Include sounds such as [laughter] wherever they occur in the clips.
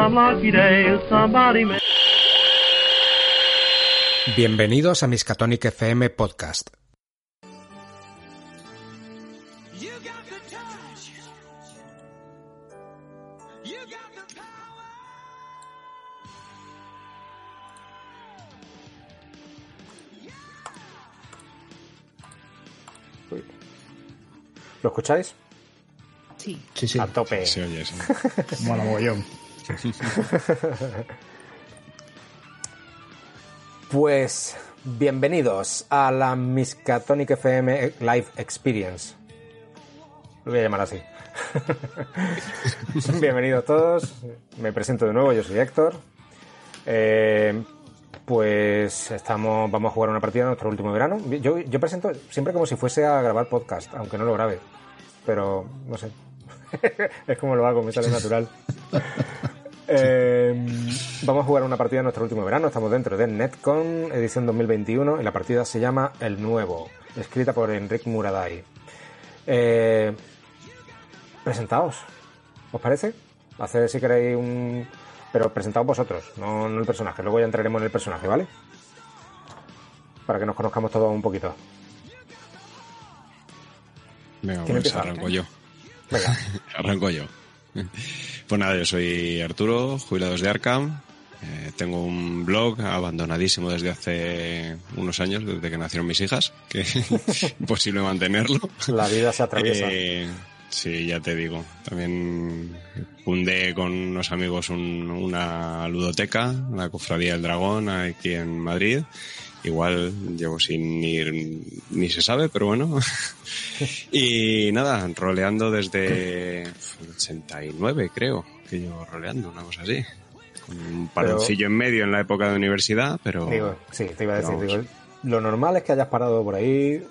some lucky day somebody may. Bienvenidos a Miskatonic FM Podcast. ¿Lo escucháis? Sí. Sí, sí. A tope. Se oye eso. [laughs] Mola mogollón. [laughs] Pues bienvenidos a la Miskatonic FM Live Experience. Lo voy a llamar así. [laughs] Bienvenidos todos. Me presento de nuevo, yo soy Héctor. Eh, pues estamos, vamos a jugar una partida de nuestro último verano. Yo, yo presento siempre como si fuese a grabar podcast, aunque no lo grabe. Pero no sé. [laughs] es como lo hago, me sale natural. Eh, vamos a jugar una partida de nuestro último verano. Estamos dentro de Netcon, edición 2021, y la partida se llama El Nuevo, escrita por Enric Muraday. Eh, presentaos, ¿os parece? Haced si queréis un. Pero presentaos vosotros, no, no el personaje. Luego ya entraremos en el personaje, ¿vale? Para que nos conozcamos todos un poquito. Venga, ¿Quién pues arranco yo. Venga, [laughs] Arranco yo. Pues nada, yo soy Arturo, jubilados de Arkham. Eh, tengo un blog abandonadísimo desde hace unos años, desde que nacieron mis hijas, que es [laughs] imposible mantenerlo. la vida se atraviesa. Eh, sí, ya te digo. También fundé con unos amigos un- una ludoteca, la Cofradía del Dragón, aquí en Madrid. Igual llevo sin ir, ni se sabe, pero bueno. [laughs] y nada, roleando desde el 89, creo, que llevo roleando, una cosa así. Con un paroncillo en medio en la época de universidad, pero... Digo, sí, te iba a decir, digo, lo normal es que hayas parado por ahí.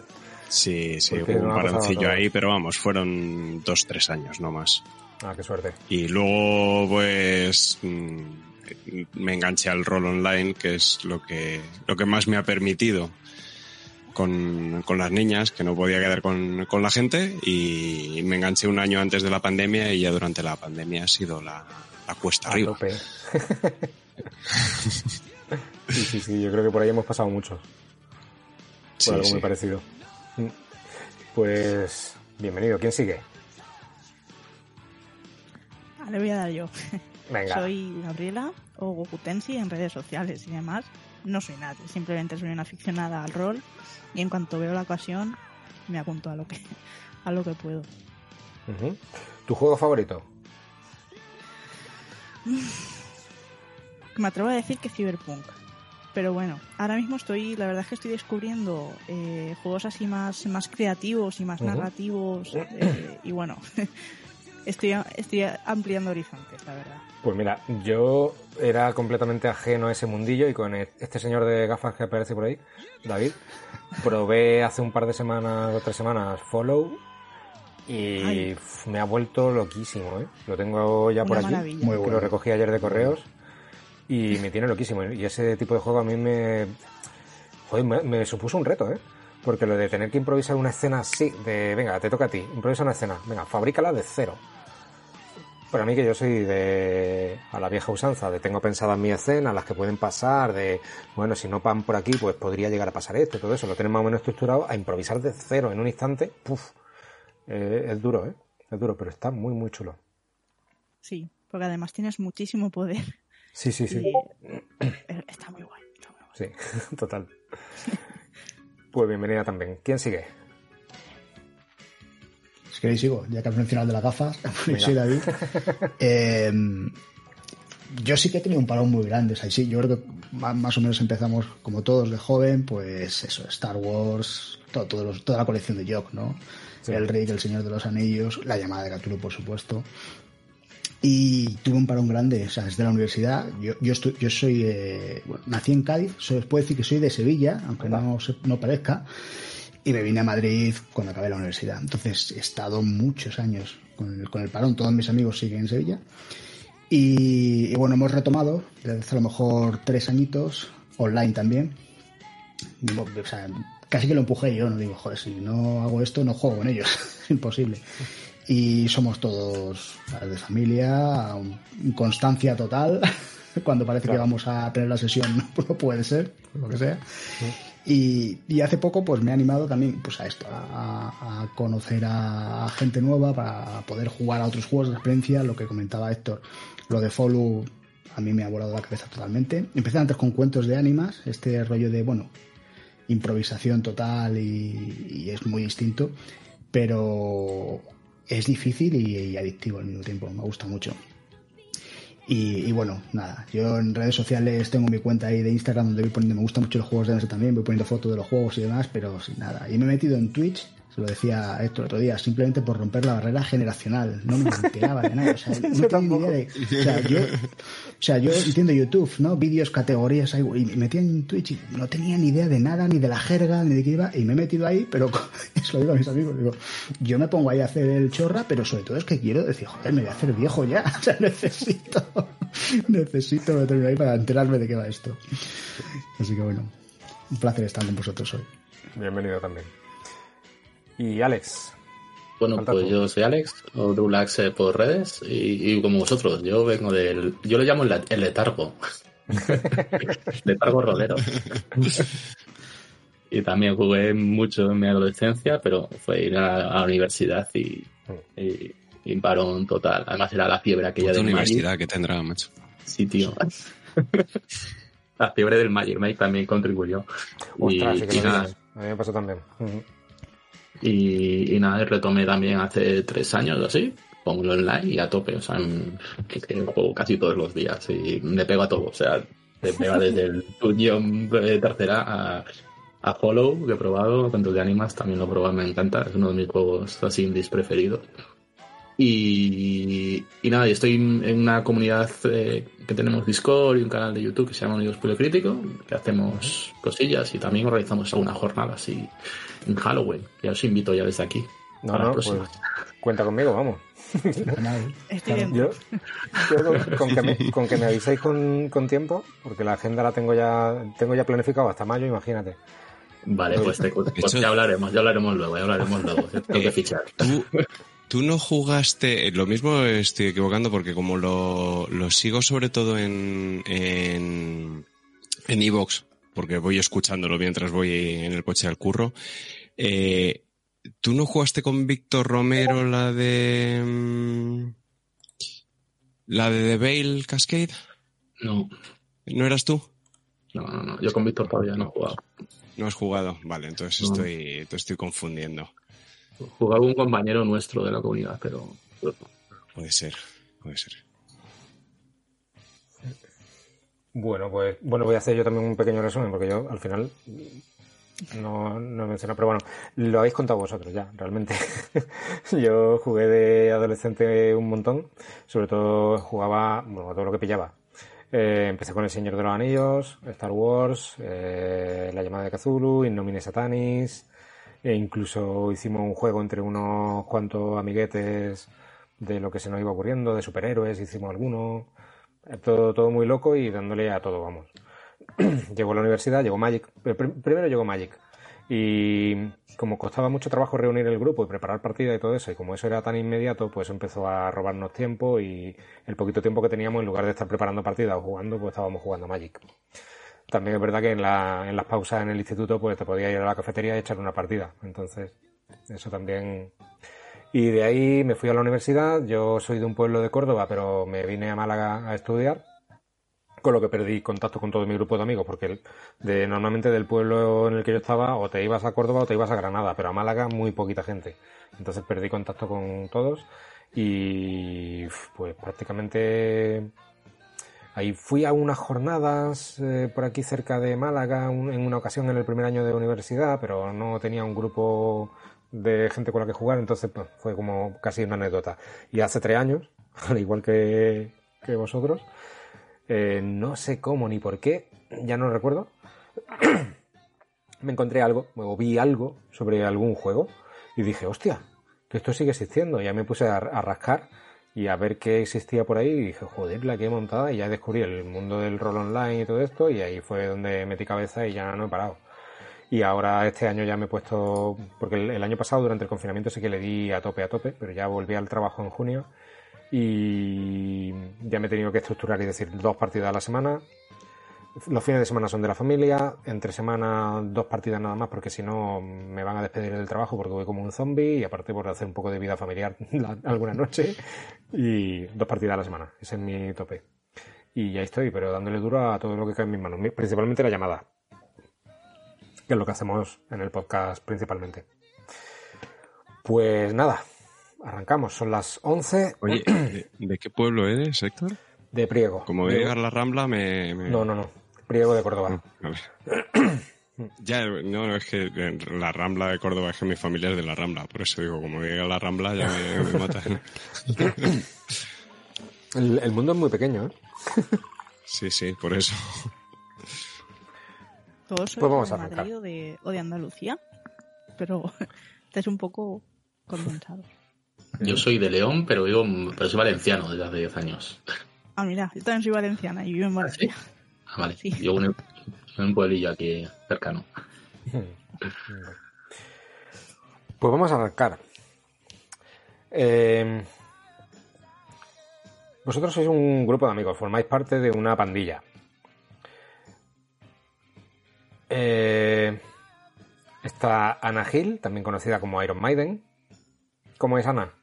Sí, sí, hubo un paroncillo ahí, pero vamos, fueron dos, tres años, no más. Ah, qué suerte. Y luego, pues, mm, me enganché al rol online, que es lo que, lo que más me ha permitido con, con las niñas, que no podía quedar con, con la gente, y me enganché un año antes de la pandemia y ya durante la pandemia ha sido la, la cuesta A arriba. tope. [laughs] sí, sí, sí, yo creo que por ahí hemos pasado muchos. Por Sí, algo sí. muy parecido. Pues, bienvenido. ¿Quién sigue? Le voy a dar yo. Venga. Soy Gabriela o Gokutensi en redes sociales y demás. No soy nadie, simplemente soy una aficionada al rol y en cuanto veo la ocasión me apunto a lo que [laughs] a lo que puedo. ¿Tu juego favorito? Me atrevo a decir que Cyberpunk. Pero bueno, ahora mismo estoy, la verdad es que estoy descubriendo eh, juegos así más, más creativos y más narrativos. eh, y bueno, [laughs] estoy, estoy ampliando horizontes, la verdad. Pues mira, yo era completamente ajeno a ese mundillo y con e- este señor de gafas que aparece por ahí, David, probé hace un par de semanas o tres semanas Follow y Ay. me ha vuelto loquísimo, ¿eh? Lo tengo ya por Una aquí, maravilla. Muy bueno. lo recogí ayer de correos y me tiene loquísimo. Y ese tipo de juego a mí me, joder, me, me supuso un reto, ¿eh? Porque lo de tener que improvisar una escena así, de venga, te toca a ti, improvisa una escena, venga, fabrícala de cero. Para mí que yo soy de a la vieja usanza, de tengo pensadas mis escenas, las que pueden pasar, de bueno, si no van por aquí, pues podría llegar a pasar esto, todo eso, lo tienes más o menos estructurado, a improvisar de cero en un instante, puf, eh, es duro, ¿eh? Es duro, pero está muy, muy chulo. Sí, porque además tienes muchísimo poder. Sí, sí, sí. Y eh, está muy guay. Está muy guay. Sí, [laughs] total. Pues bienvenida también. ¿Quién sigue? Si queréis sigo, ya que has mencionado de las gafas, [laughs] soy David. Eh, yo sí que he tenido un parón muy grande, o sea, sí, yo creo que más o menos empezamos como todos de joven, pues eso, Star Wars, todo, todos los- toda la colección de Jock, ¿no? Sí. El Rey, El Señor de los Anillos, la llamada de Cthulhu, por supuesto. Y tuve un parón grande, o sea, desde la universidad. Yo, yo, estu- yo soy, eh, bueno, nací en Cádiz, soy, puedo decir que soy de Sevilla, aunque no, se- no parezca. Y me vine a Madrid cuando acabé la universidad. Entonces he estado muchos años con el, con el parón. Todos mis amigos siguen en Sevilla. Y, y bueno, hemos retomado desde hace a lo mejor tres añitos, online también. Digo, O sea, casi que lo empujé yo, no digo, joder, si no hago esto, no juego con ellos. es [laughs] imposible. y somos todos de familia, constancia total. [laughs] Cuando parece que vamos a tener la sesión, [laughs] no puede ser, lo que sea. Y, hace poco pues me he animado también pues a esto, a, conocer a, gente nueva para poder jugar a otros juegos de experiencia, lo que comentaba Héctor, lo de Follow a mí me ha volado la cabeza totalmente. Empecé antes con cuentos de ánimas, este rollo de, bueno, improvisación total y, es muy distinto, pero es difícil y adictivo al mismo tiempo, me gusta mucho. Y, y bueno, nada, yo en redes sociales tengo mi cuenta ahí de Instagram donde voy poniendo, me gustan mucho los juegos de mesa también, voy poniendo fotos de los juegos y demás, pero sin nada. Y me he metido en Twitch, lo decía Héctor el otro día, simplemente por romper la barrera generacional, no me enteraba de nada, o sea, [laughs] no tenía ni idea de... O sea, yo, o sea, yo entiendo YouTube, ¿no? Vídeos, categorías, ahí, y me metí en Twitch y no tenía ni idea de nada, ni de la jerga, ni de qué iba, y me he metido ahí, pero [laughs] eso lo digo a mis amigos, digo, yo me pongo ahí a hacer el chorra, pero sobre todo es que quiero decir, joder, me voy a hacer viejo ya, [laughs] o sea, necesito, necesito meterme ahí para enterarme de qué va esto. Así que bueno, un placer estar con vosotros hoy. Bienvenido también. Y Alex, Bueno, pues tú. yo soy Alex, o Dulax eh, por redes, y, y como vosotros, yo vengo del. Yo lo llamo el, letargo. [laughs] letargo rolero. [laughs] y también jugué mucho en mi adolescencia, pero fue ir a, a la universidad y, y, y parón total. Además, era la fiebre aquella Puta del Magic. universidad que tendrá, macho. Sí, tío. [laughs] la fiebre del Magic Mike también contribuyó. Y, ostras, sí que y lo nada. A mí me pasó también. Y, y nada, retomé también hace tres años o así, pongo online y a tope, o sea, en- juego casi todos los días. Y me pego a todo, o sea, te pega [laughs] desde el Dungeon eh, tercera a, a Follow, que he probado, cuentos de Animas también lo he probado, me encanta, es uno de mis juegos así indies preferidos. Y, y nada, y estoy en una comunidad eh, que tenemos Discord y un canal de YouTube que se llama Unidos Crítico, que hacemos cosillas y también organizamos alguna jornada así en Halloween. Ya os invito ya desde aquí. No, no, pues cuenta conmigo, vamos. Estoy. Yo, yo con, [laughs] con que me, con que me aviséis con, con tiempo, porque la agenda la tengo ya tengo ya planificado hasta mayo, imagínate. Vale, pues, te- pues hecho- ya hablaremos, ya hablaremos luego, ya hablaremos luego. Tengo que fichar. Tú, tú no jugaste, eh, lo mismo estoy equivocando porque como lo, lo sigo sobre todo en en en iVoox, porque voy escuchándolo mientras voy en el coche al curro. Eh, ¿Tú no jugaste con Víctor Romero la de mm, la de The Veil Cascade? No, ¿No eras tú? no, no, no. Yo con Víctor todavía no he jugado. No has jugado. Vale, entonces No. estoy te estoy confundiendo. Jugaba un compañero nuestro de la comunidad, pero. Puede ser, puede ser. Bueno, pues bueno, voy a hacer yo también un pequeño resumen, porque yo al final no, no menciono, pero bueno, lo habéis contado vosotros ya, realmente. [laughs] yo jugué de adolescente un montón, sobre todo jugaba, bueno, todo lo que pillaba. Eh, empecé con El Señor de los Anillos, Star Wars, eh, La llamada de Cthulhu, Innomine Satanis, e incluso hicimos un juego entre unos cuantos amiguetes de lo que se nos iba ocurriendo, de superhéroes, hicimos alguno. Eh, Todo, todo muy loco y dándole a todo, vamos. [clears throat] llegó a la universidad, llegó Magic. Pr- pr- Primero llegó Magic. Y como costaba mucho trabajo reunir el grupo y preparar partida y todo eso, y como eso era tan inmediato, pues empezó a robarnos tiempo y el poquito tiempo que teníamos, en lugar de estar preparando partidas o jugando, pues estábamos jugando Magic. También es verdad que en, la, en las pausas en el instituto, pues te podías ir a la cafetería y echar una partida. Entonces, eso también y de ahí me fui a la universidad. Yo soy de un pueblo de Córdoba, pero me vine a Málaga a estudiar. Con lo que perdí contacto con todo mi grupo de amigos, porque de, normalmente del pueblo en el que yo estaba, o te ibas a Córdoba o te ibas a Granada, pero a Málaga muy poquita gente. Entonces perdí contacto con todos y pues prácticamente ahí fui a unas jornadas eh, por aquí cerca de Málaga en una ocasión en el primer año de universidad, pero no tenía un grupo de gente con la que jugar, entonces pues, fue como casi una anécdota. Y hace tres años, [laughs] al igual que, vosotros, eh, no sé cómo ni por qué, ya no recuerdo, [clears throat] me encontré algo, o vi algo sobre algún juego y dije, hostia, que esto sigue existiendo. Ya me puse a rascar y a ver qué existía por ahí y dije, joder, la que he montado y ya descubrí el mundo del rol online y todo esto y ahí fue donde metí cabeza y ya no he parado. Y ahora este año ya me he puesto, porque el, el año pasado durante el confinamiento sí que le di a tope, a tope, pero ya volví al trabajo en junio y ya me he tenido que estructurar y decir dos partidas a la semana. Los fines de semana son de la familia, entre semana dos partidas nada más porque si no me van a despedir del trabajo porque voy como un zombie y aparte por hacer un poco de vida familiar [laughs] alguna noche y dos partidas a la semana, ese es mi tope. Y ya estoy, pero dándole duro a todo lo que cae en mis manos, principalmente la llamada, que es lo que hacemos en el podcast principalmente. Pues nada, arrancamos, son las 11 Oye, ¿de, de qué pueblo eres, Héctor? De Priego. Como voy a llegar a la Rambla, me... me- No, no, no, Priego de Córdoba. A ver. [clears throat] Ya, no, no, es que la Rambla de Córdoba es que mi familia es de la Rambla, por eso digo, como llega a la Rambla ya me, me matan. [laughs] El, el mundo es muy pequeño, ¿eh? [laughs] Sí, sí, por eso. Todos sois Pues vamos de a. Madrid o de, o de Andalucía, pero [laughs] estáis un poco condensados. Yo soy de León, pero vivo, pero soy valenciano desde hace 10 años. Ah, mira, yo también soy valenciana y vivo en Valencia. Ah, vale. Sí. Yo en un, en un pueblillo aquí cercano. [laughs] Pues vamos a arrancar. Eh, vosotros sois un grupo de amigos, formáis parte de una pandilla. Eh, está Ana Gil, también conocida como Iron Maiden. ¿Cómo es Ana?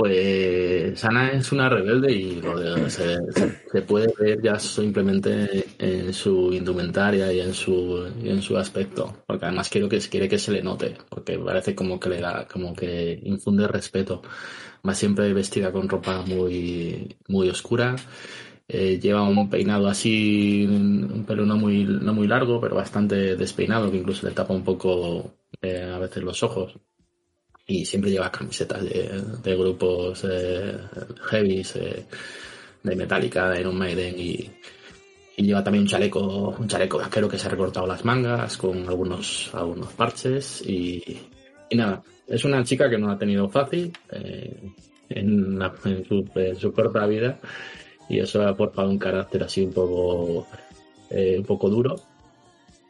Pues Ana es una rebelde y lo de- [laughs] se, se- se puede ver ya simplemente en su indumentaria y en su, y en su aspecto, porque además quiero que quiere que se le note, porque parece como que le da, como que infunde respeto. Va siempre vestida con ropa muy, muy oscura. eh, lleva un peinado así, un pelo no muy, no muy largo, pero bastante despeinado, que incluso le tapa un poco eh, a veces los ojos y siempre lleva camisetas de, grupos eh, heavies, eh, de Metallica, de Iron Maiden y, y lleva también un chaleco, un chaleco vaquero que se ha recortado las mangas con algunos, algunos parches y, y nada, es una chica que no ha tenido fácil eh, en, la- en su, en su corta vida y eso ha forjado un carácter así un poco, eh, un poco duro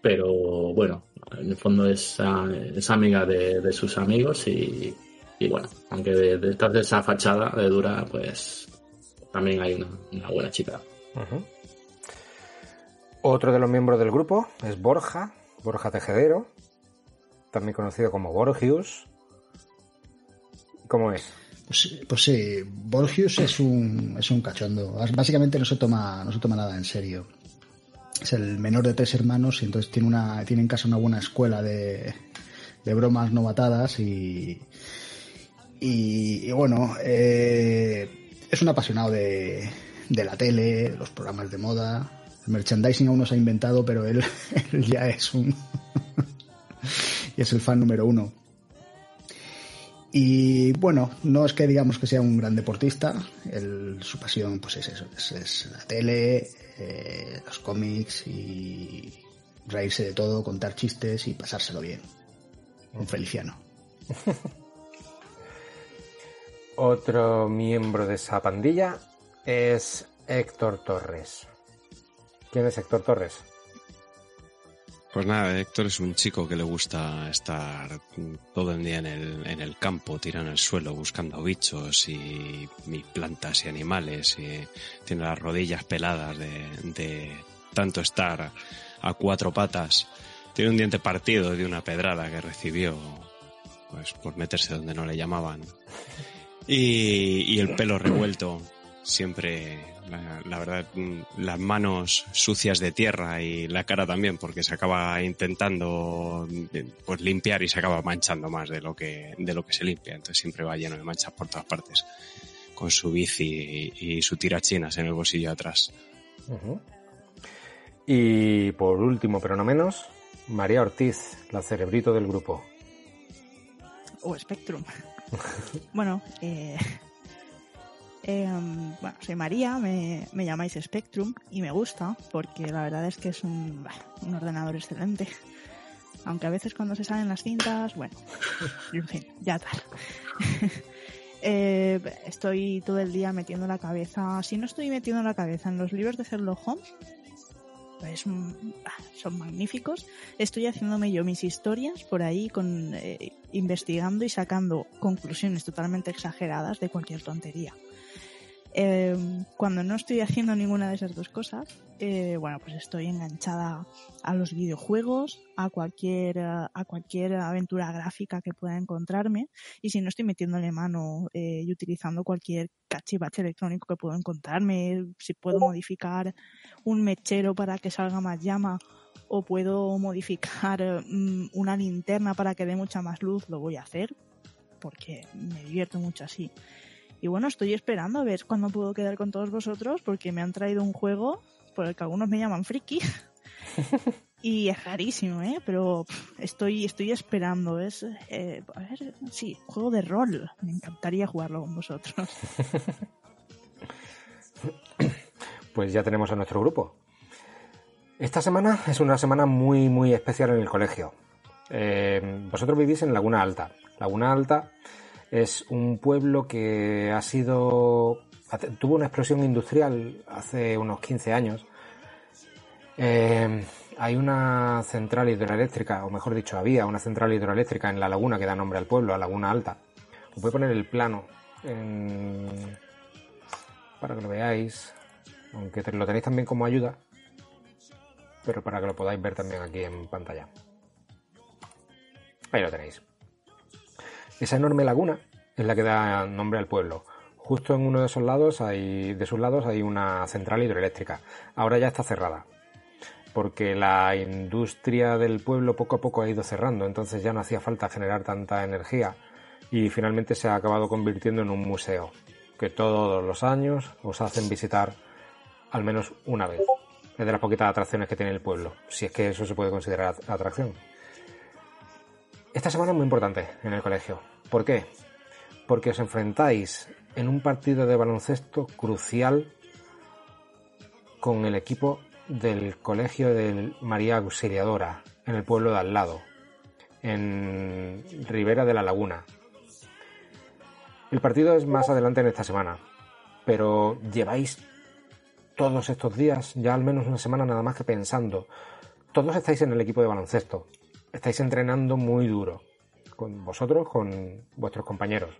pero bueno, en el fondo es, ah, es amiga de, de sus amigos y, y bueno, aunque de- detrás de esa fachada de dura, pues también hay una, una buena chica. Otro de los miembros del grupo es Borja, Borja Tejedero, también conocido como Borgius. ¿Cómo es? Pues, pues sí, Borgius es un, es un cachondo. Bás- Básicamente no se toma, no se toma nada en serio. Es el menor de tres hermanos y entonces tiene una, tiene en casa una buena escuela de, de bromas novatadas y, y, y bueno, eh, es un apasionado de, de la tele, de los programas de moda. El merchandising aún no se ha inventado, pero él, [laughs] ya es un, [laughs] y es el fan número uno. Y bueno, no es que digamos que sea un gran deportista, él- su pasión pues es eso, es, es la tele, eh, los cómics y reírse de todo, contar chistes y pasárselo bien. Un feliciano. [laughs] Otro miembro de esa pandilla es Héctor Torres. ¿Quién es Héctor Torres? Pues nada, Héctor es un chico que le gusta estar todo el día en el, en el campo, tirado en el suelo, buscando bichos y, plantas y animales. Y tiene las rodillas peladas de, de tanto estar a cuatro patas. Tiene un diente partido de una pedrada que recibió pues por meterse donde no le llamaban. Y, y el pelo revuelto, siempre, la, la verdad, mm, las manos sucias de tierra y la cara también, porque se acaba intentando eh, pues limpiar y se acaba manchando más de lo que, de lo que se limpia. Entonces siempre va lleno de manchas por todas partes, con su bici y, y su tirachinas en el bolsillo atrás. Y por último, pero no menos, María Ortiz, la cerebrito del grupo. O Spectrum. [laughs] bueno, eh, em, bueno, soy María, me, llamáis Spectrum y me gusta porque la verdad es que es un, ordenador excelente. Aunque a veces cuando se salen las cintas, bueno, en fin, ya tal. [laughs] Eh, estoy todo el día metiendo la cabeza, si no estoy metiendo la cabeza en los libros de Sherlock Holmes, es un- ah, son magníficos. Estoy haciéndome yo mis historias por ahí, con eh, investigando y sacando conclusiones totalmente exageradas de cualquier tontería. Eh, cuando no estoy haciendo ninguna de esas dos cosas, eh, bueno, pues estoy enganchada a los videojuegos, a cualquier, eh, a cualquier aventura gráfica que pueda encontrarme, y si no estoy metiéndole mano eh, y utilizando cualquier cachivache electrónico que puedo encontrarme, si puedo modificar un mechero para que salga más llama o puedo modificar mm, una linterna para que dé mucha más luz, lo voy a hacer porque me divierto mucho así. Y bueno, estoy esperando a ver cuándo puedo quedar con todos vosotros porque me han traído un juego por el que algunos me llaman friki. [laughs] y es rarísimo, ¿eh? Pero pff, estoy, estoy esperando. Es, eh, a ver, sí, juego de rol. Me encantaría jugarlo con vosotros. [laughs] Pues ya tenemos a nuestro grupo. Esta semana es una semana muy, muy especial en el colegio. Eh, vosotros vivís en Laguna Alta. Laguna Alta es un pueblo que ha sido. tuvo una explosión industrial hace unos 15 años. Eh, hay una central hidroeléctrica, o mejor dicho, había una central hidroeléctrica en la laguna que da nombre al pueblo, a Laguna Alta. Os voy a poner el plano en- para que lo veáis, aunque lo tenéis también como ayuda, pero para que lo podáis ver también aquí en pantalla. Ahí lo tenéis. Esa enorme laguna es la que da nombre al pueblo. Justo en uno de esos lados hay, de sus lados hay una central hidroeléctrica. Ahora ya está cerrada. Porque la industria del pueblo poco a poco ha ido cerrando, entonces ya no hacía falta generar tanta energía y finalmente se ha acabado convirtiendo en un museo que todos los años os hacen visitar al menos una vez. Es de las poquitas atracciones que tiene el pueblo, si es que eso se puede considerar at- atracción. Esta semana es muy importante en el colegio. ¿Por qué? Porque os enfrentáis en un partido de baloncesto crucial con el equipo del colegio de María Auxiliadora, en el pueblo de al lado, en Ribera de la Laguna. El partido es más adelante en esta semana, pero lleváis todos estos días, ya al menos una semana nada más que pensando. Todos estáis en el equipo de baloncesto, estáis entrenando muy duro, con vosotros, con vuestros compañeros,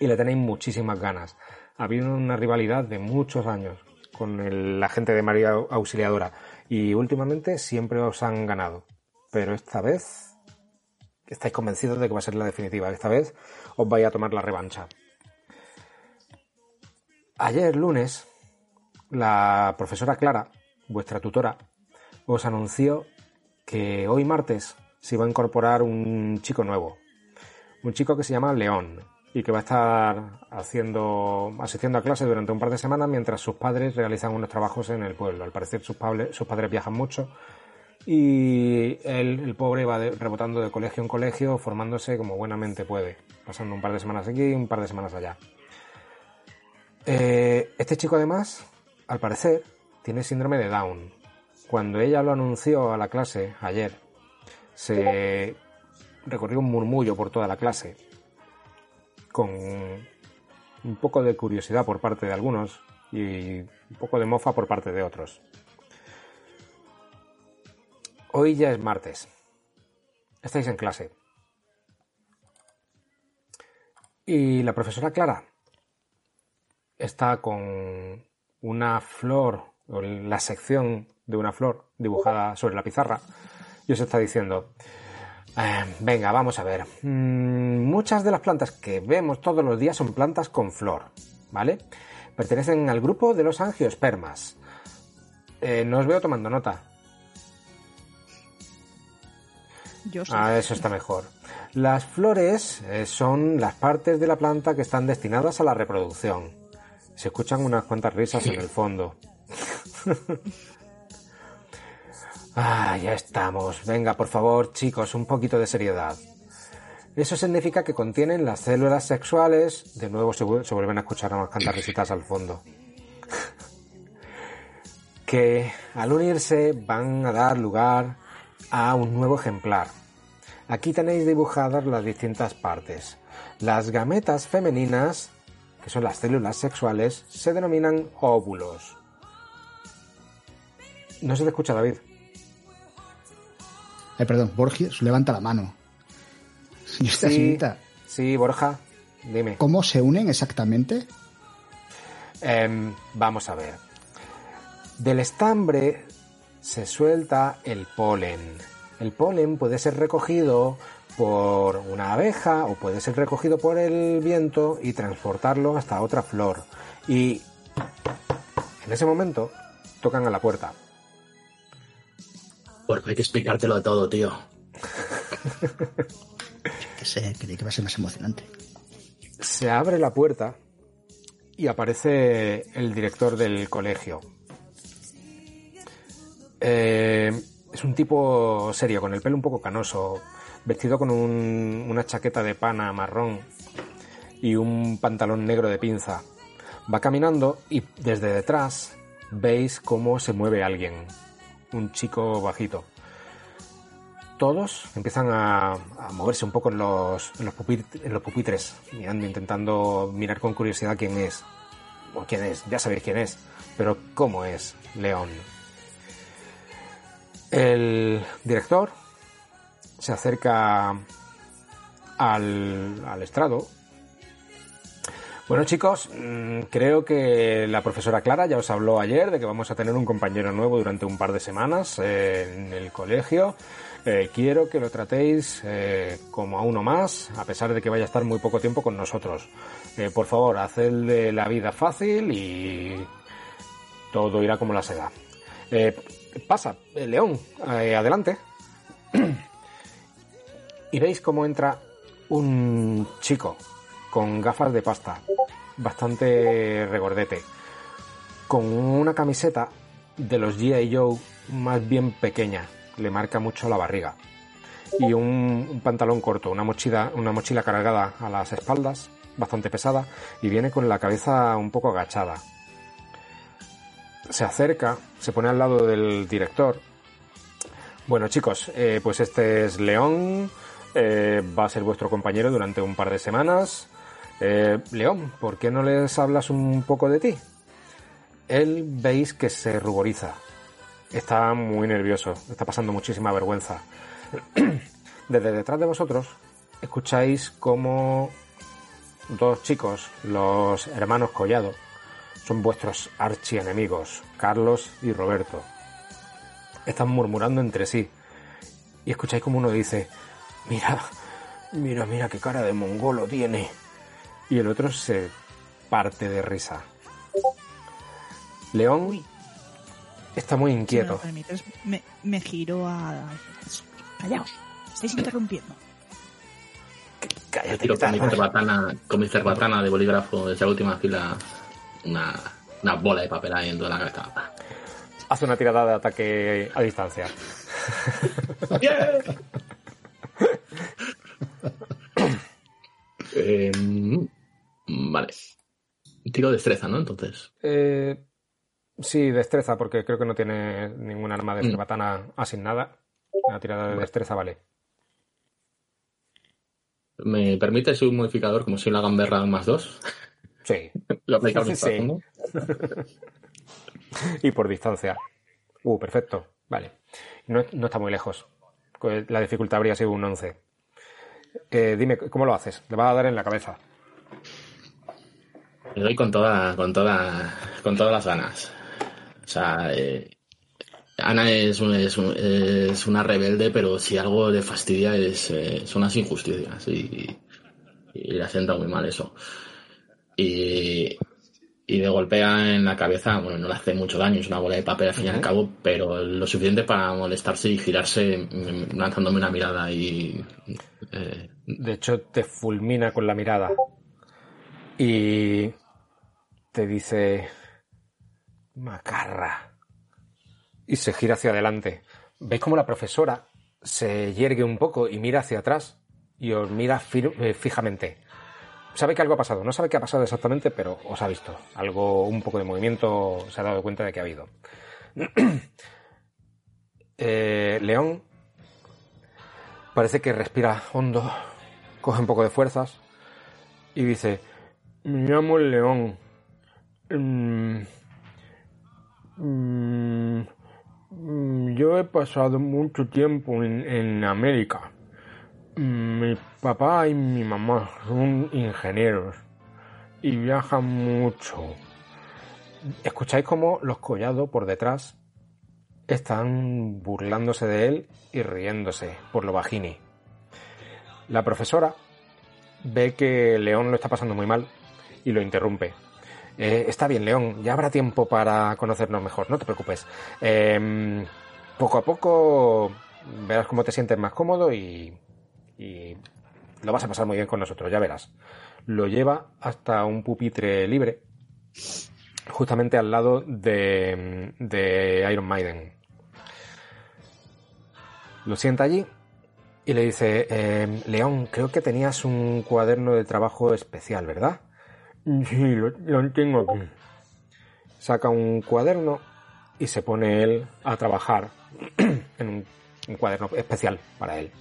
y le tenéis muchísimas ganas. Ha habido una rivalidad de muchos años con el- la gente de María Auxiliadora, y últimamente siempre os han ganado, pero esta vez estáis convencidos de que va a ser la definitiva. Esta vez os vais a tomar la revancha. Ayer lunes, la profesora Clara, vuestra tutora, os anunció que hoy martes se iba a incorporar un chico nuevo. Un chico que se llama León y que va a estar haciendo, asistiendo a clase durante un par de semanas mientras sus padres realizan unos trabajos en el pueblo. Al parecer sus, pable- sus padres viajan mucho y el pobre, va rebotando de colegio en colegio, formándose como buenamente puede, pasando un par de semanas aquí y un par de semanas allá. Eh, este chico además, al parecer, tiene síndrome de Down. Cuando ella lo anunció a la clase ayer, se recorrió un murmullo por toda la clase, con un poco de curiosidad por parte de algunos y un poco de mofa por parte de otros. Hoy ya es martes. Estáis en clase. Y la profesora Clara está con una flor, o la sección de una flor dibujada sobre la pizarra, y os está diciendo, "Eh, venga, vamos a ver, Mm, muchas de las plantas que vemos todos los días son plantas con flor, ¿vale? Pertenecen al grupo de los angiospermas. Eh, no os veo tomando nota. Yo sí. Ah, eso está mejor. Las flores eh, son las partes de la planta que están destinadas a la reproducción. Se escuchan unas cuantas risas en el fondo. [laughs] ah, ya estamos. Venga, por favor, chicos, un poquito de seriedad. Eso significa que contienen las células sexuales. De nuevo se, vu- se vuelven a escuchar unas cuantas risitas al fondo. [laughs] que al unirse van a dar lugar a un nuevo ejemplar. Aquí tenéis dibujadas las distintas partes. Las gametas femeninas, que son las células sexuales, se denominan óvulos. No se te escucha, David. Eh, perdón, Borges levanta la mano. Sí, sí, Borja, dime. ¿cómo se unen exactamente? Em, vamos a ver. Del estambre se suelta el polen. El polen puede ser recogido por una abeja o puede ser recogido por el viento y transportarlo hasta otra flor. Y en ese momento tocan a la puerta. Porque hay que explicártelo todo, tío. [laughs] Que sé, creí que va a ser más emocionante. Se abre la puerta y aparece el director del colegio. Eh, es un tipo serio, con el pelo un poco canoso, vestido con un- una chaqueta de pana marrón y un pantalón negro de pinza. Va caminando y desde detrás veis cómo se mueve alguien, un chico bajito. Todos empiezan a, moverse un poco en los, en los, pupit- en los pupitres, mirando, intentando mirar con curiosidad quién es. O quién es, ya sabéis quién es. Pero ¿cómo es León? El director se acerca al, al estrado. Bueno chicos, mm, creo que la profesora Clara ya os habló ayer de que vamos a tener un compañero nuevo durante un par de semanas eh, en el colegio. Eh, quiero que lo tratéis eh, como a uno más, a pesar de que vaya a estar muy poco tiempo con nosotros. Por favor, hacedle la vida fácil y todo irá como la seda. Pasa, León, adelante. [clears throat] y veis cómo entra un chico con gafas de pasta, bastante regordete, con una camiseta de los G.I. Joe más bien pequeña, le marca mucho la barriga, y un, pantalón corto, una mochila, una mochila cargada a las espaldas, bastante pesada, y viene con la cabeza un poco agachada. Se acerca, se pone al lado del director. Bueno chicos, eh, pues este es León, eh, va a ser vuestro compañero durante un par de semanas. Eh, León, ¿por qué no les hablas un poco de ti? Él veis que se ruboriza. Está muy nervioso, está pasando muchísima vergüenza. [clears throat] Desde detrás de vosotros escucháis como dos chicos, los hermanos Collado, son vuestros archienemigos, Carlos y Roberto. Están murmurando entre sí. Y escucháis como uno dice, mira, mira, mira qué cara de mongolo tiene. Y el otro se parte de risa. León está muy Si me lo inquieto. me, me giro a... Callaos, estáis interrumpiendo. Cállate, tiro con mi cerbatana, con mi cerbatana de bolígrafo desde la última fila una, una bola de papel ahí en toda la cabeza. Hace una tirada de ataque a distancia. [laughs] Eh, vale. Tiro destreza, ¿no? Entonces. Eh, sí, destreza, porque creo que no tiene ningún arma de Mm. cerbatana asignada. Una tirada de destreza vale. ¿Me permite un modificador como si la gamberra más dos? Sí. [laughs] Lo aplicamos Sí. ¿no? [laughs] Y por distancia. Uh, perfecto. Vale. No, no está muy lejos. La dificultad habría sido un 11. Eh, dime, ¿cómo lo haces? Le va a dar en la cabeza. Le doy con toda, con toda, con todas las ganas. O sea, eh, Ana es, un- es, un- es una rebelde, pero si algo le fastidia es, eh, son las injusticias y, y le sienta muy mal eso. Y, y le golpea en la cabeza, bueno, no le hace mucho daño, es una bola de papel al fin y al cabo, pero lo suficiente para molestarse y girarse mm, lanzándome una mirada y... eh, De hecho, te fulmina con la mirada. Y te dice... Macarra. Y se gira hacia adelante. ¿Veis cómo la profesora se yergue un poco y mira hacia atrás? Y os mira eh, fijamente. Sabe que algo ha pasado. No sabe qué ha pasado exactamente, pero os ha visto. Algo, un poco de movimiento, se ha dado cuenta de que ha habido. [clears throat] Eh, León parece que respira hondo, coge un poco de fuerzas y dice, me llamo León. Mm, mm, yo he pasado mucho tiempo en, América. Mi papá y mi mamá son ingenieros y viajan mucho. Escucháis como los collados por detrás están burlándose de él y riéndose por lo bajini. La profesora ve que León lo está pasando muy mal y lo interrumpe. Eh, está bien, León, ya habrá tiempo para conocernos mejor, no te preocupes. Em, poco a poco verás cómo te sientes más cómodo y, lo vas a pasar muy bien con nosotros, ya verás. Lo lleva hasta un pupitre libre, justamente al lado de, de Iron Maiden. Lo sienta allí y le dice, "Em, León, creo que tenías un cuaderno de trabajo especial, ¿verdad? Sí, lo, tengo aquí. Saca un cuaderno y se pone él a trabajar [clears throat] en un, un cuaderno especial para él.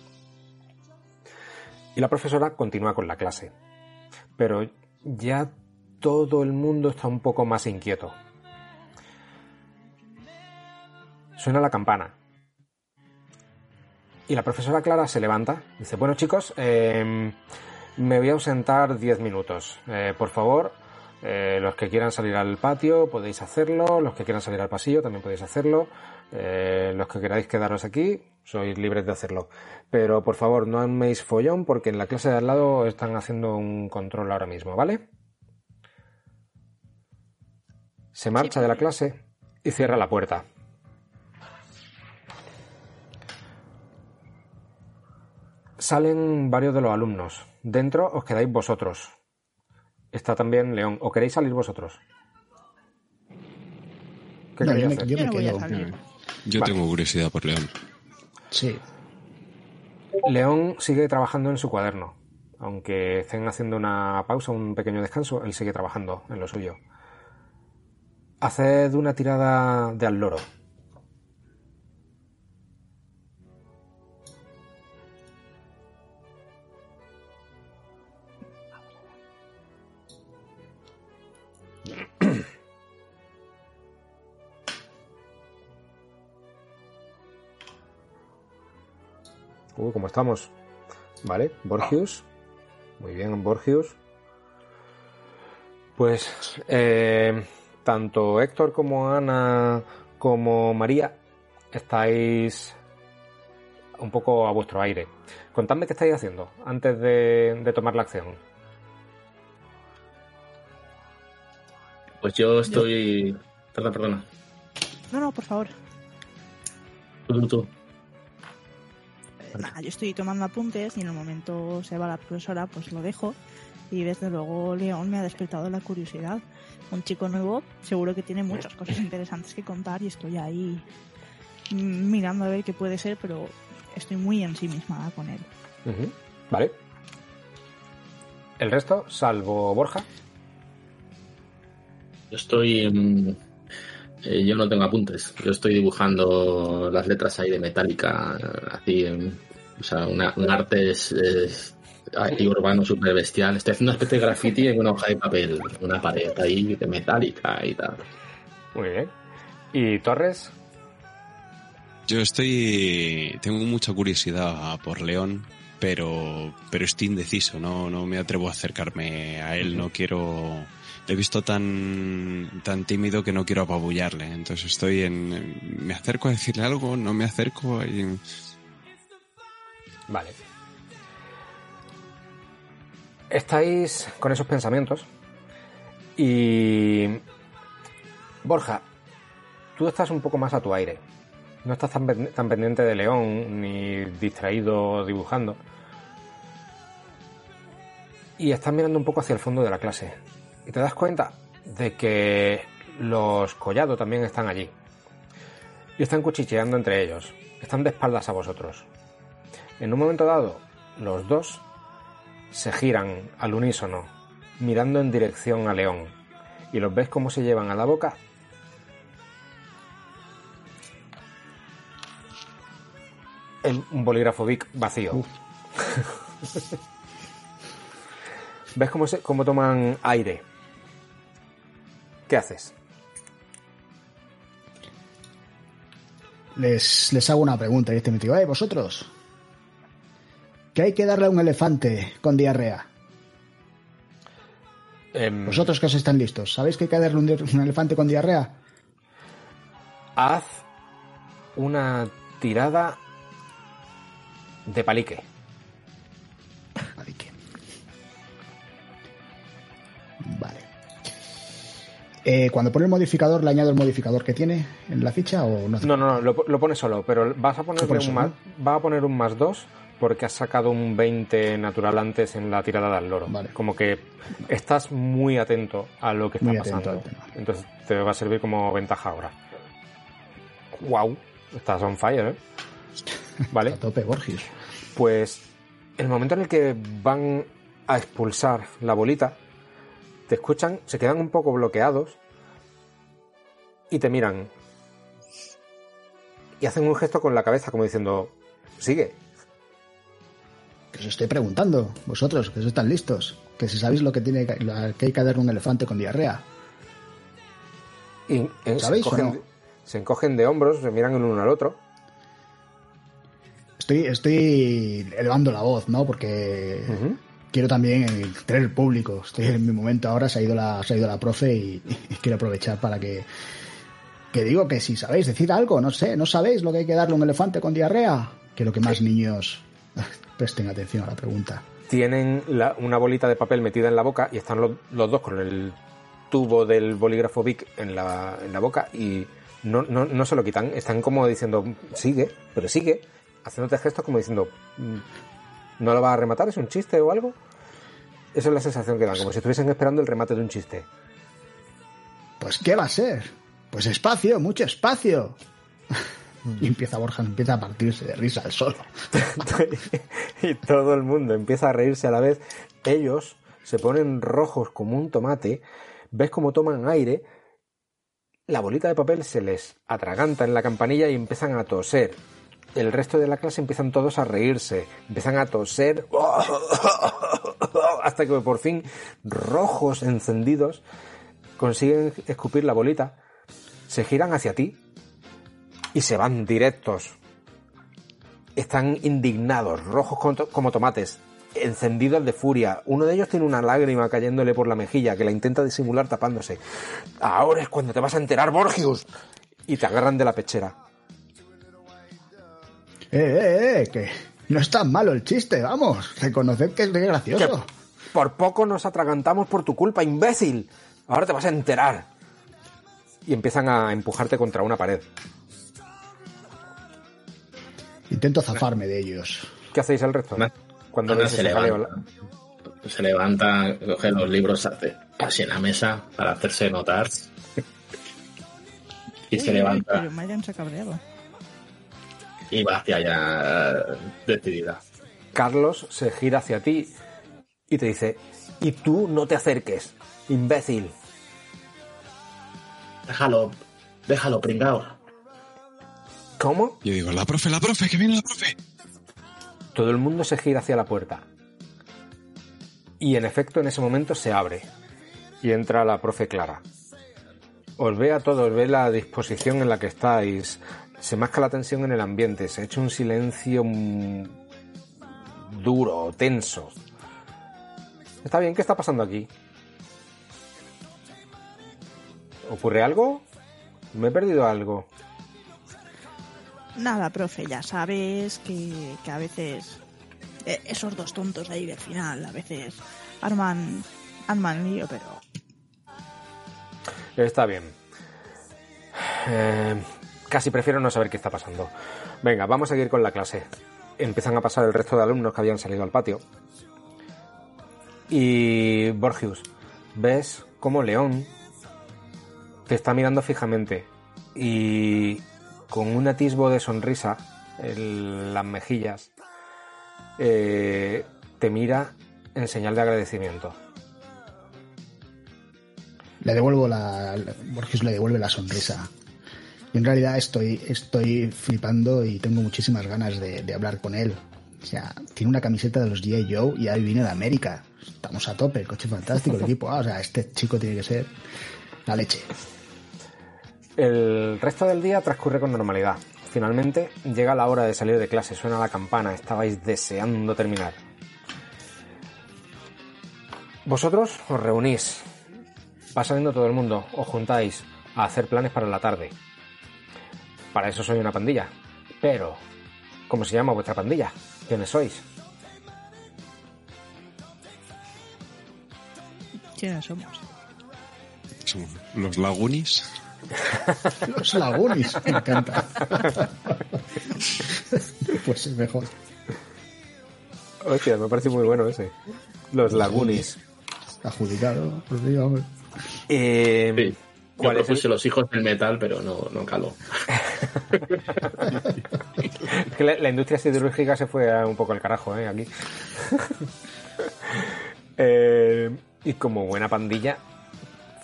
Y la profesora continúa con la clase. Pero ya todo el mundo está un poco más inquieto. Suena la campana. Y la profesora Clara se levanta. Dice, bueno chicos, eh, me voy a ausentar 10 minutos. Eh, por favor, eh, los que quieran salir al patio podéis hacerlo. Los que quieran salir al pasillo también podéis hacerlo. Eh, los que queráis quedaros aquí, sois libres de hacerlo. Pero por favor, no améis follón porque en la clase de al lado están haciendo un control ahora mismo, ¿vale? Se marcha de la clase y cierra la puerta. Salen varios de los alumnos. Dentro os quedáis vosotros. Está también León. ¿O queréis salir vosotros? ¿Qué No, queréis yo me, hacer? yo me quedo. Vale. tengo curiosidad por León. Sí. León sigue trabajando en su cuaderno. Aunque estén haciendo una pausa, un pequeño descanso, él sigue trabajando en lo suyo. Haced una tirada de al loro. Uy, ¿cómo estamos? Vale, Borgius. Muy bien, Borgius. Pues eh, tanto Héctor como Ana como María estáis un poco a vuestro aire. Contadme qué estáis haciendo antes de, de tomar la acción. Pues yo estoy. Perdón, perdona. No, no, por favor. Tú, tú, tú. Nada, yo estoy tomando apuntes y en el momento se va la profesora, pues lo dejo. Y desde luego León me ha despertado la curiosidad. Un chico nuevo seguro que tiene muchas cosas interesantes que contar y estoy ahí mm, mirando a ver qué puede ser, pero estoy muy ensimismada con él. Vale. El resto, salvo Borja. Yo estoy. eh, yo no tengo apuntes. Yo estoy dibujando las letras ahí de metálica, así. en- o sea, una- un arte es, es urbano súper bestial. Estoy haciendo una especie de graffiti en una hoja de papel, una pared ahí de metálica y tal. Muy bien. ¿Y Torres? Yo estoy. Tengo mucha curiosidad por León, pero, pero estoy indeciso, no, no me atrevo a acercarme a él, no quiero. Le he visto tan, tan tímido que no quiero apabullarle, entonces estoy en. ¿Me acerco a decirle algo? ¿No me acerco? Y- Vale. Estáis con esos pensamientos y... Borja, tú estás un poco más a tu aire. No estás tan, tan pendiente de León ni distraído dibujando. Y estás mirando un poco hacia el fondo de la clase. Y te das cuenta de que los Collado también están allí. Y están cuchicheando entre ellos. Están de espaldas a vosotros. En un momento dado, los dos se giran al unísono, mirando en dirección a León, y los ves cómo se llevan a la boca. El, un bolígrafo Bic vacío. [laughs] ves cómo, se, cómo toman aire. ¿Qué haces? les, les hago una pregunta y este me digo, eh, vosotros, ¿qué hay que darle a un elefante con diarrea? Em, Vosotros que os están listos, ¿sabéis que hay que darle un, un elefante con diarrea? haz una tirada de palique. Vale, que- Vale. Eh, cuando pone el modificador, ¿le añado el modificador que tiene en la ficha o no? No, no, no, lo, lo pones solo, pero vas a ponerle pone un solo, más, va a poner un más 2 porque has sacado un 20 natural antes en la tirada del loro. Vale. Como que estás muy atento a lo que está Muy pasando. Entonces te va a servir como ventaja ahora. Wow, estás on fire, ¿eh? [laughs] Vale. A tope, Borges. Pues el momento en el que van a expulsar la bolita, te escuchan, se quedan un poco bloqueados y te miran. Y hacen un gesto con la cabeza como diciendo, sigue. Que os estoy preguntando, vosotros, que os están listos. Que si sabéis lo que tiene que, hay que darle a un elefante con diarrea. Y eh, se, ¿Sabéis o encogen, no? se encogen de hombros, se miran el uno al otro. Estoy, estoy elevando la voz, ¿no? Porque quiero también tener el público. Estoy en mi momento ahora, se ha ido la, se ha ido la profe y, y quiero aprovechar para que, que digo que si sabéis decir algo, no sé, no sabéis lo que hay que darle a un elefante con diarrea. Quiero que más niños presten atención a la pregunta. Tienen la- una bolita de papel metida en la boca y están los, los dos con el tubo del bolígrafo Bic en la, en la boca y no, no, no se lo quitan. Están como diciendo, sigue, pero sigue, haciéndote gestos como diciendo, "Mm, ¿no lo vas a rematar? ¿Es un chiste o algo? Esa es la sensación que dan, como si estuviesen esperando el remate de un chiste. Pues ¿qué va a ser? Pues espacio, mucho espacio. [laughs] [laughs] Y empieza Borja, empieza a partirse de risa al solo. [laughs] y todo el mundo empieza a reírse a la vez. Ellos se ponen rojos como un tomate, ves cómo toman aire, la bolita de papel se les atraganta en la campanilla y empiezan a toser. El resto de la clase empiezan todos a reírse, empiezan a toser [laughs] hasta que por fin, rojos encendidos, consiguen escupir la bolita, se giran hacia ti y se van directos están indignados, rojos como to- como tomates, encendidos de furia. Uno de ellos tiene una lágrima cayéndole por la mejilla que la intenta disimular tapándose. Ahora es cuando te vas a enterar, Borgius. Y te agarran de la pechera. Eh, eh, eh, que no es tan malo el chiste, vamos. Reconoced que es Que gracioso. por poco nos atragantamos por tu culpa, imbécil. Ahora te vas a enterar. Y empiezan a empujarte contra una pared. Intento zafarme de ellos. ¿Qué hacéis el resto? Cuando Ana se levanta. Se levanta, coge los libros, hace así en la mesa para hacerse notar. y se Uy, levanta Pero Marian se ha cabreado. y va hacia allá decidida. Carlos se gira hacia ti y te dice, y tú no te acerques, imbécil. Déjalo, déjalo, pringao. ¿Cómo? Yo digo, la profe, la profe, que viene la profe. Todo el mundo se gira hacia la puerta. Y en efecto, en ese momento se abre. Y entra la profe Clara. Os ve a todos, ve la disposición en la que estáis. Se masca la tensión en el ambiente. Se ha hecho un silencio duro, tenso. Está bien, ¿qué está pasando aquí? ¿Ocurre algo? ¿Me he perdido algo? Nada, profe, ya sabes que, que a veces eh, esos dos tontos de ahí del final, a veces arman, arman lío, pero Está bien. Eh, casi prefiero no saber qué está pasando. Venga, vamos a seguir con la clase. Empiezan a pasar el resto de alumnos que habían salido al patio. Y Borgius, ves cómo León te está mirando fijamente y con un atisbo de sonrisa en las mejillas eh, te mira en señal de agradecimiento. Le devuelvo la. Borges le devuelve la sonrisa. Y en realidad estoy, estoy flipando y tengo muchísimas ganas de, de hablar con él. O sea, tiene una camiseta de los G.I. Joe y ahí viene de América. Estamos a tope, el coche fantástico, el equipo. ah, o sea, este chico tiene que ser la leche. El resto del día transcurre con normalidad. Finalmente llega la hora de salir de clase, suena la campana, estabais deseando terminar. Vosotros os reunís, va saliendo todo el mundo, os juntáis a hacer planes para la tarde. Para eso soy una pandilla. Pero, ¿cómo se llama vuestra pandilla? ¿Quiénes sois? ¿Quiénes somos? Somos los Lagunis. Los Lagunis, me encanta. pues es mejor. Hostia, me parece muy bueno ese. Los Lagunis. Adjudicado, pues. Eh, Sí. Yo ¿Cuál es el- propuse los hijos del metal, pero no, no caló. Es [laughs] que la, la industria siderúrgica se fue a un poco al carajo, ¿eh? Aquí. [laughs] Eh, y como buena pandilla,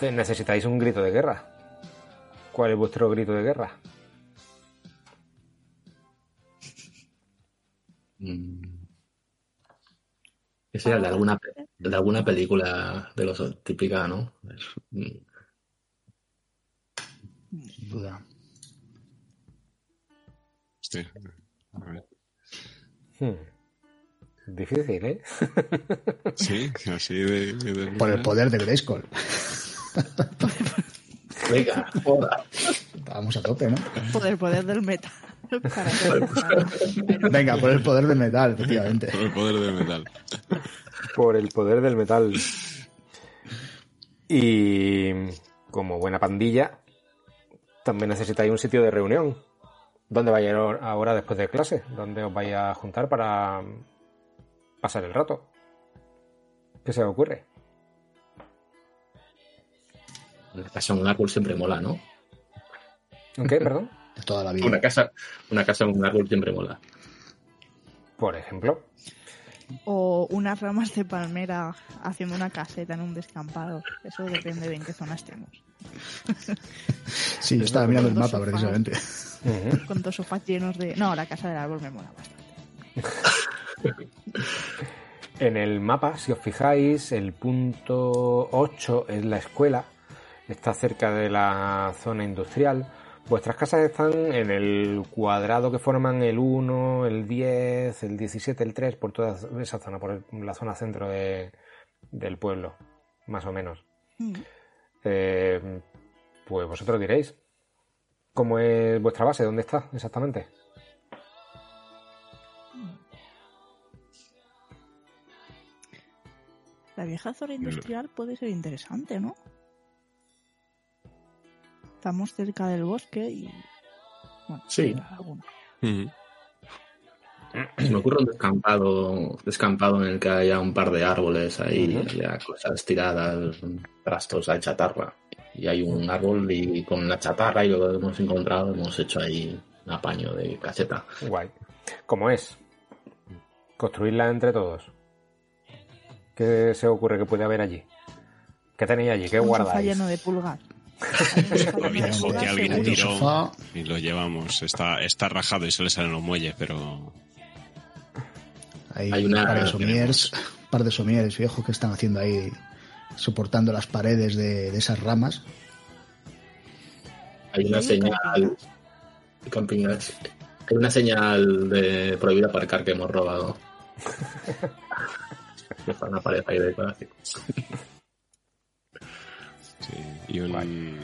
necesitáis un grito de guerra. ¿Cuál es vuestro grito de guerra? Mm. Ese era de alguna, de alguna película de los típica, ¿no? Es- mm. Sin duda. Hostia. A ver. Hmm. Difícil, ¿eh? Sí, así de. de- Por el poder de Grayskull. [laughs] Venga, joda. Vamos a tope, ¿no? Por el poder del metal. Para Venga, por el poder del metal, efectivamente. Por el poder del metal. Por el poder del metal. Y como buena pandilla, también necesitáis un sitio de reunión. ¿Dónde vais a ir ahora después de clase? ¿Dónde os vais a juntar para pasar el rato? ¿Qué se os ocurre? Una casa en un árbol siempre mola, ¿no? ¿Qué? Perdón. De [laughs] toda la vida. Una casa, una casa en un árbol siempre mola. Por ejemplo. O unas ramas de palmera haciendo una caseta en un descampado. Eso depende de en qué zona estemos. [laughs] Sí, yo estaba mirando el mapa sofás. precisamente. Con dos sofás llenos de... No, la casa del árbol me mola bastante. [laughs] En el mapa, si os fijáis, el punto 8 es la escuela, está cerca de la zona industrial. Vuestras casas están en el cuadrado que forman el 1, el 10, el 17, el 3, por toda esa zona, por la zona centro de- del pueblo, más o menos. Mm. Eh, pues vosotros diréis, ¿cómo es vuestra base? ¿Dónde está exactamente? La vieja zona industrial puede ser interesante, ¿no? Estamos cerca del bosque y... Bueno, Sí. me ocurre un descampado, descampado en el que haya un par de árboles ahí, haya cosas tiradas, trastos, hay chatarra. Y hay un árbol y con la chatarra y lo que hemos encontrado hemos hecho ahí un apaño de caseta. Guay. ¿Cómo es? Construirla entre todos. ¿Qué se ocurre que puede haber allí? ¿Qué tenéis allí? ¿Qué guardáis? lleno de pulgas. Pulgas, que alguien tiró y lo llevamos. Está, está rajado y se le salen los muelles, pero. Hay, Hay una- un par de somieres, un par de somieres viejos que están haciendo ahí, soportando las paredes de, de esas ramas. Hay una señal. Hay una señal de prohibida aparcar que hemos robado. [laughs] Una pared ahí de. Y un.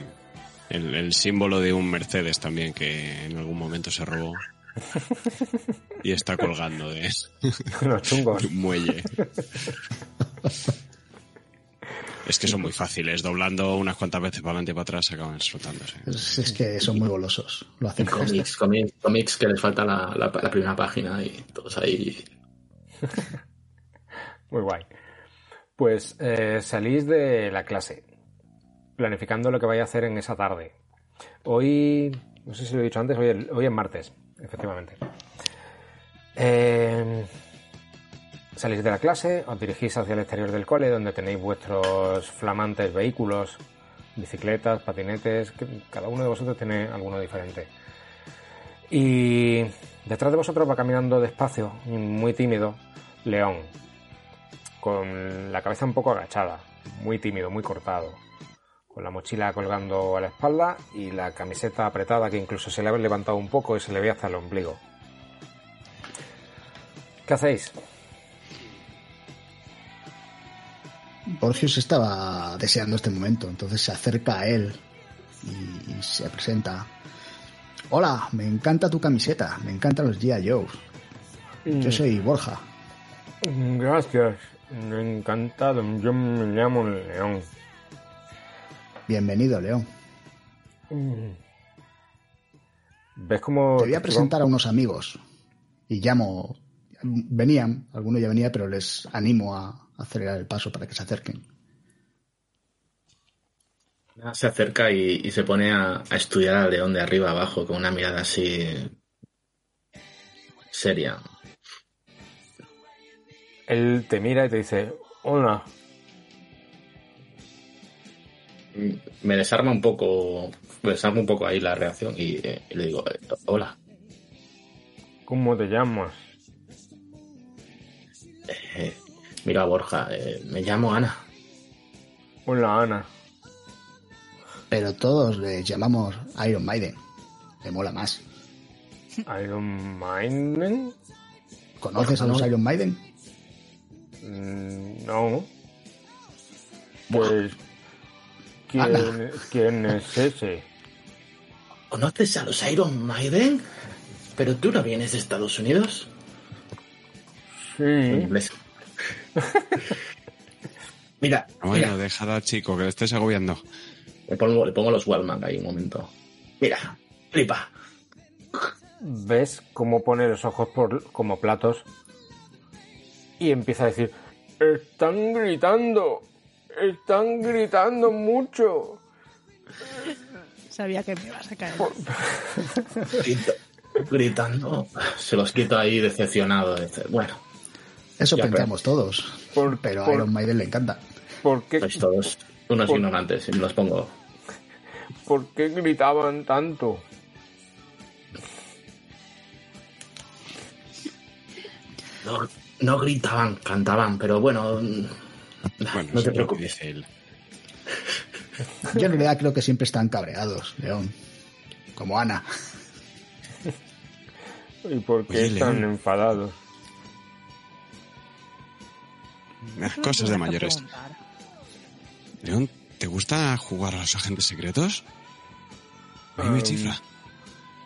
El, el símbolo de un Mercedes también que en algún momento se robó. Y está colgando de, [laughs] Los chungos. de un muelle. Es que son muy fáciles. Doblando unas cuantas veces para adelante y para atrás acaban soltándose. Es, es que son muy golosos. Lo hacen con Cómics, cómics, cómics que les falta la, la- la primera página y todos ahí. [laughs] Muy guay. Pues eh, salís de la clase, planificando lo que vais a hacer en esa tarde. Hoy, no sé si lo he dicho antes, hoy, es martes, efectivamente. Eh, salís de la clase, os dirigís hacia el exterior del cole, donde tenéis vuestros flamantes vehículos, bicicletas, patinetes, que cada uno de vosotros tiene alguno diferente. Y detrás de vosotros va caminando despacio, muy tímido, León, con la cabeza un poco agachada, muy tímido, muy cortado, con la mochila colgando a la espalda y la camiseta apretada que incluso se le ha levantado un poco y se le ve hasta el ombligo. ¿Qué hacéis? Borgios estaba deseando este momento, entonces se acerca a él y, y se presenta. Hola, me encanta tu camiseta, me encantan los G.I. Joes. Yo soy Borja. Gracias, encantado. Yo me llamo León. Bienvenido, León. ¿Ves cómo... Te voy a presentar a unos amigos y llamo... Venían, alguno ya venía, pero les animo a acelerar el paso para que se acerquen. Se acerca y, y se pone a, a estudiar al león de arriba abajo con una mirada así seria. Él te mira y te dice, hola, Me desarma un poco, me desarma un poco ahí la reacción y, eh, y le digo, eh, hola, ¿cómo te llamas? eh, mira Borja, eh, me llamo Ana. Hola, Ana. Pero todos les llamamos Iron Maiden. Me mola más. Iron Maiden. ¿Conoces a los Iron Maiden? Mm, No. Pues, ¿quién, Ana. ¿quién es ese? ¿Conoces a los Iron Maiden? ¿Pero tú no vienes de Estados Unidos? En Sí. inglés. [laughs] mira, Bueno, mira, al chico, que le estés agobiando. le pongo, le pongo los Wallman ahí un momento. Mira, flipa. ves cómo pone los ojos por, como platos y empieza a decir, están gritando, están gritando mucho. Sabía que me ibas a caer. Grita- gritando. Se los quito ahí decepcionado. Bueno, Eso pensamos todos. Por- pero a Iron Maiden le encanta. ¿Por qué, sois todos unos Por- ignorantes y los pongo. ¿Por qué gritaban tanto? No, no gritaban, cantaban, pero bueno, Bueno, no te preocupes. dice él. Yo en realidad creo que siempre están cabreados, León. Como Ana. ¿Y por qué Oye, están León. enfadados? Cosas de mayores. León, ¿te gusta jugar a los agentes secretos? A mí me chifla.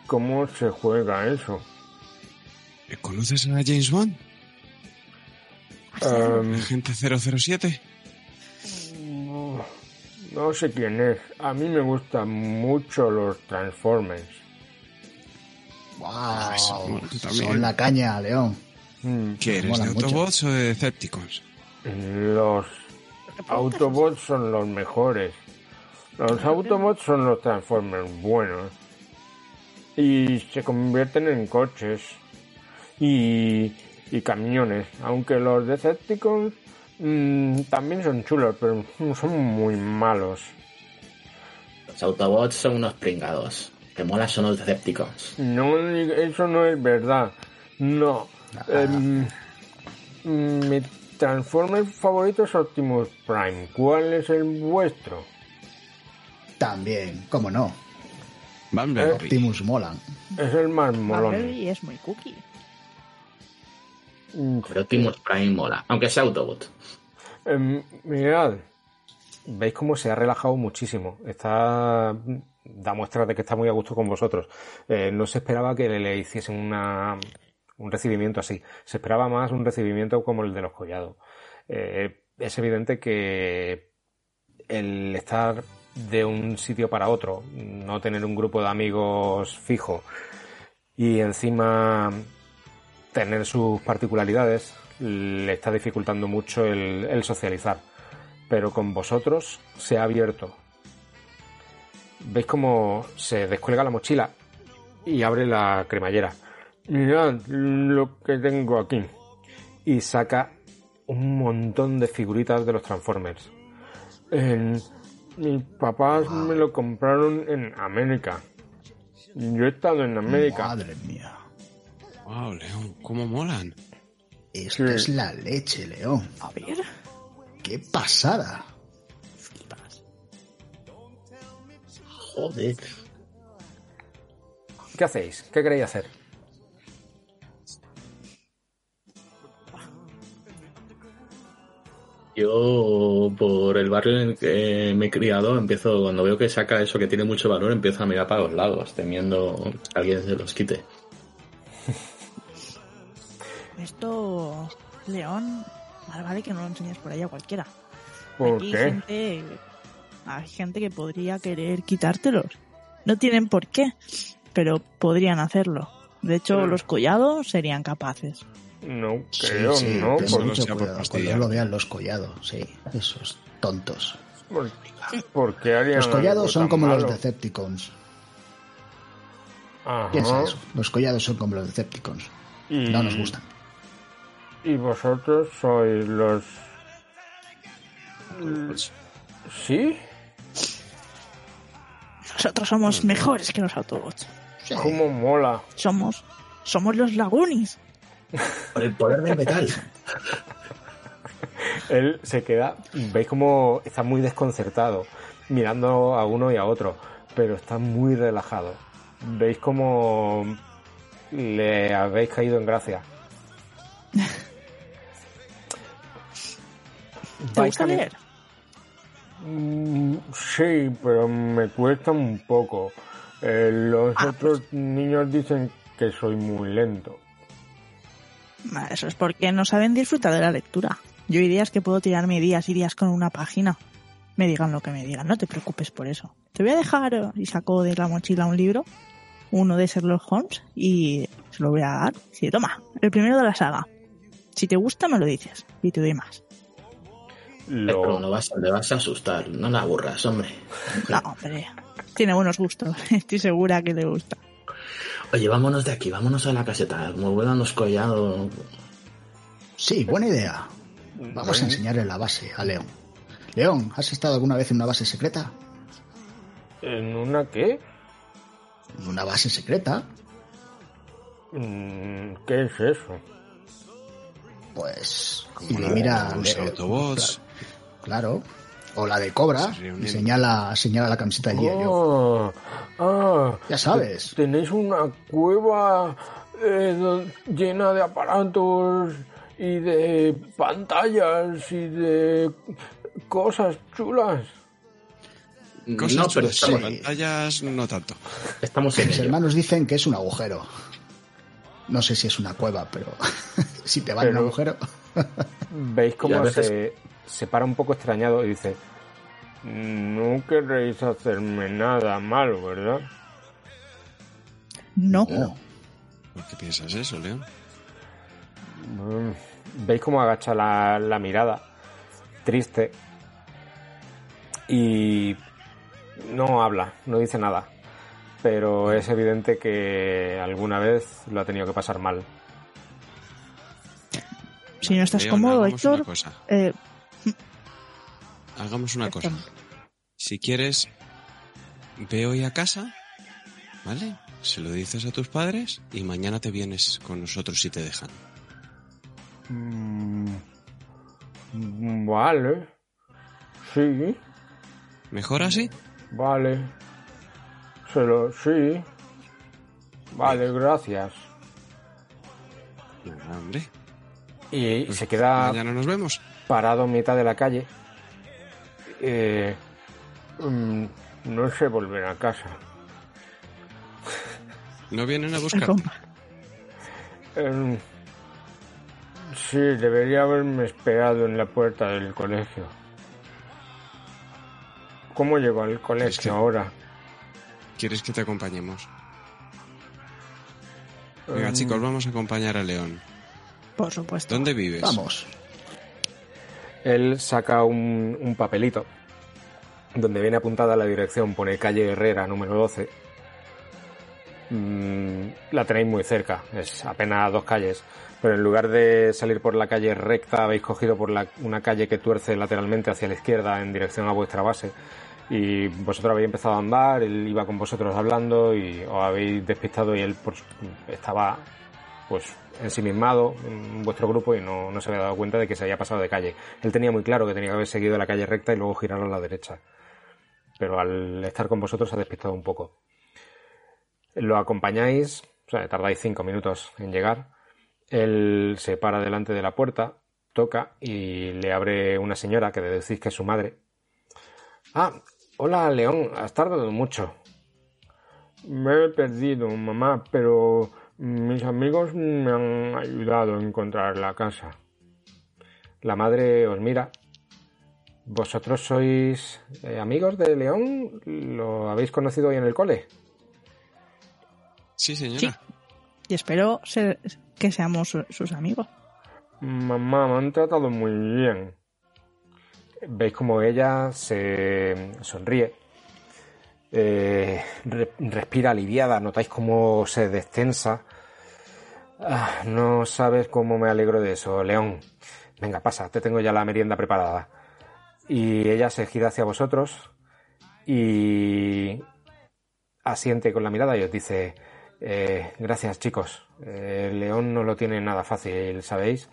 ¿Cómo se juega eso? ¿Conoces a James Bond? Um, ¿Agente 007? no, no sé quién es. A mí me gustan mucho los Transformers. ¡Wow! eso también. Son la caña, León. Mm, ¿Qué eres, de mucho. Autobots o de Decepticons? Los Autobots son los mejores. Los Autobots son los Transformers buenos. Y se convierten en coches. Y, y camiones. Aunque los Decepticons mm, también son chulos, pero son muy malos. Los Autobots son unos pringados. Que mola son los Decepticons. No, eso no es verdad. No. Em, mi Transformer favorito es Optimus Prime. ¿Cuál es el vuestro? También, cómo no. Bumblebee. Optimus molan. Es el más molón. Bumblebee es muy cookie. Mm, Pero Optimus Prime mola. Aunque sea Autobot. em, mirad, veis cómo se ha relajado muchísimo. Está da muestras de que está muy a gusto con vosotros. Eh, no se esperaba que le, le hiciesen una, un recibimiento así. Se esperaba más un recibimiento como el de los collados. Eh, es evidente que el estar de un sitio para otro, no tener un grupo de amigos fijo y encima tener sus particularidades le está dificultando mucho el, el socializar. Pero con vosotros se ha abierto. Veis cómo se descuelga la mochila y abre la cremallera. Mirad lo que tengo aquí. Y saca un montón de figuritas de los Transformers. En- mis papás me lo compraron en América. Yo he estado en América. Madre mía. Wow, León, cómo molan. Esto es la leche, León. A ver. ¡Qué pasada! Joder. ¿Qué hacéis? ¿Qué queréis hacer? Yo, por el barrio en el que me he criado, empiezo, cuando veo que saca eso que tiene mucho valor, empiezo a mirar para los lados, temiendo que alguien se los quite. Esto, León, más vale que no lo enseñes por ahí a cualquiera. ¿Por Aquí qué? Hay gente, hay gente que podría querer quitártelos. No tienen por qué, pero podrían hacerlo. De hecho, Pero- los collados serían capaces. No creo, sí, ¿no? ten Solo mucho sea por cuidado fastidiar. cuando lo vean los collados, sí, esos tontos. ¿Por, por qué harían Los algo collados son tan como los? Decepticons. Ajá. Piensa eso. Los collados son como los Decepticons. Y, No nos gustan. Y vosotros sois los... ¿Sí? Nosotros somos mejores que los Autobots. Sí. ¿Cómo mola? Somos, somos los Lagunis. Por el poder del metal. [laughs] Él se queda... Veis como está muy desconcertado, mirando a uno y a otro, pero está muy relajado. Veis como le habéis caído en gracia. [laughs] ¿Te Vais gusta leer? Mm, Sí, pero me cuesta un poco. Eh, los Ah, otros niños dicen que soy muy lento. Eso es porque no saben disfrutar de la lectura. Yo hay días que puedo tirarme días y días con una página. Me digan lo que me digan, no te preocupes por eso. Te voy a dejar, eh, y saco de la mochila un libro, uno de Sherlock Holmes, y se lo voy a dar. Sí, toma, el primero de la saga. Si te gusta, me lo dices, y te doy más. Pero no vas, le vas a asustar, no la aburras, hombre. No, hombre, tiene buenos gustos, [laughs] estoy segura que le gusta. Oye, vámonos de aquí, vámonos a la caseta. Como vuelan los collados. Sí, buena idea. Vamos a enseñarle la base a León. León, ¿has estado alguna vez en una base secreta? ¿En una qué? ¿En una base secreta? Mm, ¿Qué es eso? Pues. Como y mira, los le- Autobots. Cla- Claro. O la de Cobra. Y señala, señala la camiseta. Joe. Oh, ah, Ya sabes. Tenéis una cueva eh, llena de aparatos y de pantallas y de cosas chulas. Cosas no, pero chulas, estamos, sí. pantallas no tanto. estamos en Mis ello. hermanos dicen que es un agujero. No sé si es una cueva, pero [laughs] si te vale Pero- un agujero. Veis cómo veces- se, se para un poco extrañado y dice, no querréis hacerme nada malo, ¿verdad? No, No. ¿Por qué piensas eso, León? Mm, Veis cómo agacha la, la mirada, triste, y no habla, no dice nada, pero es evidente que alguna vez lo ha tenido que pasar mal. si no estás cómodo, Héctor, eh, Hagamos una cosa. Si quieres, ve hoy a casa, ¿vale? Se lo dices a tus padres y mañana te vienes con nosotros si te dejan. Mm, Vale, sí, ¿Mejor así? vale, se lo, sí, vale, gracias. Hombre. Y se queda Mañana nos vemos. parado en mitad de la calle. Eh, mm, no sé volver a casa. ¿No vienen a buscar? Em, sí, debería haberme esperado en la puerta del colegio. ¿Cómo llego al colegio que- ahora? ¿Quieres que te acompañemos? Venga, Em, chicos, vamos a acompañar a León. Por supuesto. ¿Dónde vives? Vamos. Él saca un, papelito donde viene apuntada la dirección, pone calle Herrera número 12. Mm, la tenéis muy cerca, es apenas dos calles, pero en lugar de salir por la calle recta habéis cogido por una calle que tuerce lateralmente hacia la izquierda en dirección a vuestra base y vosotros habéis empezado a andar, él iba con vosotros hablando y os habéis despistado y él pues, estaba pues ensimismado en vuestro grupo y no, no se había dado cuenta de que se había pasado de calle. Él tenía muy claro que tenía que haber seguido la calle recta y luego girar a la derecha. pero al estar con vosotros se ha despistado un poco. Lo acompañáis, o sea, tardáis cinco minutos en llegar. Él se para delante de la puerta, toca y le abre una señora que decís que es su madre. Ah, hola León, has tardado mucho. Me he perdido, mamá, pero mis amigos me han ayudado a encontrar la casa. La madre os mira. ¿Vosotros sois eh, amigos de León? ¿Lo habéis conocido hoy en el cole? Sí, señora. Sí. Y espero ser- que seamos su- sus amigos. Mamá, me han tratado muy bien. Veis como ella se sonríe, eh, re- respira aliviada, notáis cómo se destensa. Ah, no sabes cómo me alegro de eso, León. Venga, pasa, te tengo ya la merienda preparada. Y ella se gira hacia vosotros y asiente con la mirada y os dice, eh, gracias chicos, Eh, León no lo tiene nada fácil, ¿sabéis?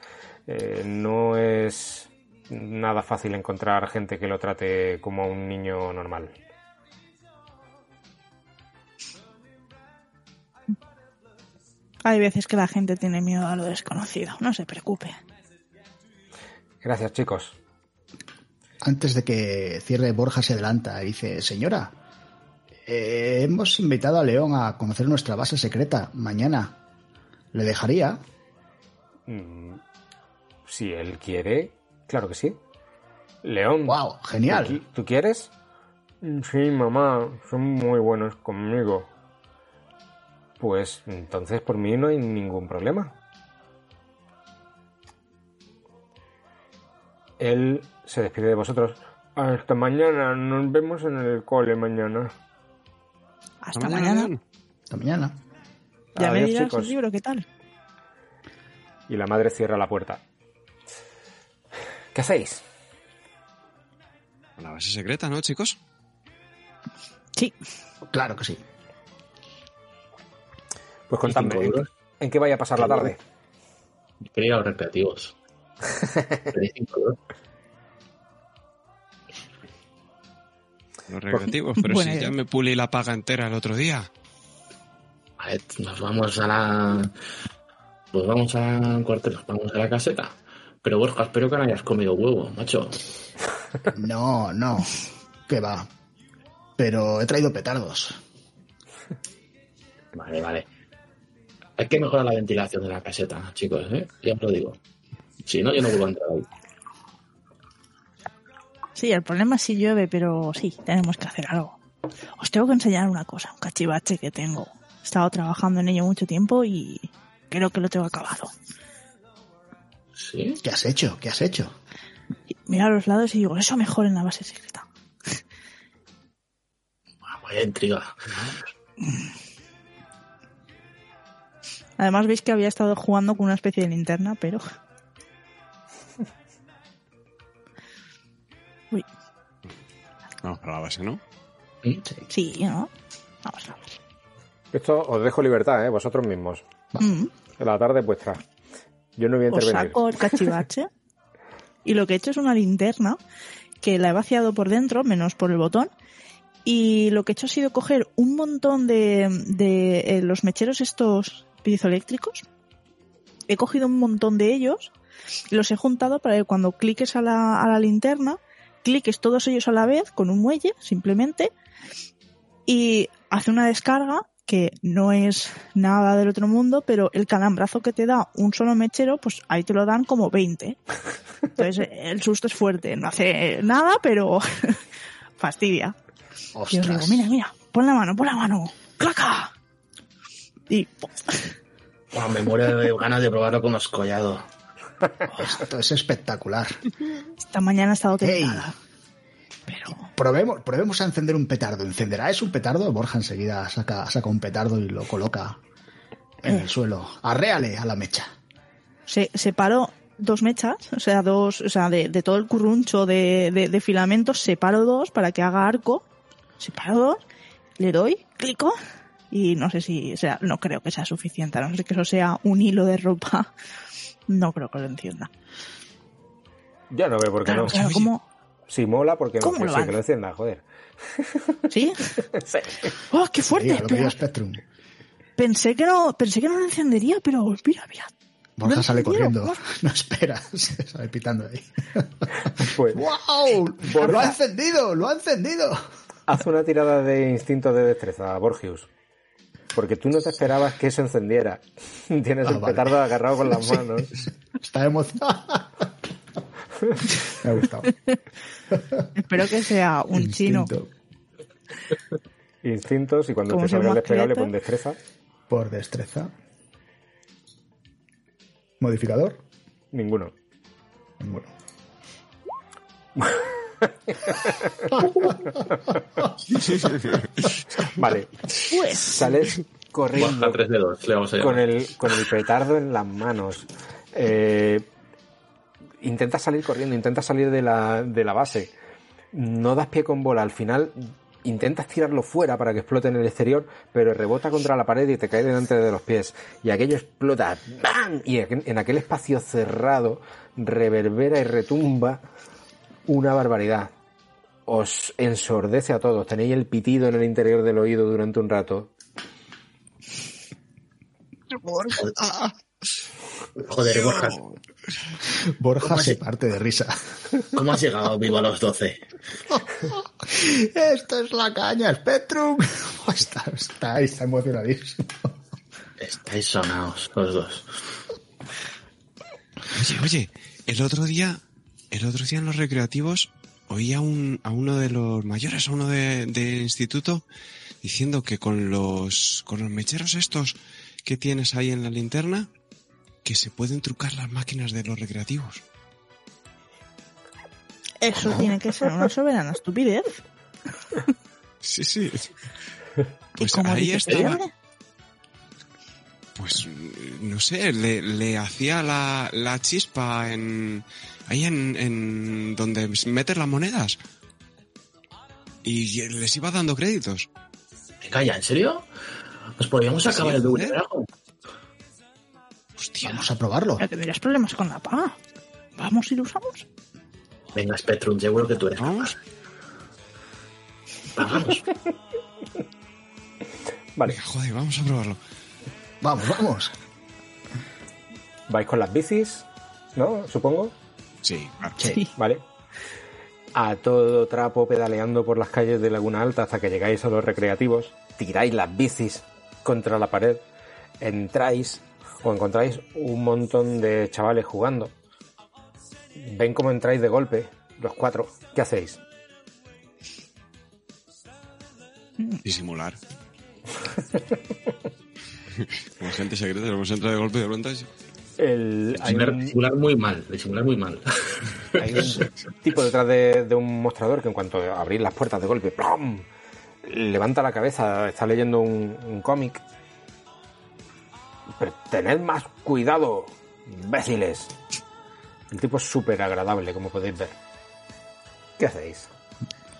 Eh, no es nada fácil encontrar gente que lo trate como a un niño normal. Hay veces que la gente tiene miedo a lo desconocido. No se preocupe. Gracias chicos. Antes de que cierre Borja se adelanta y dice, señora, eh, hemos invitado a León a conocer nuestra base secreta mañana. ¿Le dejaría? Mm, Si él quiere, claro que sí. León. ¡Wow! ¿tú, Genial. ¿tú quieres? Sí, mamá, son muy buenos conmigo. Pues entonces por mí no hay ningún problema. Él se despide de vosotros. Hasta mañana, nos vemos en el cole mañana. Hasta mañana. Hasta mañana. Ya me Adiós, dirás chicos. el libro qué tal. Y la madre cierra la puerta. ¿Qué hacéis? La base secreta, ¿no, chicos? Sí. Claro que sí. Pues contadme, ¿en, qué- euros? en qué vaya a pasar la tarde? Ir a los recreativos. [laughs] Los recreativos, pero Buena si ya me pulí la paga entera el otro día. Vale, nos vamos a la. Pues vamos al cuartel, nos vamos a la caseta. Pero Borja, espero que no hayas comido huevo, macho. [laughs] No, no. Que va. Pero he traído petardos. Vale, vale. Hay que mejorar la ventilación de la caseta, chicos, ¿eh? Ya os lo digo. Si no, yo no vuelvo a entrar ahí. Sí, el problema es si llueve, pero sí, tenemos que hacer algo. Os tengo que enseñar una cosa, un cachivache que tengo. He estado trabajando en ello mucho tiempo y creo que lo tengo acabado. ¿Sí? ¿Qué has hecho? ¿Qué has hecho? Y Miro a los lados y digo, eso mejor en la base secreta. Ah, Vaya intriga. [laughs] Además veis que había estado jugando con una especie de linterna, pero... [laughs] Uy, Vamos para la base, ¿no? ¿Mm? sí, ¿no? Vamos, vamos. Esto os dejo libertad, ¿eh? vosotros mismos. Mm. La tarde es vuestra. Yo no voy a Os intervenir. saco el cachivache [laughs] y lo que he hecho es una linterna que la he vaciado por dentro, menos por el botón. Y lo que he hecho ha sido coger un montón de, de eh, los mecheros estos piezoeléctricos. He cogido un montón de ellos los he juntado para que cuando cliques a la, a la linterna, cliques todos ellos a la vez con un muelle, simplemente, y hace una descarga que no es nada del otro mundo, pero el calambrazo que te da un solo mechero, pues ahí te lo dan como 20. Entonces el susto es fuerte, no hace nada, pero [laughs] fastidia. Y os digo, mira, mira, pon la mano, pon la mano, ¡claca! Y. Buah, me muero de ganas de probarlo con los collados. Esto es espectacular. esta mañana he estado Hey. tentada. Pero Probemos, probemos a encender un petardo. ¿Encenderá eso un petardo? Borja enseguida saca, saca un petardo y lo coloca en el suelo. Arréale a la mecha. se separó dos mechas, o sea, dos, o sea, de, de todo el curruncho de, de, de filamentos, separo dos para que haga arco, separo dos, le doy, clico, y no sé si, o sea, no creo que sea suficiente, a no ser que eso sea un hilo de ropa, no creo que lo encienda. Ya no veo por qué Claro, no. claro, como, Si mola, porque no ¿Cómo que lo sí, van? que lo encienda, joder. [laughs] ¿Sí? ¡Oh, qué fuerte! Spectrum. pensé que no, pensé que no lo encendería, pero mira, mira. Borja sale corriendo. [laughs] No espera, se [laughs] sale pitando ahí. Pues ¡Wow! ¡Lo ha encendido! ¡Lo ha encendido! haz una tirada de instinto de destreza, Borgius. Porque tú no te esperabas que eso encendiera. [laughs] Tienes Ah, el vale. petardo agarrado con las [laughs] Sí. manos. Está emocionado. [laughs] Me ha gustado. Espero que sea un chino. Instinto Instintos y cuando te salga el desplegable criato. pon destreza. Por destreza. Modificador. Ninguno. Ninguno. [laughs] Vale. Pues, Sales corriendo Baja 3 de 2, le vamos a con el, con el petardo en las manos. Eh, intentas salir corriendo, intentas salir de la, de la base. No das pie con bola. Al final intentas tirarlo fuera para que explote en el exterior, pero rebota contra la pared y te cae delante de los pies. Y aquello explota. ¡Bam! Y en aquel espacio cerrado reverbera y retumba una barbaridad. Os ensordece a todos. Tenéis el pitido en el interior del oído durante un rato. Joder, Borja, Borja ¿Cómo se parte de risa. ¿cómo has llegado vivo a los 12? [laughs] Esto es la caña, Spectrum. [laughs] Está, está, está emocionadísimo. Estáis sonados los dos. Oye, oye, el otro día, el otro día en los recreativos oí a, un, a uno de los mayores, a uno de, del instituto, diciendo que con los, con los mecheros estos que tienes ahí en la linterna, que se pueden trucar las máquinas de los recreativos. eso tiene que ser una soberana estupidez. Sí, sí. [laughs] ¿Y Pues ahí estaba. Pues no sé, le, le hacía la, la chispa en ahí en, en donde metes las monedas. Y les iba dando créditos. Venga, ¿ya? ¿En serio? Pues podríamos acabar el doble. Hostia. Vamos a probarlo. Ya tendrías problemas con la paga. Vamos y lo usamos. Venga, Spectrum, seguro que tú eres Vamos. capaz. Vamos. [laughs] Vale. Venga, joder, vamos a probarlo. Vamos, vamos. Vais con las bicis, ¿no? Supongo. Sí, claro. Sí. [laughs] Vale. A todo trapo pedaleando por las calles de Laguna Alta hasta que llegáis a los recreativos. Tiráis las bicis contra la pared. Entráis o encontráis un montón de chavales jugando. Ven cómo entráis de golpe, los cuatro. ¿Qué hacéis? Disimular. [laughs] Como gente secreta, vamos a entrar de golpe de pronto. El, hay Disimular, un- disimular muy mal, disimular muy mal. [laughs] Hay un tipo detrás de, de un mostrador que en cuanto abrís las puertas de golpe, ¡plom! levanta la cabeza, está leyendo un, un cómic. Pero tened más cuidado, imbéciles. El tipo es súper agradable, como podéis ver. ¿Qué hacéis?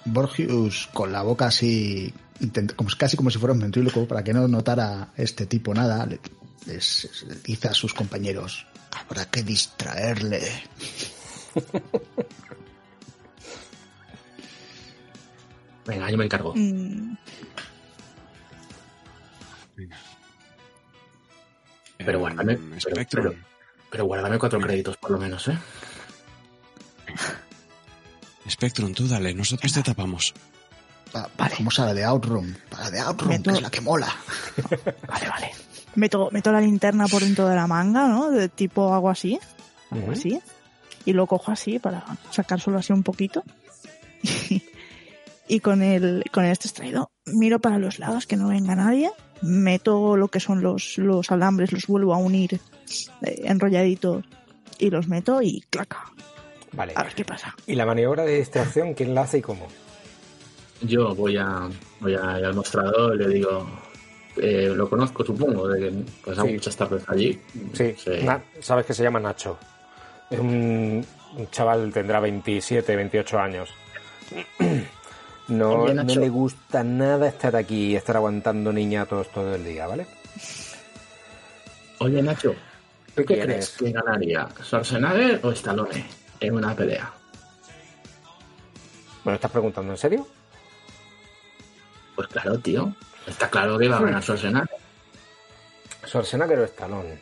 Borgius con la boca así, intenta- como, casi como si fuera un ventríloco, para que no notara este tipo nada, le, les- les dice a sus compañeros, habrá que distraerle. [laughs] Venga, yo me encargo. Mm, Pero guárdame, pero- Spectrum. pero- Pero guárdame cuatro créditos por lo menos, ¿eh? Spectrum, tú dale, nosotros te tapamos. Va- Vamos a la de Outroom, a la de Outroom, Meto- que es la que mola. [laughs] vale, vale. Meto, meto la linterna por dentro de la manga, ¿no? De tipo algo así. Así. Y lo cojo así para sacar solo así un poquito. [laughs] y con el, con este extraído miro para los lados que no venga nadie. Meto lo que son los, los alambres, los vuelvo a unir eh, enrolladitos y los meto y claca. Vale. A ver qué pasa. ¿Y la maniobra de distracción quién la hace y cómo? Yo voy a voy a al mostrador y le digo, eh, lo conozco supongo, de que hago Sí. muchas tardes allí. Sí, Na- sabes que se llama Nacho. Es un, un chaval, tendrá 27, 28 años. [clears throat] No, no le gusta nada estar aquí y estar aguantando niñatos todo el día, ¿vale? Oye Nacho, ¿tú qué ¿Quién crees es? que ganaría? ¿Schwarzenegger o Stallone en una pelea? ¿Me lo estás preguntando en serio? Pues claro, tío. Está claro que va a ganar Schwarzenegger. Schwarzenegger o Stallone.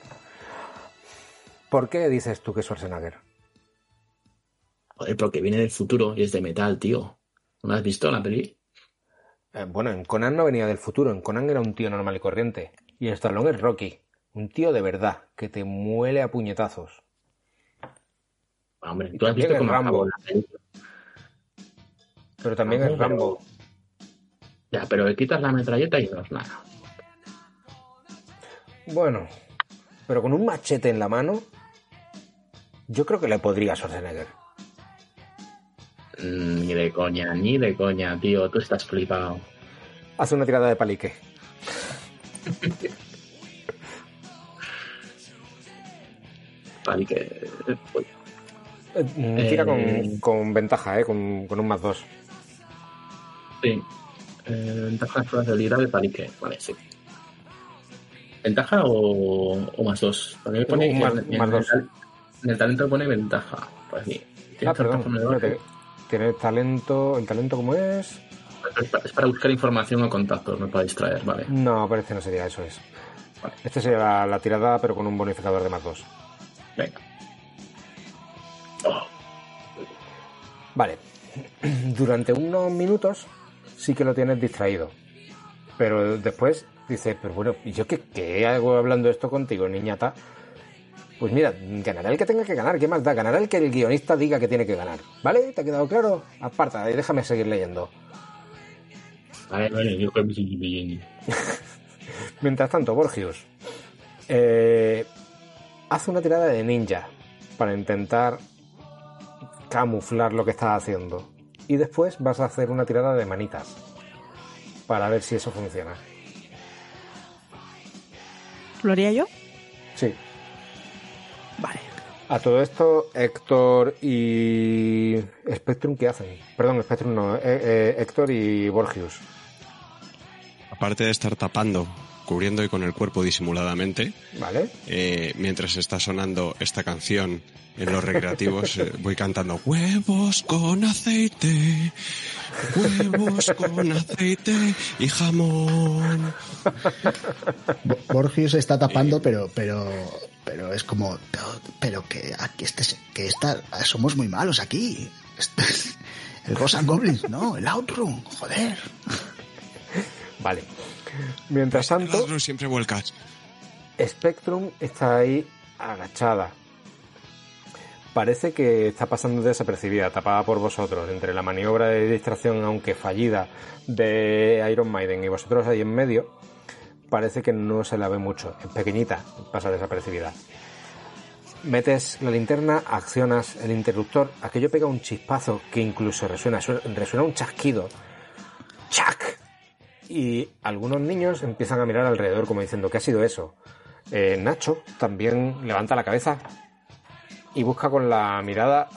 ¿Por qué dices tú que Schwarzenegger? Joder, porque viene del futuro y es de metal, tío. ¿No has visto la peli? Eh, bueno, en Conan no venía del futuro, en Conan era un tío normal y corriente. Y Stallone es Rocky, un tío de verdad, que te muele a puñetazos. Hombre, tú has visto es cómo Rambo. Pero también Rambo, es Rambo. Ya, pero le quitas la metralleta y no es nada. Bueno, pero con un machete en la mano, yo creo que le podría a Schwarzenegger. Mm, Ni de coña, ni de coña, tío. Tú estás flipado. Hace una tirada de palique. Vale, que... uy, Eh, Tira Eh. con, con ventaja, ¿eh? Con, con un más dos. Sí. Eh, ventaja de probabilidad de palique. Vale, sí. ¿Ventaja o, o más dos? Porque me pone Un que más- en, más dos. en el talento pone ventaja. Pues sí. Ah, Tienes perdón. ventaja de espérate. Tiene talento. ¿El talento cómo es? Es pa- es para buscar información o contactos, no para distraer, vale. No, parece que no sería eso. es. Vale. Este sería la, la tirada, pero con un bonificador de más dos. Venga. Vale. [clears throat] Durante unos minutos sí que lo tienes distraído. Pero después dices, pero bueno, ¿y yo qué, qué hago hablando esto contigo, niñata? Pues mira, ganará el que tenga que ganar, ¿qué más da? Ganará el que el guionista diga que tiene que ganar. ¿Vale? ¿Te ha quedado claro? Aparta y déjame seguir leyendo. Vale, vale, yo creo que sí, bien. [laughs] Mientras tanto, Borgius eh, hace una tirada de ninja para intentar camuflar lo que estás haciendo. Y después vas a hacer una tirada de manitas para ver si eso funciona. ¿Lo haría yo? Sí. Vale. A todo esto, Héctor y Spectrum, ¿qué hacen? Perdón, Spectrum no, eh, eh, Héctor y Borgius. Aparte de estar tapando, cubriendo y con el cuerpo disimuladamente, ¿Vale? eh, mientras está sonando esta canción en los recreativos, eh, voy cantando huevos con aceite, huevos con aceite y jamón. Bo- Borgios se está tapando, pero, pero, pero es como, pero, pero que aquí este, que está, somos muy malos aquí. Este- el Ghost and Goblins, no, el Outrun, joder. Vale. Mientras tanto, siempre vuelcas. Spectrum está ahí agachada. Parece que está pasando desapercibida, tapada por vosotros, entre la maniobra de distracción, aunque fallida, de Iron Maiden y vosotros ahí en medio. Parece que no se la ve mucho, es pequeñita, pasa desapercibida. Metes la linterna, accionas el interruptor, aquello pega un chispazo que incluso resuena, su- resuena un chasquido. ¡Chac! Y algunos niños empiezan a mirar alrededor como diciendo, ¿qué ha sido eso? Eh, Nacho también levanta la cabeza y busca con la mirada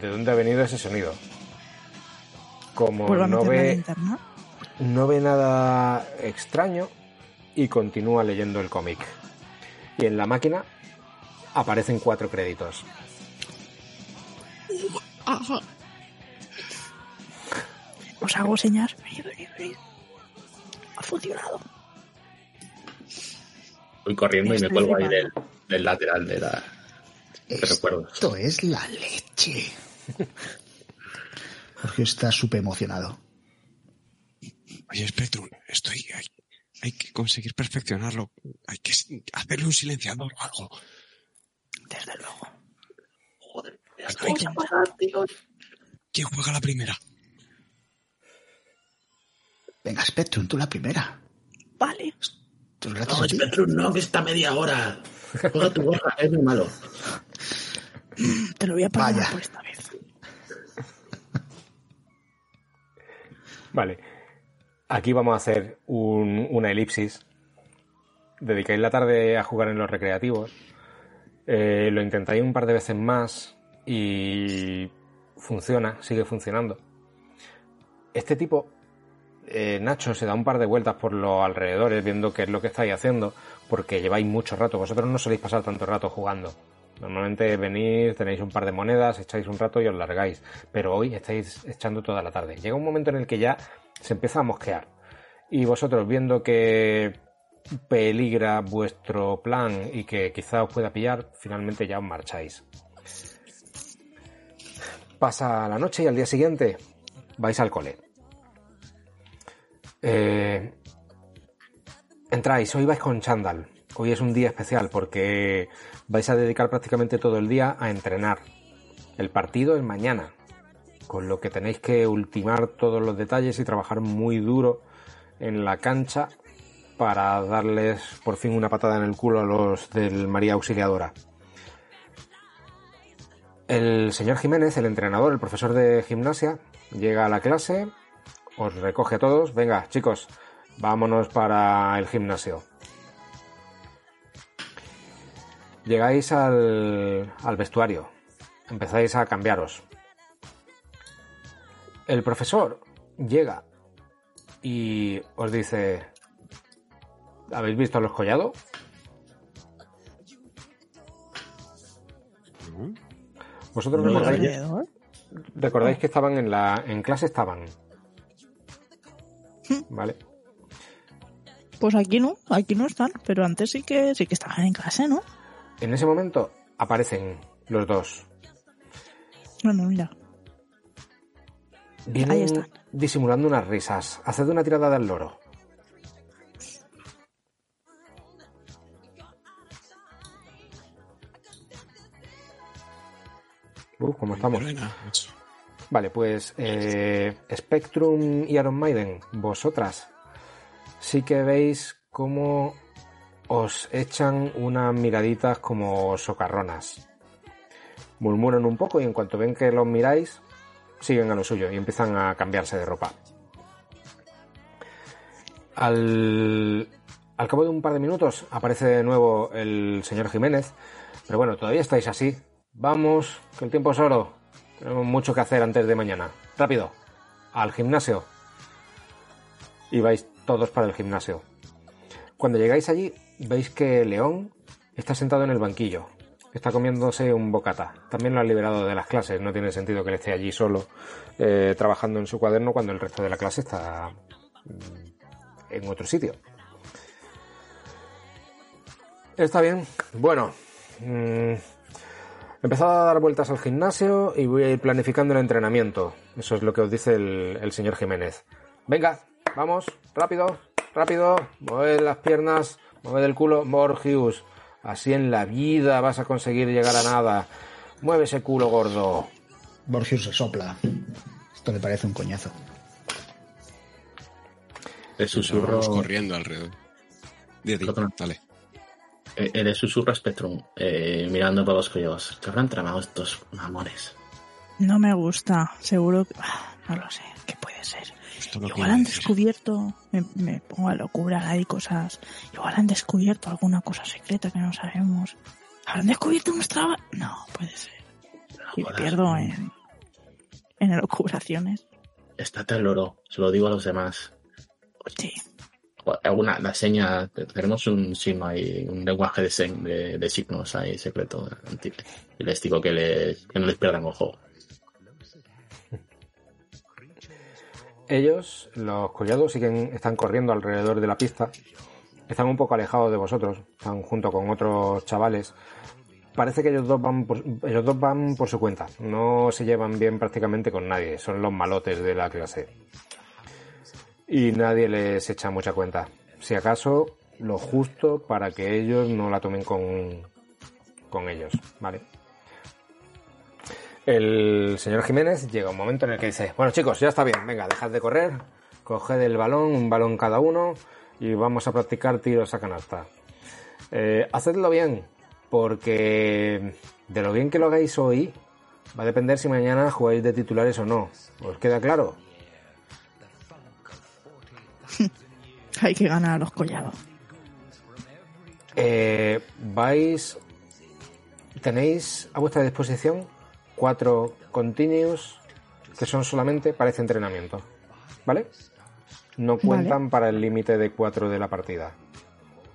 de dónde ha venido ese sonido. Como no ve, no ve nada extraño y continúa leyendo el cómic. Y en la máquina aparecen cuatro créditos. Os hago señas. Ha funcionado. Voy corriendo y me cuelgo ahí del, lateral de la... ¿Qué recuerdos? Esto es la leche. Borgios está súper emocionado. Oye, Spectrum, estoy. Hay, hay que conseguir perfeccionarlo. Hay que hacerle un silenciador o algo. Desde luego. Joder. ¿Quién juega la primera? Venga, Spectrum, tú la primera. Vale. No. Spectrum, no, que está media hora. Juega tu borra, [laughs] es muy malo. Te lo voy a pagar Vaya. por esta vez. Vale. Aquí vamos a hacer un- una elipsis. Dedicáis la tarde a jugar en los recreativos. Eh, lo intentáis un par de veces más y funciona, sigue funcionando. Este tipo, eh, Nacho, se da un par de vueltas por los alrededores viendo qué es lo que estáis haciendo, porque lleváis mucho rato. Vosotros no soléis pasar tanto rato jugando. Normalmente venís, tenéis un par de monedas, echáis un rato y os largáis, pero hoy estáis echando toda la tarde. Llega un momento en el que ya se empieza a mosquear y vosotros viendo que peligra vuestro plan y que quizá os pueda pillar, finalmente ya os marcháis. Pasa la noche y al día siguiente vais al cole. Eh, entráis, hoy vais con chándal. Hoy es un día especial porque vais a dedicar prácticamente todo el día a entrenar. El partido es mañana, con lo que tenéis que ultimar todos los detalles y trabajar muy duro en la cancha para darles por fin una patada en el culo a los del María Auxiliadora. El señor Jiménez, el entrenador, el profesor de gimnasia, llega a la clase, os recoge a todos, venga chicos, vámonos para el gimnasio. Llegáis al, al vestuario, empezáis a cambiaros. El profesor llega y os dice, ¿habéis visto a los collados? Vosotros No, recordáis, recordáis que estaban en la en clase estaban. Vale. Pues aquí no, aquí no están, pero antes sí que sí que estaban en clase, ¿no? En ese momento aparecen los dos. Bueno, mira. Vienen Ahí están. disimulando unas risas. Haced una tirada del loro. Uh, ¿cómo estamos? Buena. Vale, pues eh, Spectrum y Iron Maiden, vosotras sí que veis cómo os echan unas miraditas como socarronas. Murmuran un poco y en cuanto ven que los miráis, siguen a lo suyo y empiezan a cambiarse de ropa. Al, al cabo de un par de minutos aparece de nuevo el señor Jiménez, pero bueno, todavía estáis así. Vamos, que el tiempo es oro. Mucho que hacer antes de mañana. Rápido, al gimnasio. Y vais todos para el gimnasio. Cuando llegáis allí, veis que León está sentado en el banquillo. Está comiéndose un bocata. También lo han liberado de las clases. No tiene sentido que él esté allí solo eh, trabajando en su cuaderno cuando el resto de la clase está mm, en otro sitio. Está bien. Bueno. mm, He empezado a dar vueltas al gimnasio y voy a ir planificando el entrenamiento. Eso es lo que os dice el, el señor Jiménez. Venga, vamos, rápido, rápido. Mueve las piernas, mueve el culo, Morgius. Así en la vida vas a conseguir llegar a nada. Mueve ese culo gordo. Borgius se sopla. Esto le parece un coñazo. Le susurro. Vamos corriendo alrededor. Dale. Eh, eh, le susurro a Spectrum, eh, mirando para los collados. ¿Qué habrán tramado estos mamones? No me gusta, seguro que... ah, No lo sé, ¿qué puede ser? No Igual han decir. descubierto, me, me pongo a locura hay cosas, igual han descubierto alguna cosa secreta que no sabemos. ¿Habrán descubierto nuestra... No, puede ser. Y me pierdo en, en elucubraciones. Estate al loro, se lo digo a los demás. Sí. Alguna, la seña, tenemos un signo ahí, un lenguaje de, de, signos ahí secreto. Y les digo que, les, no les pierdan ojo. Ellos, los collados, siguen, están corriendo alrededor de la pista. Están un poco alejados de vosotros. Están junto con otros chavales. Parece que ellos dos van por, ellos dos van por su cuenta. No se llevan bien prácticamente con nadie. Son los malotes de la clase. Y nadie les echa mucha cuenta. Si acaso, lo justo para que ellos no la tomen con, con ellos. ¿Vale? El señor Jiménez llega un momento en el que dice, bueno chicos, ya está bien, venga, dejad de correr, coged el balón, un balón cada uno, y vamos a practicar tiros a canasta. Eh, hacedlo bien, porque de lo bien que lo hagáis hoy, va a depender si mañana jugáis de titulares o no. ¿Os queda claro? [laughs] Hay que ganar a los collados. Eh, vais, tenéis a vuestra disposición cuatro continuos que son solamente para este entrenamiento, ¿vale? No cuentan para el límite de cuatro de la partida.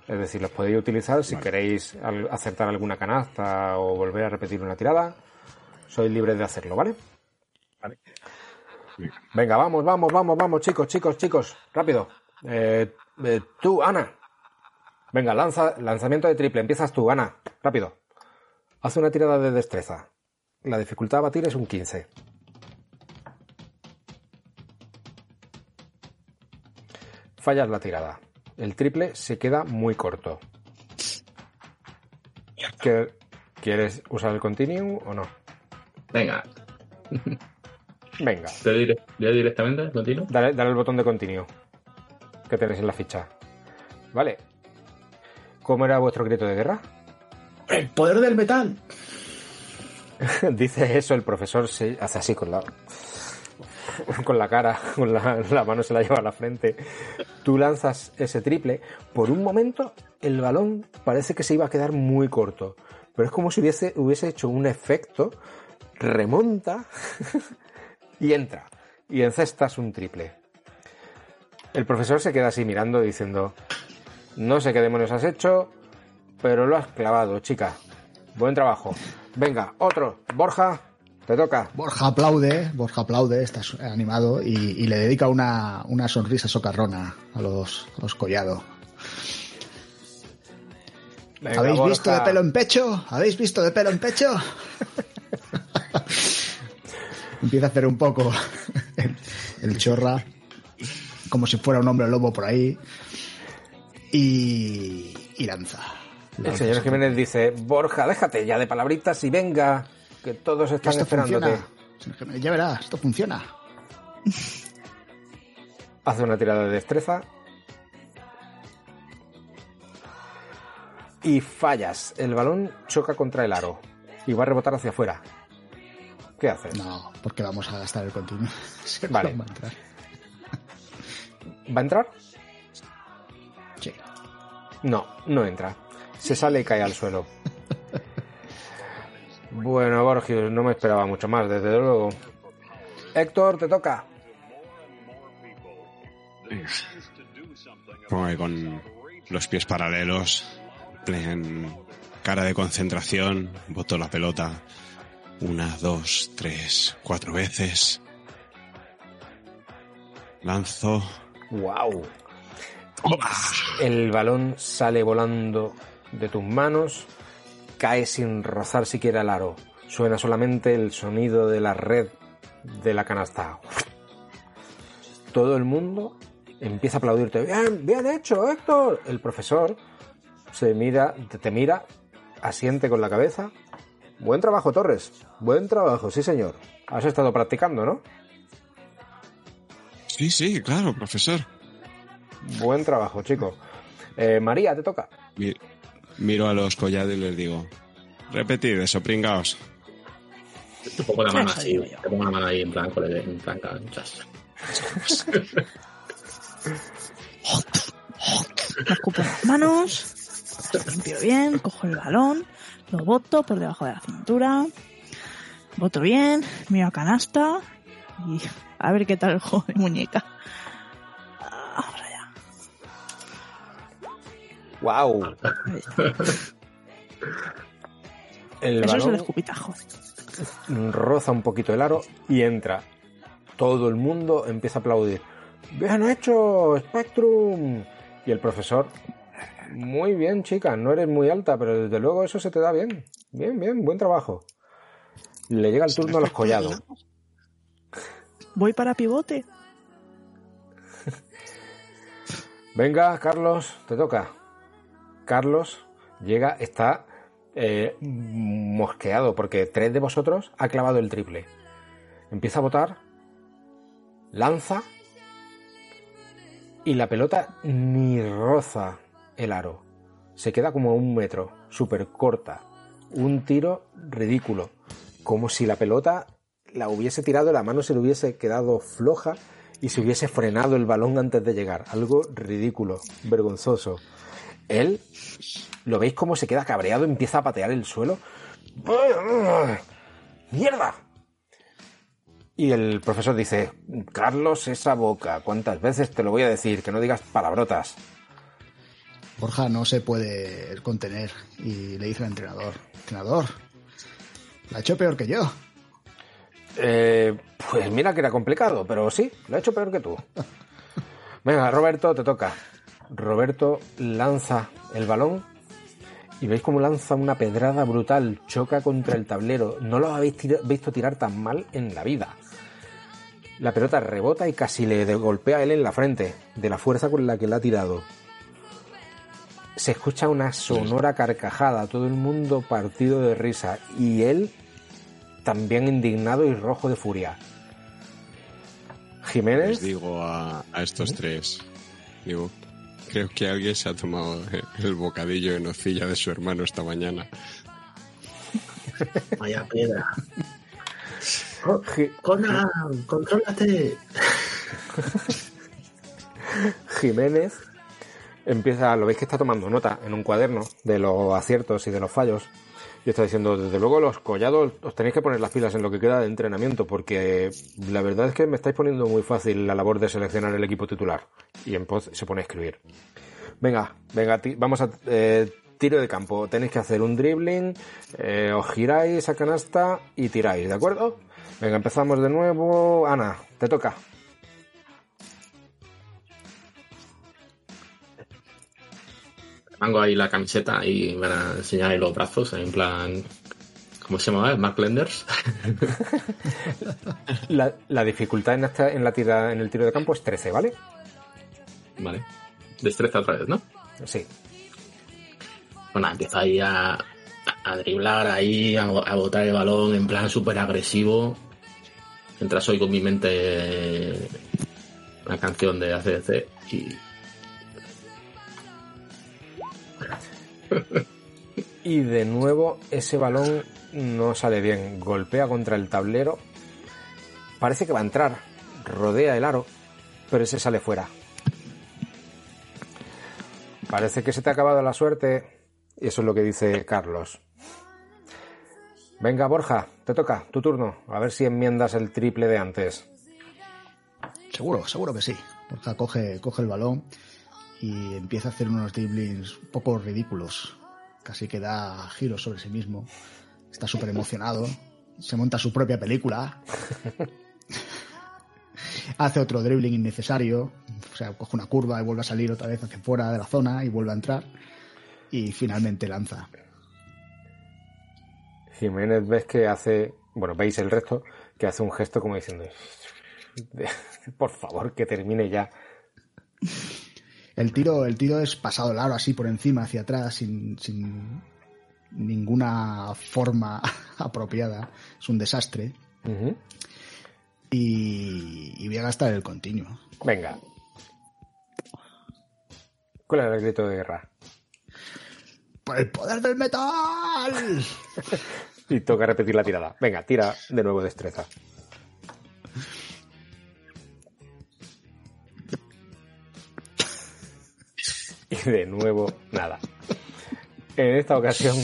Es decir, los podéis utilizar si queréis al- acertar alguna canasta o volver a repetir una tirada. Sois libres de hacerlo, ¿vale? Vale. Venga, vamos, vamos, vamos, vamos, chicos, chicos, chicos. Rápido. Eh, eh, tú, Ana. Venga, lanza, lanzamiento de triple. Empiezas tú, Ana. Rápido. Haz una tirada de destreza. La dificultad a batir es un 15. Fallas la tirada. El triple se queda muy corto. ¿Qué- ¿Quieres usar el continuum o no? Venga, [laughs] Venga, ¿te diré, le doy directamente? ¿Continuo? dale, dale el botón de continuo que tenéis en la ficha. Vale. ¿Cómo era vuestro grito de guerra? ¡El poder del metal! [laughs] Dice eso, el profesor se hace así con la con la cara, con la, la mano se la lleva a la frente. Tú lanzas ese triple. Por un momento, el balón parece que se iba a quedar muy corto. Pero es como si hubiese, hubiese hecho un efecto, remonta y entra. Y encestas un triple. El profesor se queda así mirando diciendo, no sé qué demonios has hecho, pero lo has clavado, chica. Buen trabajo. Venga, otro. Borja, te toca. Borja aplaude, Borja aplaude, está animado y, y le dedica una, una sonrisa socarrona a los, a los collado. Venga, ¿Habéis Borja. visto de pelo en pecho? ¿Habéis visto de pelo en pecho? [laughs] Empieza a hacer un poco [laughs] el, el chorra, como si fuera un hombre lobo por ahí, y, y lanza. El señor Jiménez dice, Borja, déjate ya de palabritas y venga, que todos están esto esperándote. funciona. Ya verás, esto funciona. [laughs] Hace una tirada de destreza. Y fallas. El balón choca contra el aro. Y va a rebotar hacia afuera. ¿Qué haces? No, porque vamos a gastar el continuo. [laughs] Vale. va a entrar. ¿Va a entrar? Sí. No, no entra. Se sale y cae al suelo. Bueno, Borgios, no me esperaba mucho más, desde luego. Héctor, te toca. Pongo ahí con los pies paralelos, en cara de concentración, boto la pelota una, dos, tres, cuatro veces. Lanzo. ¡Wow! El balón sale volando de tus manos, cae sin rozar siquiera el aro. Suena solamente el sonido de la red de la canasta. Todo el mundo empieza a aplaudirte. Bien, bien hecho, Héctor. El profesor se mira, te, te mira, asiente con la cabeza. Buen trabajo, Torres. Buen trabajo, sí, señor. Has estado practicando, ¿no? Sí, sí, claro, profesor. Buen trabajo, chico. Eh, María, te toca. Mi- Miro a los collados y les digo, repetid eso, pringaos. Te pongo la mano Eso así, te pongo la mano ahí en plan, con el- en plan, chas. Me escupo las manos, limpio bien, cojo el balón, lo boto por debajo de la cintura, boto bien, miro a canasta y a ver qué tal el juego de muñeca. Vamos allá. ¡Wow! El Eso es el escupitajo. roza un poquito el aro y entra. Todo el mundo empieza a aplaudir. ¡Bien hecho, Spectrum! Y el profesor, muy bien, chica, no eres muy alta, pero desde luego eso se te da bien. Bien, bien, buen trabajo. Le llega el turno a los collados. Voy para pivote. [laughs] Venga, Carlos, te toca. Carlos llega, está eh, mosqueado porque tres de vosotros ha clavado el triple. Empieza a botar, lanza y la pelota ni roza el aro. Se queda como a un metro, súper corta. Un tiro ridículo. Como si la pelota la hubiese tirado, la mano se le hubiese quedado floja y se hubiese frenado el balón antes de llegar. Algo ridículo, vergonzoso. Él, ¿lo veis cómo se queda cabreado? Empieza a patear el suelo. ¡Mierda! Y el profesor dice, Carlos, esa boca, ¿cuántas veces te lo voy a decir? Que no digas palabrotas. Borja no se puede contener y le dice al entrenador, entrenador, la ha hecho peor que yo. Eh, pues mira que era complicado, pero sí, lo he hecho peor que tú. Venga, Roberto, te toca. Roberto lanza el balón y veis cómo lanza una pedrada brutal, choca contra el tablero. No lo habéis visto tirar tan mal en la vida. La pelota rebota y casi le golpea a él en la frente, de la fuerza con la que la ha tirado. Se escucha una sonora carcajada, todo el mundo partido de risa y él también indignado y rojo de furia. Les Jiménez, digo a, a estos tres, digo, creo que alguien se ha tomado el bocadillo de nocilla de su hermano esta mañana. [laughs] Vaya piedra. Conan, contrólate. Jiménez empieza, lo veis que está tomando nota en un cuaderno de los aciertos y de los fallos. Y está diciendo, desde luego los collados os tenéis que poner las pilas en lo que queda de entrenamiento, porque la verdad es que me estáis poniendo muy fácil la labor de seleccionar el equipo titular. Y en pos se pone a escribir. Venga, venga, vamos a eh, tiro de campo. Tenéis que hacer un dribbling, eh, os giráis a canasta y tiráis, ¿de acuerdo? Venga, empezamos de nuevo. Ana, te toca. Mango ahí la camiseta y me van a enseñar ahí los brazos, en plan. ¿Cómo se llama? Mark Lenders. [laughs] La, la dificultad en, esta, en, la tira, en el tiro de campo es 13, ¿vale? vale. Destreza otra vez, ¿no? Sí. Bueno, empiezo ahí a, a driblar, ahí, a, a botar el balón en plan súper agresivo. Mientras oigo en mi mente una canción de ACDC y Y de nuevo ese balón no sale bien. Golpea contra el tablero. Parece que va a entrar. Rodea el aro. Pero ese sale fuera. Parece que se te ha acabado la suerte. Y eso es lo que dice Carlos. Venga, Borja, te toca, tu turno. A ver si enmiendas el triple de antes. Seguro, seguro que sí. Borja coge, coge el balón y empieza a hacer unos dribblings un poco ridículos. Casi que da giros sobre sí mismo. Está súper emocionado. Se monta su propia película. [laughs] Hace otro dribbling innecesario. O sea, coge una curva y vuelve a salir otra vez hacia fuera de la zona y vuelve a entrar. Y finalmente lanza. Jiménez ves que hace, bueno, veis el resto, que hace un gesto como diciendo, [laughs] por favor, que termine ya. El tiro, el tiro es pasado el aro así por encima, hacia atrás, sin, sin ninguna forma [laughs] apropiada. Es un desastre. Y voy a gastar el continuo. Venga. ¿Cuál era el grito de guerra? ¡Por el poder del metal! [laughs] Y toca repetir la tirada. Venga, tira de nuevo destreza. [laughs] Y de nuevo, nada. En esta ocasión,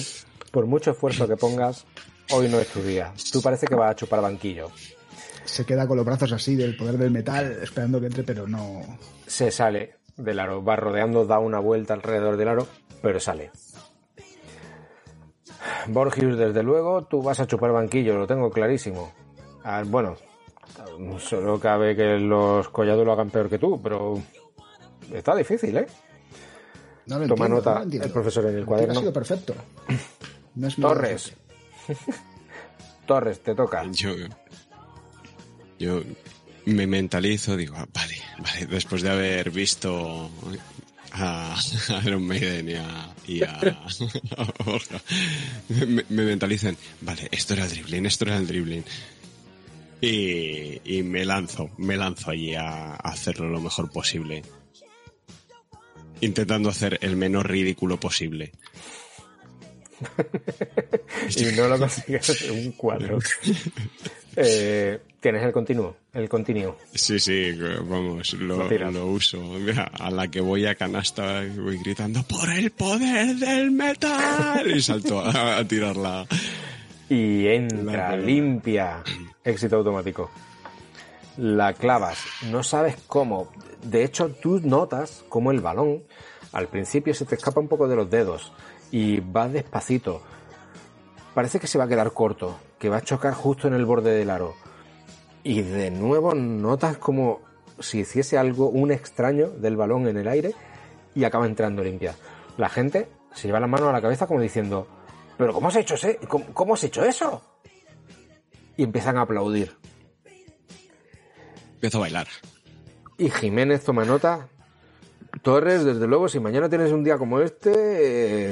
por mucho esfuerzo que pongas, hoy no es tu día. Tú parece que vas a chupar banquillo. Se queda con los brazos así del poder del metal, esperando que entre, pero no. Se sale del aro, va rodeando, da una vuelta alrededor del aro, pero sale. Borgius, desde luego, tú vas a chupar banquillo, lo tengo clarísimo. Ah, bueno, solo cabe que los collados lo hagan peor que tú, pero está difícil, ¿eh? No lo Toma entiendo, nota no lo entiendo. el profesor en el cuaderno. Ha sido perfecto. No es Torres. [laughs] Torres, te toca. Yo, yo me mentalizo, digo, ah, vale, vale, después de haber visto a, a Iron Maiden y a, y a, a Borja, me, me mentalicen, vale, esto era el dribbling, esto era el dribbling. Y, y me lanzo, me lanzo allí a, a hacerlo lo mejor posible. Intentando hacer el menor ridículo posible. [laughs] y no lo consigues un 4. [laughs] Eh, Tienes el continuo, el continuo. Sí, sí, vamos, lo, Lo tiras. lo uso. Mira, a la que voy a canasta voy gritando ¡Por el poder del metal! Y salto a, a tirarla. Y entra, limpia. Éxito automático. La clavas. No sabes cómo. De hecho, tú notas cómo el balón Al principio se te escapa un poco de los dedos y va despacito. Parece que se va a quedar corto, que va a chocar justo en el borde del aro. Y de nuevo notas como si hiciese algo, un extraño del balón en el aire y acaba entrando limpia. La gente se lleva la mano a la cabeza como diciendo, ¿pero cómo has hecho, ese? ¿Cómo, cómo has hecho eso? Y empiezan a aplaudir. Empiezo a bailar. Y Jiménez toma nota. Torres, desde luego, si mañana tienes un día como este,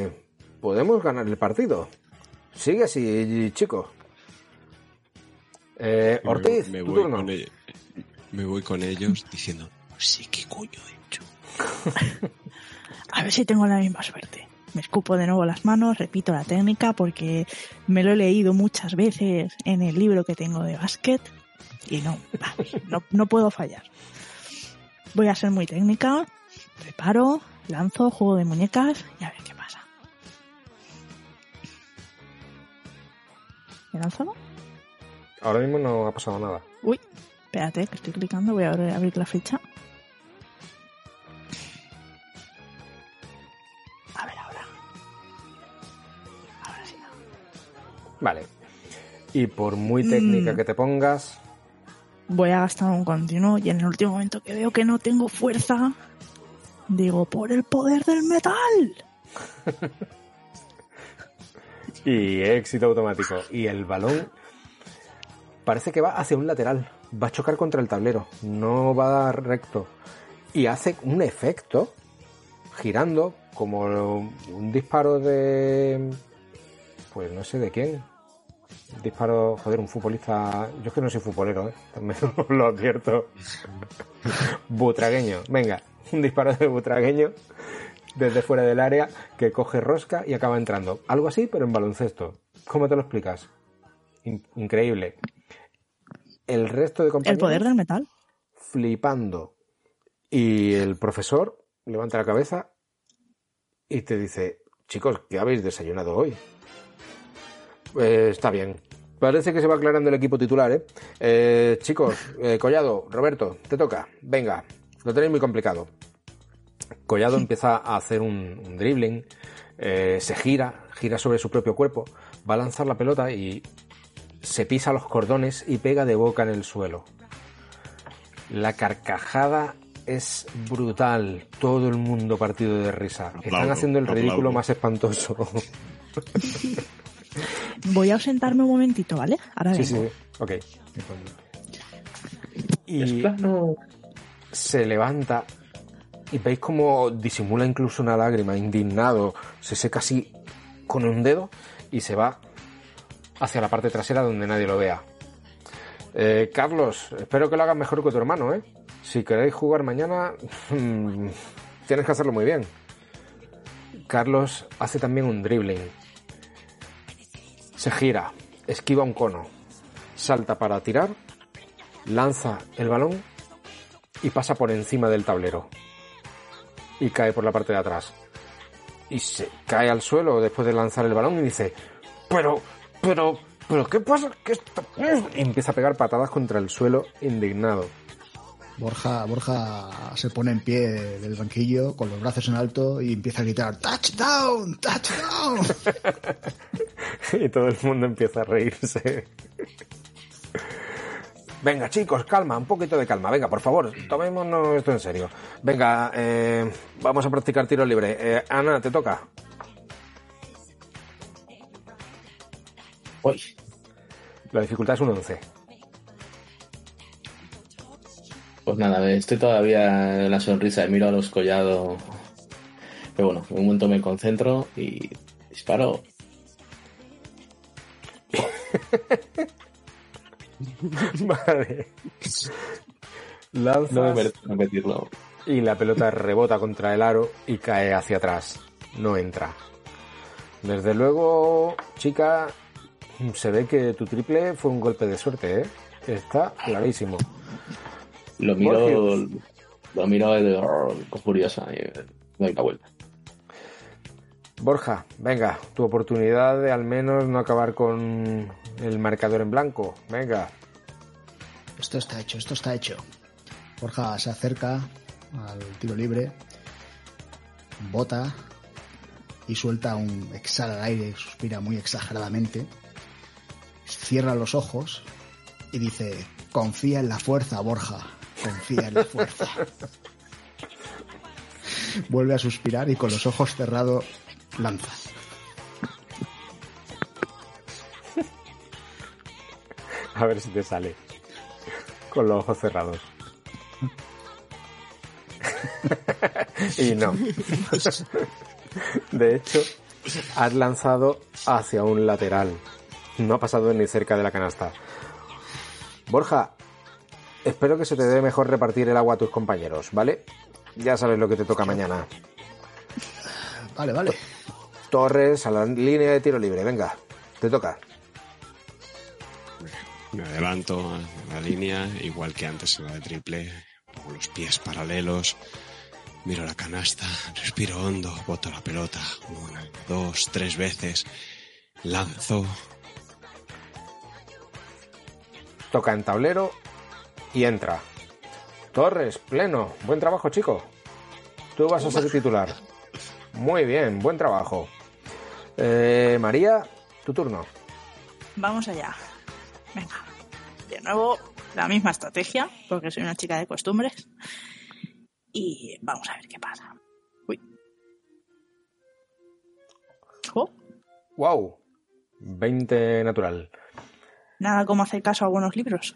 eh, podemos ganar el partido. Sigue así, chico. Eh, Me- Ortiz, me, tu voy turno. con e- me voy con ellos diciendo, sí, ¿qué coño he hecho? [laughs] A ver si tengo la misma suerte. Me escupo de nuevo las manos, repito la técnica porque me lo he leído muchas veces en el libro que tengo de básquet y no, no, no puedo fallar. Voy a ser muy técnica, preparo, lanzo, juego de muñecas y a ver qué pasa. ¿Me lanzo? Ahora mismo no ha pasado nada. Uy, espérate, que estoy clicando, voy a abrir, la ficha. A ver ahora. Ahora sí. Vale. Y por muy técnica Mm. que te pongas, Voy a gastar un continuo y en el último momento que veo que no tengo fuerza, digo, por el poder del metal. [laughs] Y éxito automático. Y el balón parece que va hacia un lateral. Va a chocar contra el tablero. No va a dar recto. Y hace un efecto girando como un disparo de... Pues no sé de quién. Un disparo, joder, un futbolista... Yo es que no soy futbolero, ¿eh? También [laughs] lo advierto. [laughs] Butragueño. Venga, [laughs] un disparo de butragueño desde fuera del área que coge rosca y acaba entrando. Algo así, pero en baloncesto. ¿Cómo te lo explicas? In- increíble. El resto de El compañeros poder del metal. flipando. Y el profesor levanta la cabeza y te dice, chicos, ¿qué habéis desayunado hoy? "Eh, está bien. Parece que se va aclarando el equipo titular, ¿eh? Eh, chicos, eh, Collado, Roberto, te toca. Venga, lo tenéis muy complicado. Collado empieza a hacer un, un dribbling, eh, se gira, gira sobre su propio cuerpo, va a lanzar la pelota y se pisa los cordones y pega de boca en el suelo. La carcajada es brutal, todo el mundo partido de risa. Están haciendo el ridículo aplaudo. más espantoso. [laughs] Voy a ausentarme un momentito, ¿vale? Ahora sí, vengo. sí, ok. Es Y plano. se levanta y veis como disimula incluso una lágrima, indignado, se seca así con un dedo y se va hacia la parte trasera donde nadie lo vea. Eh, Carlos, espero que lo hagas mejor que tu hermano, ¿eh? Si queréis jugar mañana, [laughs] mm, tienes que hacerlo muy bien. Carlos hace también un dribbling. Se gira, esquiva un cono, salta para tirar, lanza el balón y pasa por encima del tablero. Y cae por la parte de atrás. Y se cae al suelo después de lanzar el balón y dice, pero, pero, pero, ¿qué pasa? ¿Qué está-?" Y empieza a pegar patadas contra el suelo indignado. Borja, Borja se pone en pie del banquillo con los brazos en alto y empieza a gritar ¡Touchdown! ¡Touchdown! [laughs] y todo el mundo empieza a reírse. Venga, chicos, calma, un poquito de calma. Venga, por favor, tomémonos esto en serio. Venga, eh, vamos a practicar tiro libre. Eh, Ana, te toca. Uy, La dificultad es un 11. pues nada, estoy todavía en la sonrisa, miro a los collados. Pero bueno, en un momento me concentro y disparo. [laughs] [laughs] vale. Lanzas No me merezco repetirlo. y la pelota rebota contra el aro y cae hacia atrás. No entra. Desde luego, chica, se ve que tu triple fue un golpe de suerte, ¿eh? Está clarísimo. Lo miro, Borges. lo miro de, con furiosa y doy la vuelta. Borja, venga, tu oportunidad de al menos no acabar con el marcador en blanco. Venga. Esto está hecho, esto está hecho. Borja se acerca al tiro libre bota y suelta un exhala al aire, suspira muy exageradamente, cierra los ojos y dice, confía en la fuerza, Borja, confía en la fuerza. [laughs] Vuelve a suspirar y con los ojos cerrados lanza. A ver si te sale. Con los ojos cerrados. [laughs] y no. De hecho, has lanzado hacia un lateral. No ha pasado ni cerca de la canasta. Borja, espero que se te dé mejor repartir el agua a tus compañeros, ¿vale? Ya sabes lo que te toca mañana. Vale, vale. Torres a la línea de tiro libre, venga, te toca. Me adelanto a la línea, igual que antes en la de triple, pongo los pies paralelos, miro la canasta, respiro hondo, boto la pelota, una, dos, tres veces, lanzo, Toca en tablero y entra. Torres, pleno. Buen trabajo, chico. Tú vas a ser titular. Muy bien, buen trabajo. Eh, María, tu turno. Vamos allá. Venga. De nuevo, la misma estrategia, porque soy una chica de costumbres. Y vamos a ver qué pasa. Uy. Oh, Wow. 20 natural. nada como hacer caso a algunos libros.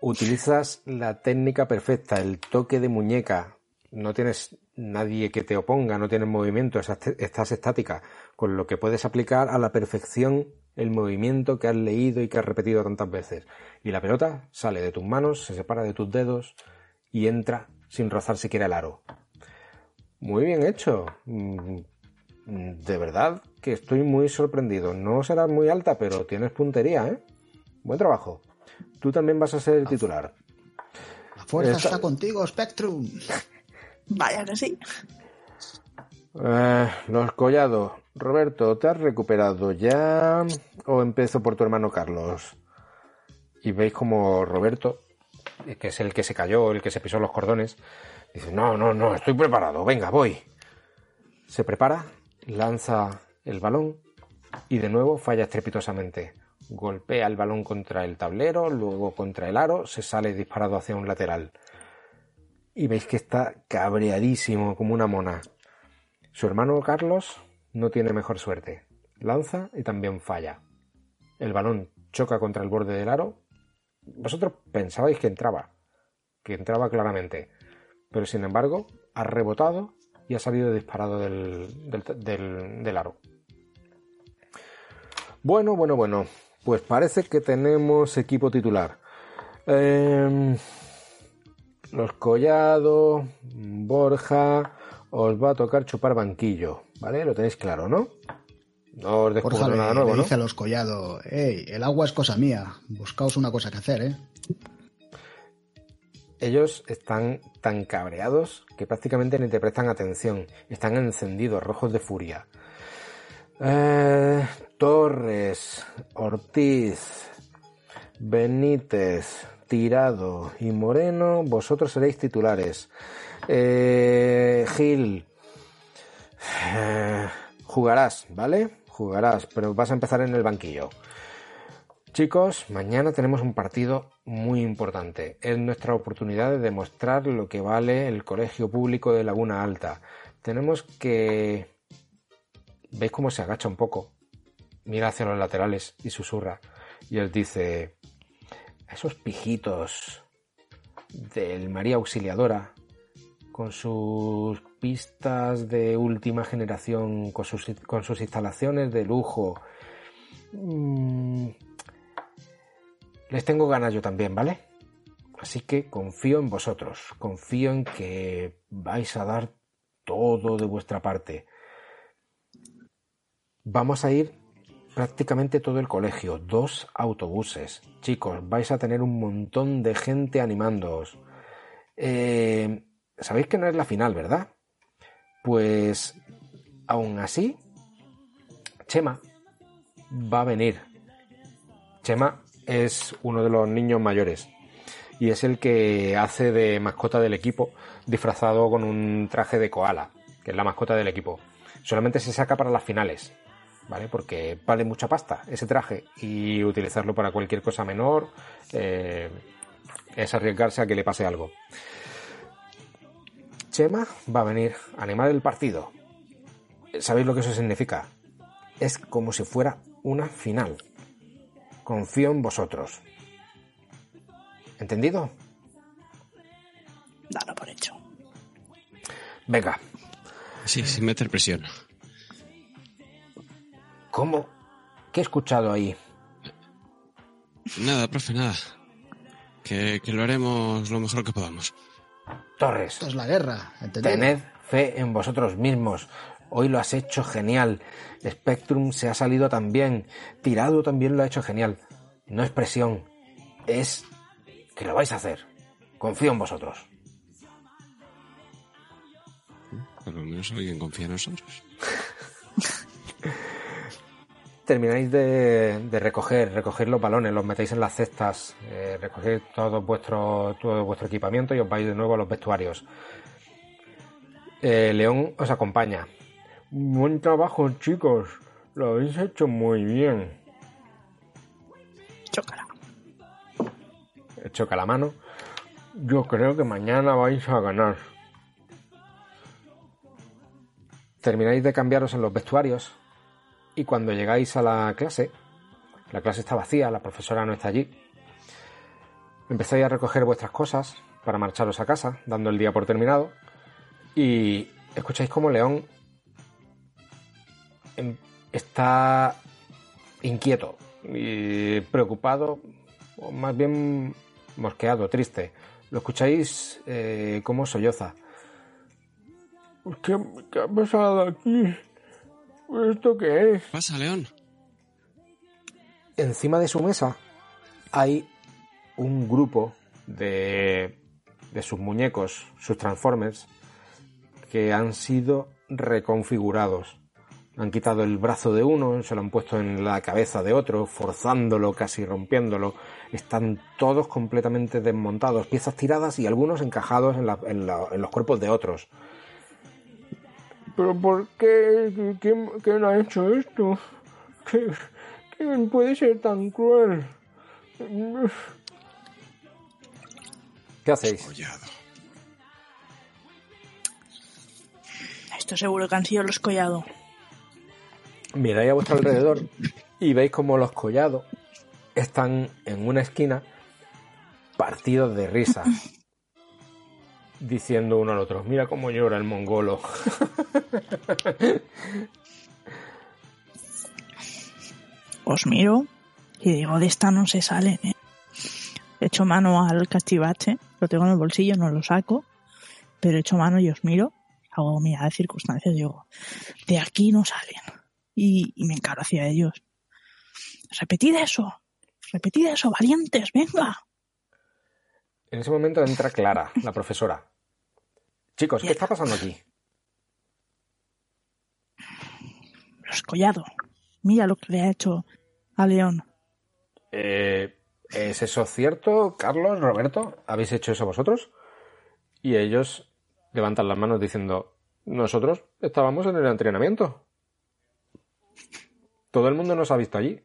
Utilizas la técnica perfecta, el toque de muñeca. No tienes nadie que te oponga, no tienes movimiento, estás estás estática, con lo que puedes aplicar a la perfección el movimiento que has leído y que has repetido tantas veces. Y la pelota sale de tus manos, se separa de tus dedos y entra sin rozar siquiera el aro. Muy bien hecho. Mm, De verdad que estoy muy sorprendido. No serás muy alta, pero tienes puntería, ¿eh? Buen trabajo. Tú también vas a ser el titular. La fuerza Esta- está contigo, Spectrum. [laughs] Vaya que sí. Eh, los collados. Roberto, ¿te has recuperado ya? ¿O empiezo por tu hermano Carlos? Y veis como Roberto, que es el que se cayó, el que se pisó los cordones, dice, no, no, no, estoy preparado, venga, voy. Se prepara, lanza el balón y de nuevo falla estrepitosamente. Golpea el balón contra el tablero, luego contra el aro, se sale disparado hacia un lateral. Y veis que está cabreadísimo como una mona. Su hermano Carlos no tiene mejor suerte. Lanza y también falla. El balón choca contra el borde del aro. Vosotros pensabais que entraba, que entraba claramente, pero sin embargo ha rebotado y ha salido disparado del, del, del- aro. Bueno, bueno, bueno, pues parece que tenemos equipo titular. Em, los Collado, Borja, os va a tocar chupar banquillo, ¿vale? Lo tenéis claro, ¿no? No os descubro Borja le, nada le nuevo, ¿no? dice a los collados, hey, el agua es cosa mía, buscaos una cosa que hacer, ¿eh? Ellos están tan cabreados que prácticamente ni te prestan atención. Están encendidos, rojos de furia. Eh, Torres, Ortiz, Benítez, Tirado y Moreno, vosotros seréis titulares. Eh, Gil, eh, jugarás, ¿vale? Jugarás, pero vas a empezar en el banquillo. Chicos, mañana tenemos un partido muy importante. Es nuestra oportunidad de demostrar lo que vale el colegio público de Laguna Alta. Tenemos que... ¿Veis cómo se agacha un poco? Mira hacia los laterales y susurra. Y él dice... Esos pijitos del María Auxiliadora, con sus pistas de última generación, con sus, instalaciones de lujo... mm, les tengo ganas yo también, ¿vale? Así que confío en vosotros, confío en que vais a dar todo de vuestra parte. Vamos a ir prácticamente todo el colegio, dos autobuses. Chicos, vais a tener un montón de gente animándoos. Eh, Sabéis que no es la final, ¿verdad? Pues aún así, Chema va a venir. Chema es uno de los niños mayores y es el que hace de mascota del equipo disfrazado con un traje de koala, que es la mascota del equipo. Solamente se saca para las finales, ¿vale? Porque vale mucha pasta ese traje y utilizarlo para cualquier cosa menor eh, es arriesgarse a que le pase algo. Chema va a venir a animar el partido. ¿Sabéis lo que eso significa? Es como si fuera una final. Confío en vosotros. ¿Entendido? Dalo por hecho. Venga, Sí, sin meter presión. ¿cómo? ¿Qué he escuchado ahí? Nada, profe, nada. Que, que lo haremos lo mejor que podamos. Torres, Esto es la guerra, tened fe en vosotros mismos. Hoy lo has hecho genial. Spectrum se ha salido también. Tirado también lo ha hecho genial. No es presión, es que lo vais a hacer. Confío en vosotros. Por lo menos alguien confía en nosotros. [laughs] termináis de, de recoger, recoger los balones, los metéis en las cestas, eh, recogéis todo vuestro, todo vuestro equipamiento y os vais de nuevo a los vestuarios. Eh, León os acompaña. Buen trabajo, chicos. Lo habéis hecho muy bien. Chócala. Choca la mano. Yo creo que mañana vais a ganar. Termináis de cambiaros en los vestuarios y cuando llegáis a la clase, la clase está vacía, la profesora no está allí. Empezáis a recoger vuestras cosas para marcharos a casa, dando el día por terminado, y escucháis como León em- está inquieto y preocupado, o más bien mosqueado, triste. Lo escucháis eh, como solloza. ¿Qué, ¿Qué ha pasado aquí? ¿Esto qué es? Pasa, León. Encima de su mesa hay un grupo de, de sus muñecos, sus Transformers, que han sido reconfigurados. Han quitado el brazo de uno, se lo han puesto en la cabeza de otro, forzándolo, casi rompiéndolo. Están todos completamente desmontados, piezas tiradas y algunos encajados en, la- en la- en los cuerpos de otros. ¿Pero por qué? ¿Quién, quién ha hecho esto? ¿Qué- ¿Quién puede ser tan cruel? ¿Qué hacéis? Collado. Esto seguro que han sido los collado. Miráis a vuestro alrededor y veis como los collados están en una esquina partidos de risa. [laughs] Diciendo uno al otro, mira cómo llora el mongolo. [laughs] Os miro y digo, de esta no se salen, ¿eh? Echo mano al cachivache, lo tengo en el bolsillo, no lo saco, pero echo mano y os miro, hago mirada de circunstancias, digo, de aquí no salen. Y, y me encaro hacia ellos. Repetid eso, repetid eso, valientes, venga. En ese momento entra Clara, la profesora. Chicos, ¿qué está pasando aquí? Los collado. Mira lo que le ha hecho a León. Eh, ¿Es eso cierto, Carlos, Roberto? ¿Habéis hecho eso vosotros? Y ellos levantan las manos diciendo, nosotros estábamos en el entrenamiento. Todo el mundo nos ha visto allí.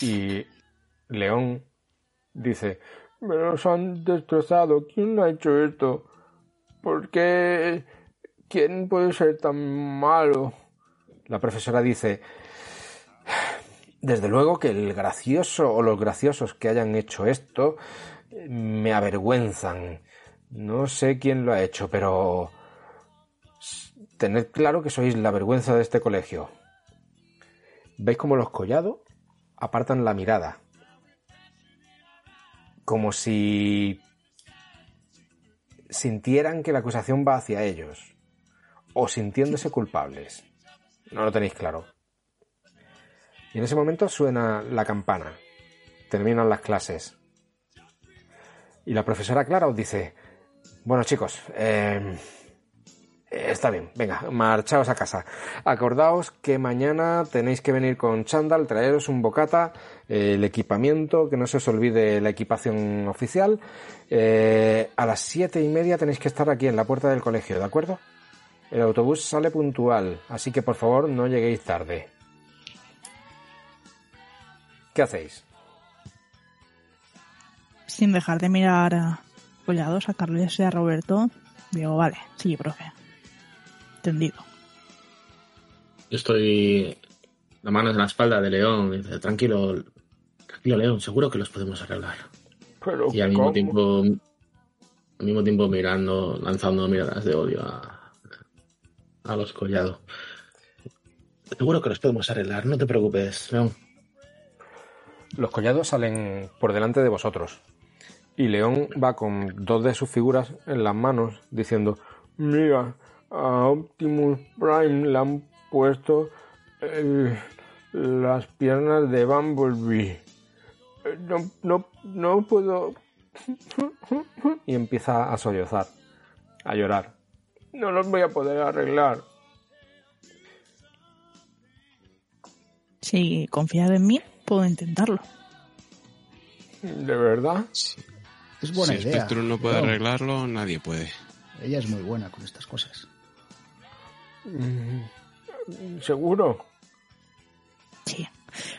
Y León dice, me los han destrozado. ¿Quién ha hecho esto? ¿Por qué? ¿Quién puede ser tan malo? La profesora dice, desde luego que el gracioso o los graciosos que hayan hecho esto me avergüenzan. No sé quién lo ha hecho, pero tened claro que sois la vergüenza de este colegio. ¿Veis cómo los collados apartan la mirada? Como si sintieran que la acusación va hacia ellos o sintiéndose culpables. No lo tenéis claro. Y en ese momento suena la campana. Terminan las clases. Y la profesora Clara os dice, bueno chicos, eh, Está bien, venga, marchaos a casa. Acordaos que mañana tenéis que venir con chándal, traeros un bocata, eh, el equipamiento, que no se os olvide la equipación oficial. Eh, a las siete y media tenéis que estar aquí en la puerta del colegio, ¿de acuerdo? El autobús sale puntual, así que por favor no lleguéis tarde. ¿Qué hacéis? Sin dejar de mirar a Collados, a Carles y a Roberto, digo, vale, sí, profe. Entendido. Yo estoy la mano en la espalda de León. y dice, tranquilo, tranquilo, León, seguro que los podemos arreglar. Pero Y al mismo tiempo, al mismo tiempo mirando, lanzando miradas de odio a, a los collados. Seguro que los podemos arreglar, no te preocupes, León. Los collados salen por delante de vosotros. Y León va con dos de sus figuras en las manos diciendo, mira, a Optimus Prime le han puesto eh, las piernas de Bumblebee. Eh, No, no, no puedo... [laughs] Y empieza a sollozar, a llorar. No los voy a poder arreglar. Si confiad en mí, puedo intentarlo. ¿De verdad? Es buena si idea. Spectrum no puede arreglarlo, nadie puede. Ella es muy buena con estas cosas. Mm, ¿Seguro? Sí.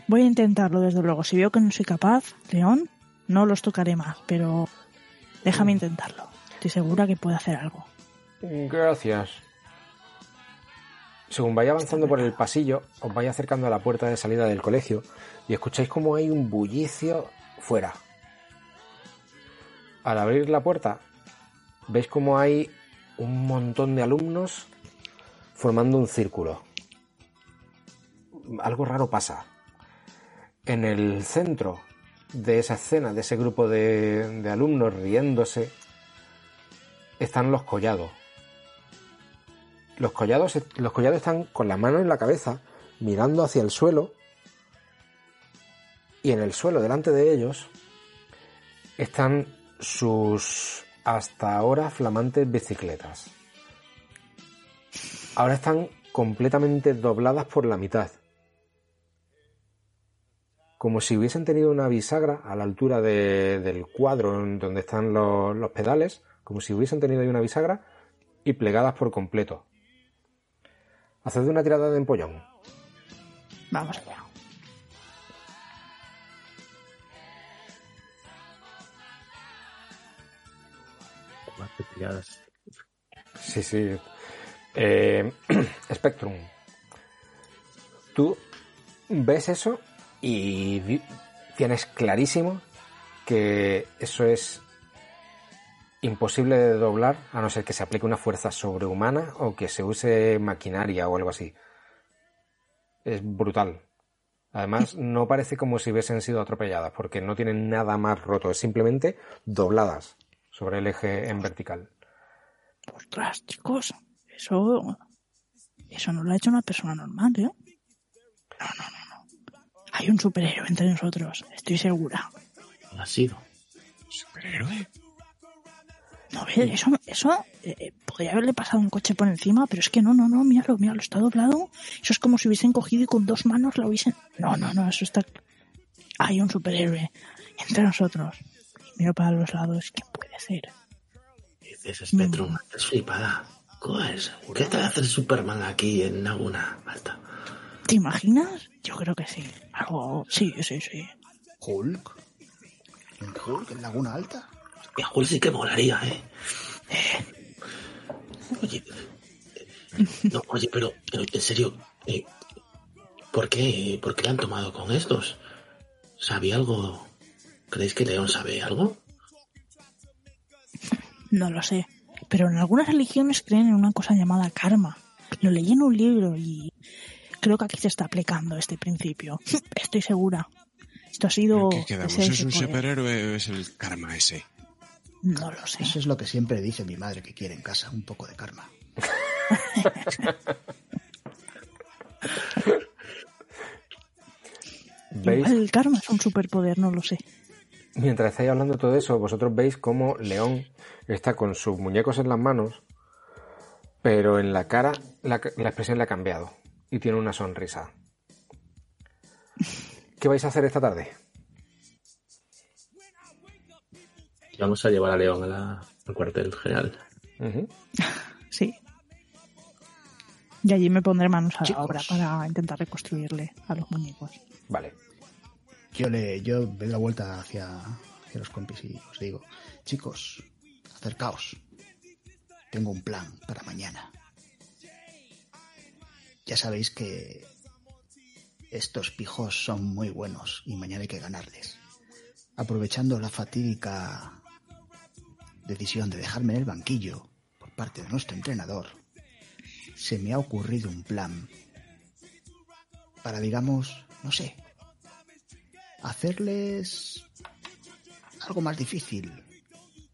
Voy a intentarlo, desde luego. Si veo que no soy capaz, León, no los tocaré más, pero déjame intentarlo. Estoy segura que puedo hacer algo. Gracias. Según vaya avanzando por el pasillo, os vais acercando a la puerta de salida del colegio y escucháis como hay un bullicio fuera. Al abrir la puerta, veis como hay un montón de alumnos formando un círculo. Algo raro pasa. En el centro de esa escena, de ese grupo de, alumnos riéndose, están los collados. Los collados, los collados están con la mano en la cabeza, mirando hacia el suelo, y en el suelo, delante de ellos, están sus hasta ahora flamantes bicicletas. Ahora están completamente dobladas por la mitad. Como si hubiesen tenido una bisagra a la altura de- del cuadro en donde están los, los pedales, como si hubiesen tenido ahí una bisagra y plegadas por completo. Haced una tirada de empollón. Vamos allá. Sí, sí. Eh, [clears throat] Spectrum. Tú ves eso y tienes clarísimo que eso es imposible de doblar a no ser que se aplique una fuerza sobrehumana o que se use maquinaria o algo así. Es brutal. Además, [laughs] no parece como si hubiesen sido atropelladas, porque no tienen nada más roto, es simplemente dobladas sobre el eje en vertical. Ostras, chicos, eso. Eso no lo ha hecho una persona normal, ¿eh? No, no, no, no. Hay un superhéroe entre nosotros, estoy segura. Ha sido. ¿Superhéroe? No, eso, eso eh, eh, podría haberle pasado un coche por encima, pero es que no, no, no, míralo, míralo, está doblado. Eso es como si hubiesen cogido y con dos manos lo hubiesen. No, no, no, eso está. Hay un superhéroe entre nosotros. Miro para los lados, ¿quién puede ser? Dices, Spectrum, es flipada. ¿Qué te hace Superman aquí en Laguna Alta? ¿Te imaginas? Yo creo que sí. Algo. Sí, sí, sí. Hulk. ¿En Hulk? ¿En Laguna Alta? Y a Hulk sí que molaría, ¿eh? Oye, eh, no, oye, pero, pero en serio, eh, ¿por qué, ¿por qué le han tomado con estos? ¿Sabía algo? ¿Creéis que León sabe algo? No lo sé. Pero en algunas religiones creen en una cosa llamada karma. Lo leí en un libro y creo que aquí se está aplicando este principio. [laughs] Estoy segura. Esto ha sido. ¿Qué quedamos? ese- ¿Es un superhéroe o es el karma ese? No lo sé. Eso es lo que siempre dice mi madre que quiere en casa, un poco de karma. [laughs] El karma es un superpoder, no lo sé. Mientras estáis hablando todo eso, vosotros veis cómo León está con sus muñecos en las manos, pero en la cara la, la expresión le ha cambiado y tiene una sonrisa. ¿Qué vais a hacer esta tarde? Vamos a llevar a León a la- al cuartel general. [laughs] Sí. Y allí me pondré manos a la obra para intentar reconstruirle a los muñecos. Vale. Yo le yo doy la vuelta hacia, hacia los compis y os digo, chicos, acercaos. Tengo un plan para mañana. Ya sabéis que estos pijos son muy buenos y mañana hay que ganarles. Aprovechando la fatídica decisión de dejarme en el banquillo por parte de nuestro entrenador, se me ha ocurrido un plan para, digamos, no sé, hacerles algo más difícil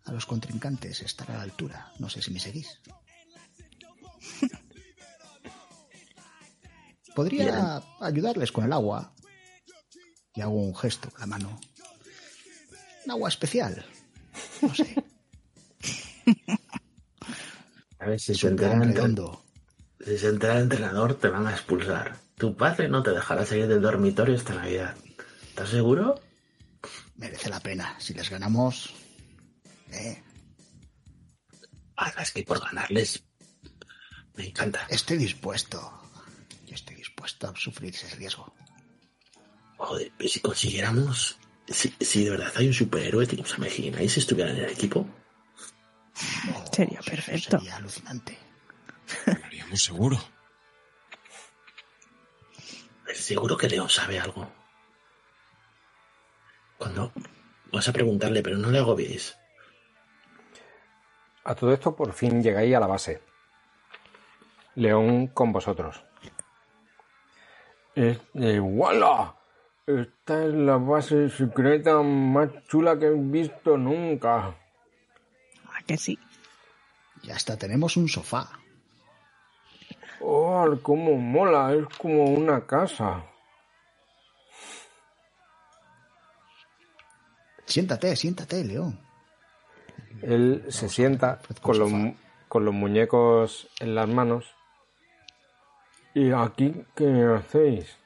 a los contrincantes estar a la altura. No sé si me seguís. [laughs] Podría ayudarles con el agua. Y hago un gesto con la mano. Un agua especial. No sé. [laughs] A ver, si se entera si se entera el entrenador, te van a expulsar. Tu padre no te dejará salir del dormitorio esta Navidad. ¿Estás seguro? Merece la pena. Si les ganamos... Eh, Ah, es que por ganarles. Me encanta. estoy dispuesto. Yo estoy dispuesto a sufrir ese riesgo. Joder, pero si consiguiéramos. Si, si de verdad hay un superhéroe, ¿te os imagináis si estuvieran en el equipo? Oh, Sería perfecto. Sería alucinante. Lo haríamos seguro. Seguro que León sabe algo. Cuando vas a preguntarle, pero no le agobiéis. A todo esto por fin llegáis a la base. León con vosotros. Este, ¡Wala! Esta es la base secreta más chula que he visto nunca. ¿A que sí? Y hasta tenemos un sofá. ¡Oh, cómo mola! Es como una casa. Siéntate, siéntate, León. Él se sienta con los, con los muñecos en las manos. ¿Y aquí qué hacéis?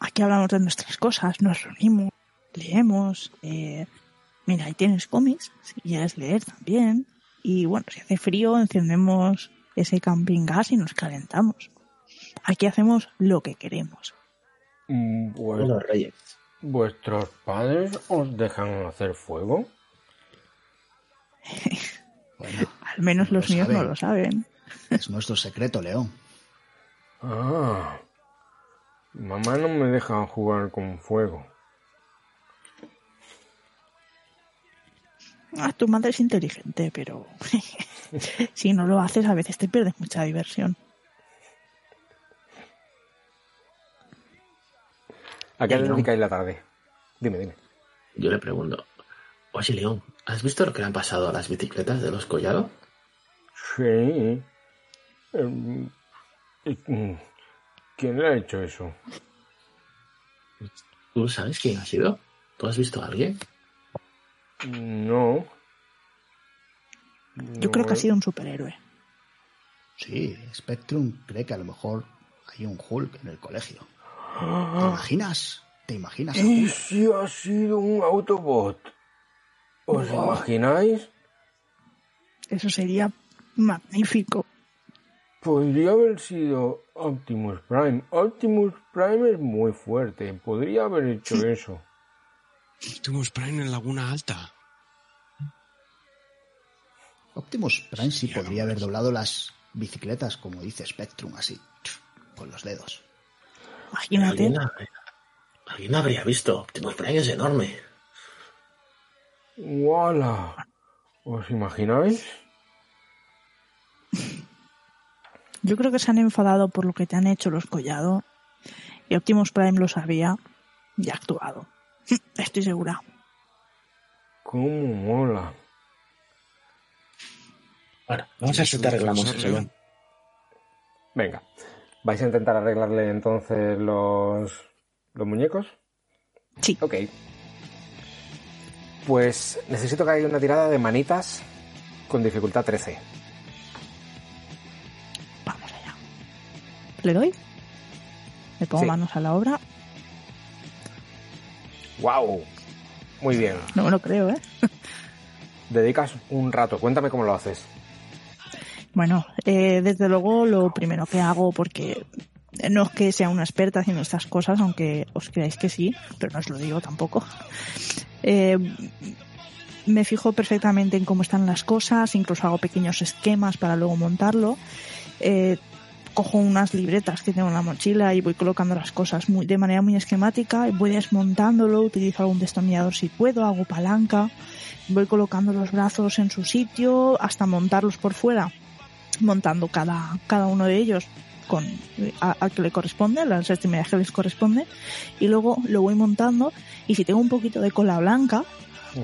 Aquí hablamos de nuestras cosas, nos reunimos, leemos. eh, mira, ahí tienes cómics, si quieres leer también. Y bueno, si hace frío, encendemos ese camping gas y nos calentamos. Aquí hacemos lo que queremos. Mm, Los reyes. ¿Vuestros padres os dejan hacer fuego? [laughs] Bueno, Al menos No los lo míos no lo saben. es nuestro secreto, León. Ah, mamá no me deja jugar con fuego. Ah, tu madre es inteligente, pero [laughs] si no lo haces a veces te pierdes mucha diversión. ¿A qué León. dedicáis la tarde? Dime, dime. Yo le pregunto. Oye, León, ¿has visto lo que le han pasado a las bicicletas de los Collado? Sí. Em, ¿Quién le ha hecho eso? ¿Tú sabes quién ha sido? ¿Tú has visto a alguien? No. Yo creo que ha sido un superhéroe. Sí, Spectrum cree que a lo mejor hay un Hulk en el colegio. ¿Te imaginas? ¿Te imaginas ¿Y si ha sido un Autobot? ¿Os imagináis? Eso sería magnífico. Podría haber sido Optimus Prime. Optimus Prime es muy fuerte. Podría haber hecho eso. Optimus Prime en Laguna Alta. Optimus Prime sí Hostia, podría haber doblado las bicicletas, como dice Spectrum, así, con los dedos. Imagínate. ¿Alguien, alguien habría visto. Optimus Prime es enorme. ¡Wala! ¿Os imagináis? Yo creo que se han enfadado por lo que te han hecho los Collado. Y Optimus Prime lo sabía y ha actuado. [laughs] Estoy segura. ¿Cómo mola? Bueno, vamos a ver si te arreglamos eso, León. Venga. ¿Vais a intentar arreglarle entonces los, los muñecos? Sí. Ok. Pues necesito que haya una tirada de manitas con dificultad 13. Vamos allá. ¿Le doy? Me pongo Sí. manos a la obra. ¡Wow! Muy bien. No me lo creo, ¿eh? [laughs] Dedicas un rato. Cuéntame cómo lo haces. Bueno, eh, desde luego lo primero que hago, porque no es que sea una experta haciendo estas cosas, aunque os creáis que sí, pero no os lo digo tampoco. Eh, me fijo perfectamente en cómo están las cosas, incluso hago pequeños esquemas para luego montarlo. Eh, cojo unas libretas que tengo en la mochila y voy colocando las cosas muy, de manera muy esquemática, voy desmontándolo, utilizo algún destornillador si puedo, hago palanca, voy colocando los brazos en su sitio hasta montarlos por fuera, montando cada, cada uno de ellos con a- que le corresponde, a las extremidades que les corresponde, y luego lo voy montando y si tengo un poquito de cola blanca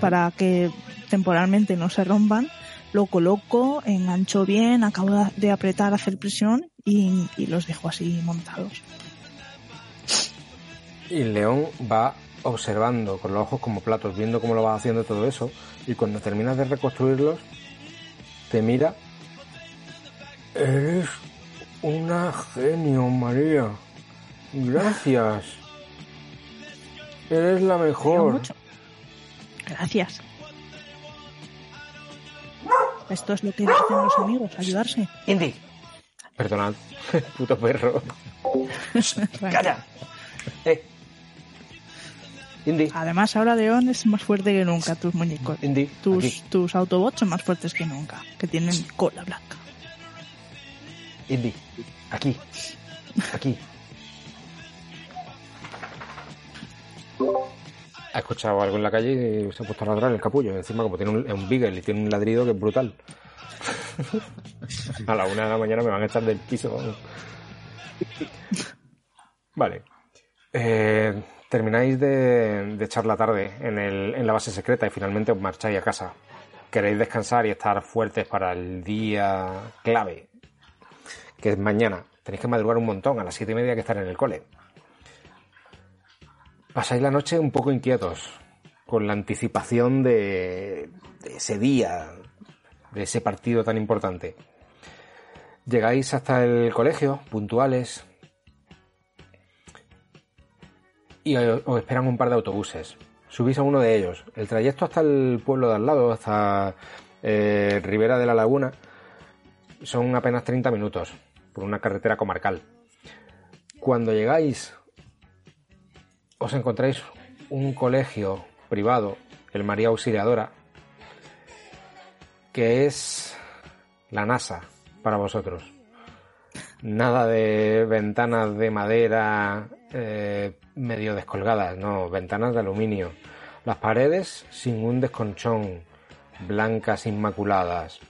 para que temporalmente no se rompan, lo coloco, engancho bien, acabo de apretar, hacer presión y, y los dejo así montados. Y el león va observando con los ojos como platos, viendo cómo lo vas haciendo todo eso. Y cuando terminas de reconstruirlos, te mira. Eres una genio, María. Gracias. Eres la mejor. mucho. Gracias. Esto es lo que hacen los amigos, ayudarse. Indy. Perdonad, [laughs] puto perro. [laughs] ¡Calla! Eh. Indy. Además, ahora León es más fuerte que nunca, tus muñecos. Indy. Tus, aquí. tus Autobots son más fuertes que nunca, que tienen cola blanca. Indy. Aquí. Aquí. Ha escuchado algo en la calle y se ha puesto a ladrar el capullo. Encima, como tiene un, un beagle y tiene un ladrido que es brutal. [laughs] a la una de la mañana me van a echar del piso. Vale. Eh, termináis de, de echar la tarde en, el- en la base secreta y finalmente os marcháis a casa. Queréis descansar y estar fuertes para el día clave, que es mañana. Tenéis que madrugar un montón, a las siete y media que estar en el cole. Pasáis la noche un poco inquietos, con la anticipación de, ese día, de ese partido tan importante. Llegáis hasta el colegio, puntuales, y os os esperan un par de autobuses. Subís a uno de ellos. El trayecto hasta el pueblo de al lado, hasta eh, Ribera de la Laguna, son apenas 30 minutos por una carretera comarcal. Cuando llegáis, os encontráis un colegio privado, el María Auxiliadora, que es la NASA para vosotros. Nada de ventanas de madera eh, medio descolgadas, no, ventanas de aluminio. Las paredes sin un desconchón, blancas inmaculadas.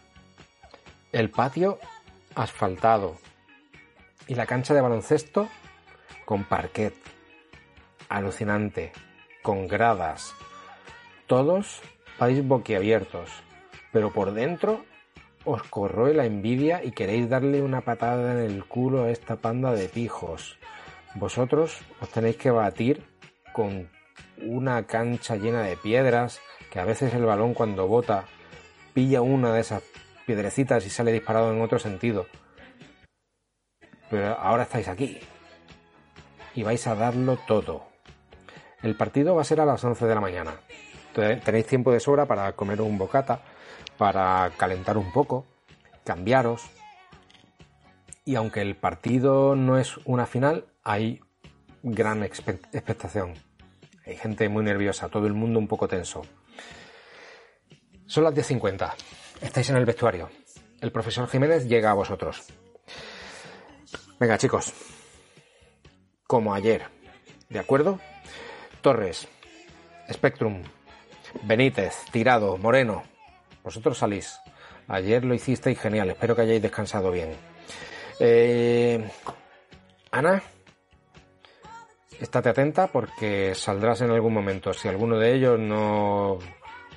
El patio asfaltado. Y la cancha de baloncesto con parquet. Alucinante. Con gradas. Todos vais boquiabiertos. Pero por dentro os corroe la envidia y queréis darle una patada en el culo a esta panda de pijos. Vosotros os tenéis que batir con una cancha llena de piedras, que a veces el balón cuando bota pilla una de esas piedrecitas y sale disparado en otro sentido. Pero ahora estáis aquí y vais a darlo todo. El partido va a ser a las 11 de la mañana. Te- Tenéis tiempo de sobra para comer un bocata, para calentar un poco, cambiaros. Y aunque el partido no es una final, hay gran expe- expectación. Hay gente muy nerviosa, todo el mundo un poco tenso. Son las 10.50. Estáis en el vestuario. El profesor Jiménez llega a vosotros. Venga, chicos. Como ayer. ¿De acuerdo? Torres, Spectrum, Benítez, Tirado, Moreno. Vosotros salís. Ayer lo hicisteis genial. Espero que hayáis descansado bien. Eh, Ana, estate atenta porque saldrás en algún momento. Si alguno de ellos no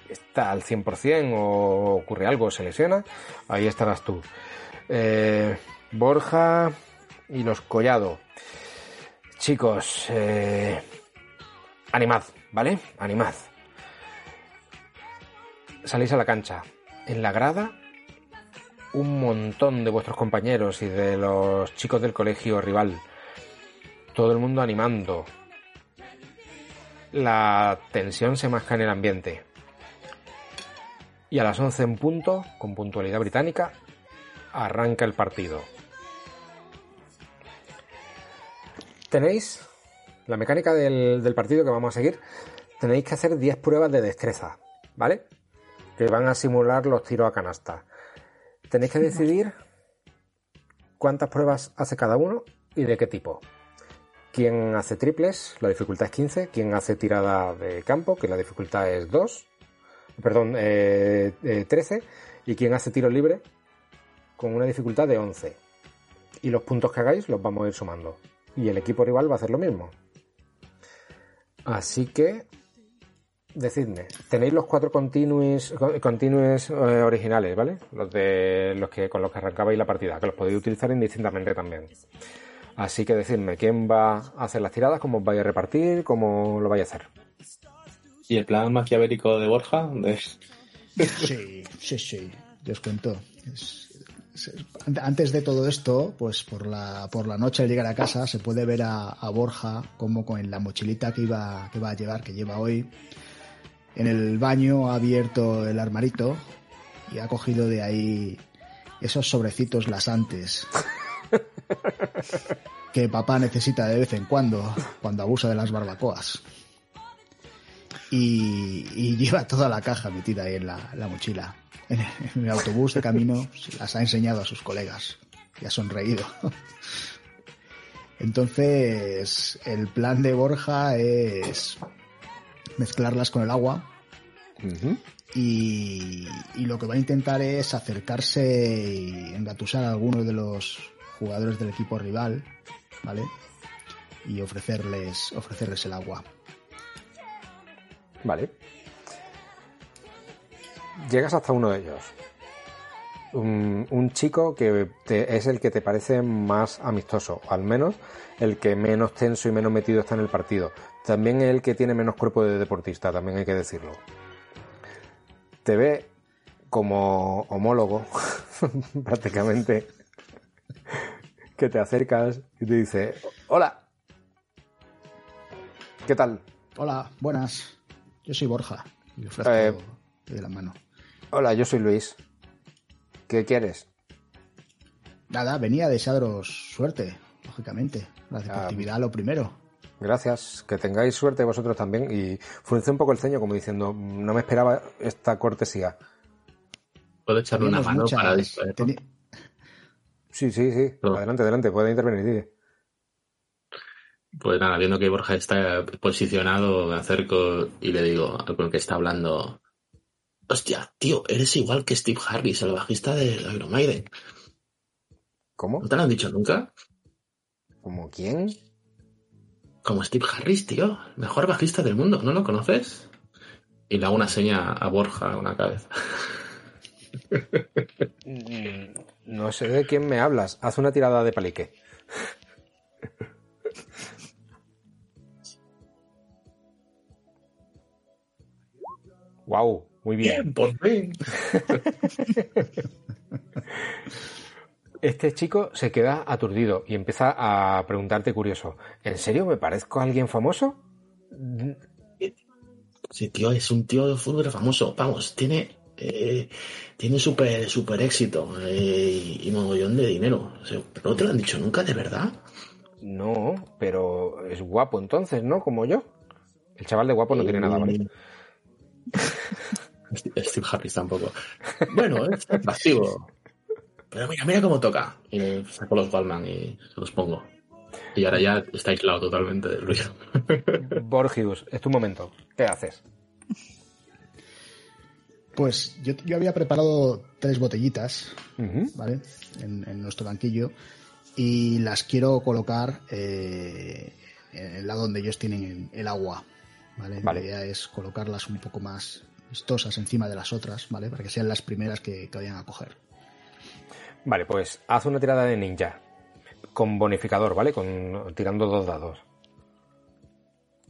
está al 100% o ocurre algo, se lesiona, ahí estarás tú. Eh, Borja y los Collado. Chicos, eh, animad, ¿vale? Animad. salís a la cancha. En la grada, un montón de vuestros compañeros y de los chicos del colegio rival. Todo el mundo animando. La tensión se masca en el ambiente. Y a las 11 en punto, con puntualidad británica, arranca el partido. Tenéis la mecánica del, partido que vamos a seguir. Tenéis que hacer 10 pruebas de destreza, ¿vale? Que van a simular los tiros a canasta. Tenéis que decidir cuántas pruebas hace cada uno y de qué tipo. Quien hace triples, la dificultad es 15. Quien hace tirada de campo, que la dificultad es 2. Perdón, eh, eh, 13. Y quien hace tiro libre, con una dificultad de 11. Y los puntos que hagáis los vamos a ir sumando. Y el equipo rival va a hacer lo mismo. Así que, decidme, tenéis los cuatro continuous eh, originales, ¿vale? Los de los que con los que arrancabais la partida, que los podéis utilizar indistintamente también. Así que decidme quién va a hacer las tiradas, cómo os vais a repartir, cómo lo vais a hacer. ¿Y el plan maquiavélico de Borja? De- Sí, sí, sí, te os cuento. Es- es- antes de todo esto, pues por la, por la noche al llegar a casa se puede ver a, a Borja como con la mochilita que iba, que va a llevar, que lleva hoy. En el baño ha abierto el armarito y ha cogido de ahí esos sobrecitos lasantes [laughs] que papá necesita de vez en cuando, cuando abusa de las barbacoas. Y, y lleva toda la caja metida ahí en la, la mochila. En el, autobús de camino las ha enseñado a sus colegas y ha sonreído. Entonces, el plan de Borja es mezclarlas con el agua y, y lo que va a intentar es acercarse y engatusar a algunos de los jugadores del equipo rival, ¿vale? Y ofrecerles, ofrecerles el agua. Vale. Llegas hasta uno de ellos. Un, un chico que te- es el que te parece más amistoso, o al menos el que menos tenso y menos metido está en el partido. También el que tiene menos cuerpo de deportista, también hay que decirlo. Te ve como homólogo, [laughs] prácticamente, que te acercas y te dice, hola, ¿qué tal? Hola, buenas. Yo soy Borja. Y ofrezco Eh, de la mano. Hola, yo soy Luis. ¿Qué quieres? Nada, venía a desearos suerte, lógicamente. La deportividad lo primero. Gracias, que tengáis suerte vosotros también. Y fruncé un poco el ceño como diciendo, no me esperaba esta cortesía. ¿Puedo echarle una mano muchas- para teni- Sí, sí, sí. No. Adelante, adelante, puede intervenir. Pues nada, viendo que Borja está posicionado, me acerco y le digo con el que está hablando. Hostia, tío, eres igual que Steve Harris, el bajista de Iron Maiden. ¿Cómo? ¿No te lo han dicho nunca? ¿Como quién? Como Steve Harris, tío, mejor bajista del mundo, ¿no lo conoces? Y le hago una seña a Borja con la cabeza. Mm, No sé de quién me hablas. Haz una tirada de palique. [laughs] Wow, muy bien. [laughs] por fin. Este chico se queda aturdido y empieza a preguntarte curioso. ¿En serio me parezco a alguien famoso? Sí, tío, es un tío de fútbol famoso. Vamos, tiene, eh, tiene súper, súper éxito eh, y mogollón de dinero. O sea, ¿No te lo han dicho nunca, de verdad? No, pero es guapo entonces, ¿no? Como yo. El chaval de guapo no tiene nada, ¿vale? [laughs] Steve Harris tampoco. Bueno, [laughs] es atractivo. Pero mira, mira cómo toca. Y me saco los Ballman y se los pongo. Y ahora ya está aislado totalmente del ruido. [laughs] Borgius, es tu momento. ¿Qué haces? Pues yo, yo había preparado tres botellitas. ¿vale? En, en nuestro banquillo. Y las quiero colocar eh, en el lado donde ellos tienen el agua, ¿vale? Vale. La idea es colocarlas un poco más vistosas encima de las otras, ¿vale? Para que sean las primeras que, que vayan a coger. Vale, pues haz una tirada de ninja. Con bonificador, ¿vale? Con, tirando dos dados.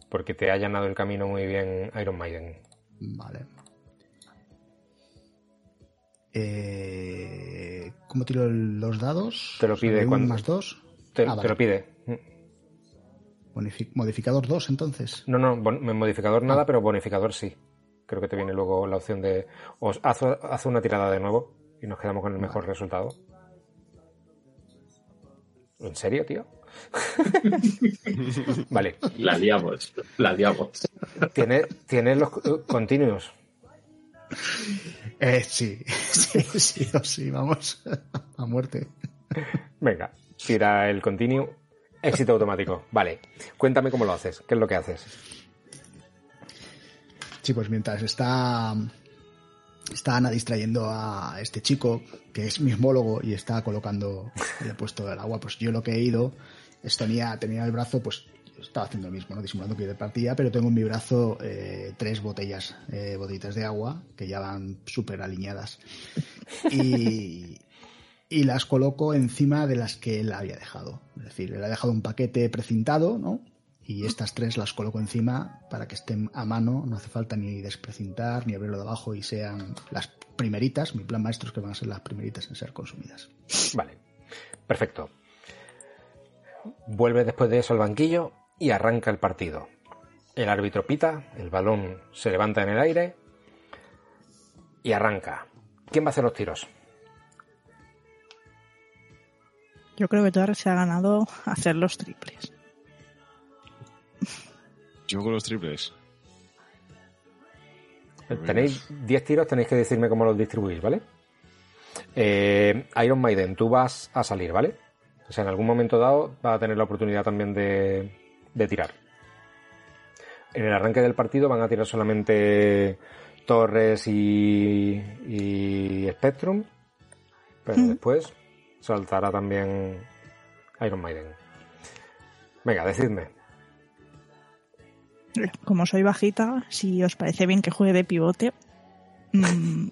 Porque te ha allanado el camino muy bien Iron Maiden. Vale. Eh, ¿Cómo tiro los dados? Te lo pide ¿Sobre un cuando- más dos? Te, Ah, te lo pide. Modificador 2, entonces. No, no, bon- modificador Ah. nada, pero bonificador sí. Creo que te viene luego la opción de. Os haz, haz una tirada de nuevo y nos quedamos con el mejor resultado. ¿En serio, tío? [laughs] vale. La liamos, la liamos. ¿Tienes tiene los continuos? Eh, sí, [laughs] sí, sí, o sí, vamos. A muerte. Venga, tira el continuo. Éxito automático. Vale. Cuéntame cómo lo haces. ¿Qué es lo que haces? Sí, pues mientras está, está Ana distrayendo a este chico, que es mismólogo y está colocando el puesto del agua, pues yo lo que he ido es tenía, el brazo, pues estaba haciendo lo mismo, ¿no? disimulando que de partida, pero tengo en mi brazo eh, tres botellas, eh, botellitas de agua, que ya van súper alineadas. Y, y las coloco encima de las que él había dejado. Es decir, él ha dejado un paquete precintado, ¿no? Y estas tres las coloco encima para que estén a mano, no hace falta ni desprecintar ni abrirlo de abajo y sean las primeritas, mi plan maestro es que van a ser las primeritas en ser consumidas. Vale. Perfecto. Vuelve después de eso al banquillo y arranca el partido. El árbitro pita, el balón se levanta en el aire y arranca. ¿Quién va a hacer los tiros? Yo creo que Torres se ha ganado hacer los triples. Yo con los triples. Pues Tenéis 10 tiros, tenéis que decirme cómo los distribuís, ¿vale? Eh, Iron Maiden, tú vas a salir, ¿vale? O sea, en algún momento dado vas a tener la oportunidad también de, de tirar. En el arranque del partido van a tirar solamente Torres y, y Spectrum, pero Mm. después saltará también Iron Maiden. Venga, decidme. Como soy bajita, si os parece bien que juegue de pivote, mm,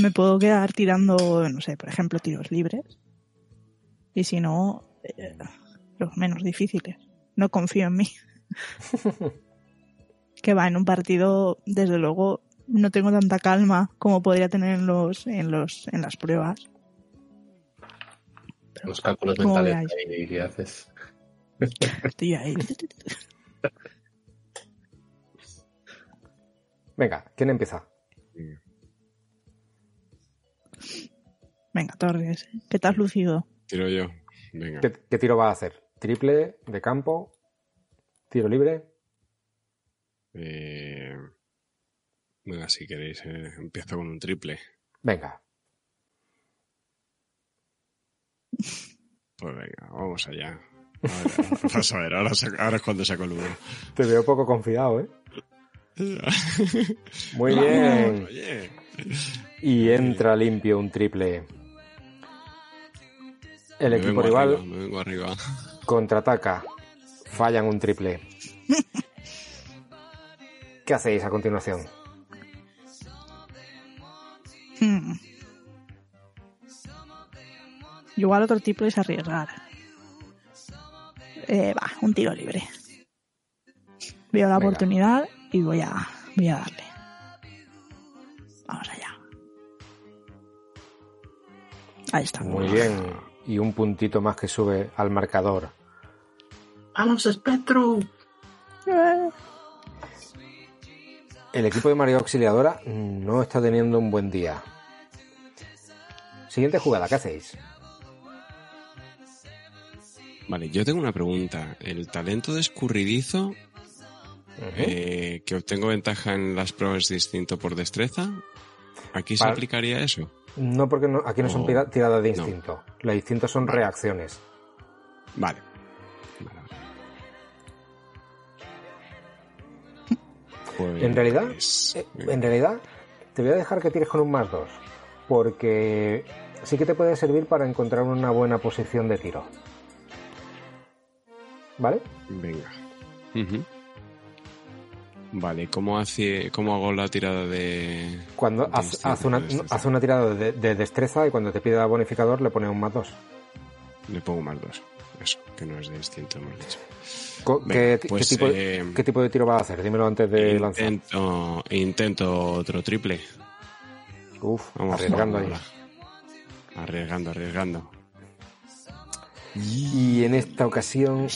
me puedo quedar tirando, no sé, por ejemplo, tiros libres. Y si no, eh, los menos difíciles. No confío en mí. [laughs] que va, en un partido, desde luego, no tengo tanta calma como podría tener en los, en los, en las pruebas. Los cálculos ¿Cómo mentales veáis? que haces. Estoy ahí. Venga, ¿quién empieza? Venga, Torres, ¿qué te has lucido? Tiro yo. Venga. ¿Qué, qué tiro va a hacer? ¿Triple de campo? ¿Tiro libre? Eh, Venga, si queréis, eh, empiezo con un triple. Venga. Pues venga, vamos allá. Ahora, vas a ver, ahora, es cuando saco el uno. Te veo poco confiado, ¿eh? Muy bien. Y entra limpio un triple. El equipo rival arriba, arriba. contraataca. Fallan un triple. ¿Qué hacéis a continuación? Hmm. Igual otro tipo es arriesgar. Eh, va, un tiro libre. Veo la Venga. oportunidad y voy a, voy a darle. Vamos allá. Ahí está. Muy bien. Y un puntito más que sube al marcador. ¡Vamos, Spectrum! Eh, El equipo de Mario Auxiliadora no está teniendo un buen día. Siguiente jugada, ¿qué hacéis? Vale, yo tengo una pregunta. ¿El talento de escurridizo, eh, que obtengo ventaja en las pruebas distinto por destreza, aquí se Vale. aplicaría eso? No, porque no- aquí no son Oh, tira- tiradas de no. instinto. Los instintos son reacciones. Vale. Vale. Pues- En realidad, eh, en realidad, te voy a dejar que tires con un más dos. Porque sí que te puede servir para encontrar una buena posición de tiro. ¿Vale? Venga. Vale, ¿cómo, hace, ¿cómo hago la tirada de...? Cuando de haz, haz una, haz una tirada de, de destreza y cuando te pida bonificador le pones un más dos. Le pongo más dos. Eso, que no es de instinto, hemos dicho. Venga, ¿Qué, pues, qué tipo, eh, qué tipo de tiro vas a hacer? Dímelo antes de lanzar. Intento, intento otro triple. Uf, Vamos arriesgando ahí. Arriesgando, arriesgando. Y en esta ocasión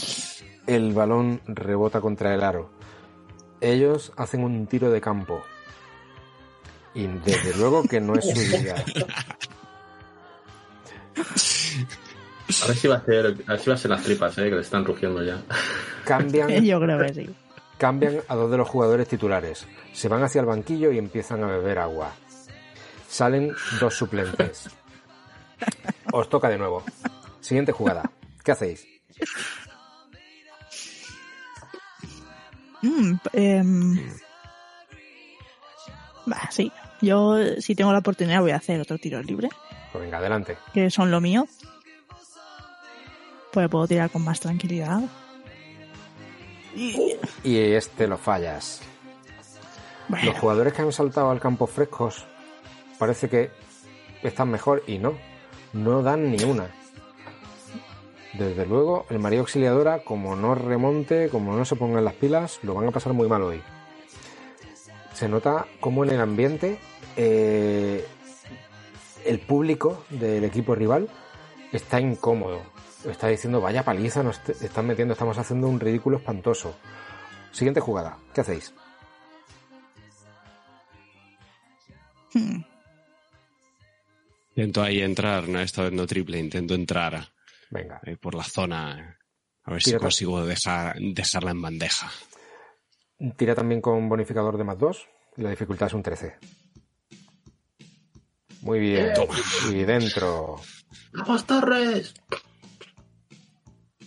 el balón rebota contra el aro. Ellos hacen un tiro de campo. Y desde [laughs] luego que no es su idea. A ver si va a ser, a ver si va a ser las tripas, eh, que le están rugiendo ya. Cambian, [laughs] Yo creo que sí. cambian a dos de los jugadores titulares. Se van hacia el banquillo y empiezan a beber agua. Salen dos suplentes. [laughs] Os toca de nuevo. Siguiente jugada. ¿Qué hacéis? Mm, em, bah, sí. Yo, si tengo la oportunidad, voy a hacer otro tiro libre, Pues venga, adelante. que son lo mío. Pues puedo tirar con más tranquilidad. Y, Y este lo fallas. bueno, Los jugadores que han saltado al campo frescos parece que están mejor y no, no dan ni una. Desde luego, el María Auxiliadora, como no remonte, como no se pongan las pilas, lo van a pasar muy mal hoy. Se nota como en el ambiente eh, el público del equipo rival está incómodo. Está diciendo, vaya paliza, nos están metiendo, estamos haciendo un ridículo espantoso. Siguiente jugada, ¿qué hacéis? hmm, Intento ahí entrar, no, esta vez no triple, intento entrar Venga, ahí por la zona. A ver Tira si consigo dejar, dejarla en bandeja. Tira también con bonificador de más 2 y la dificultad es un 13. Muy bien. Y dentro. ¡Vamos, Torres!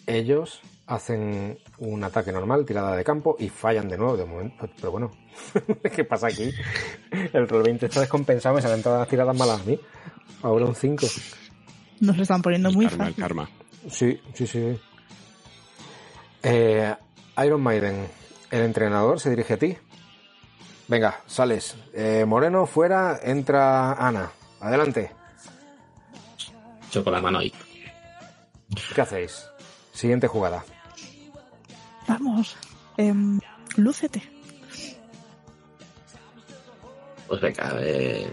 Ellos hacen un ataque normal, tirada de campo, y fallan de nuevo de momento. Pero bueno, [laughs] ¿qué pasa aquí? El roll 20 está descompensado, me salen todas las tiradas malas a mí. Ahora un 5. Nos lo están poniendo muy karma, el fácil. karma. Sí, sí, sí. Eh, Iron Maiden, el entrenador se dirige a ti. Venga, sales. Eh, Moreno fuera, entra Ana. Adelante. Yo con la mano ahí. ¿Qué hacéis? Siguiente jugada. Vamos, em, lúcete. Pues venga, eh,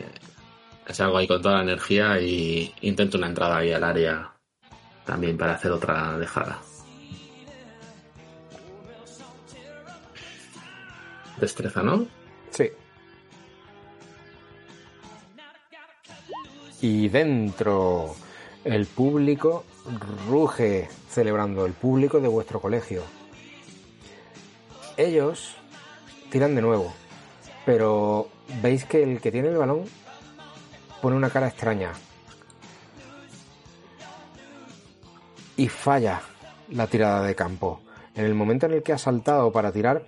salgo ahí con toda la energía y intento una entrada ahí al área también para hacer otra dejada. Destreza, ¿no? Sí. Y dentro, el público ruge celebrando, el público de vuestro colegio. Ellos tiran de nuevo, pero veis que el que tiene el balón pone una cara extraña. Y falla la tirada de campo. En el momento en el que ha saltado para tirar,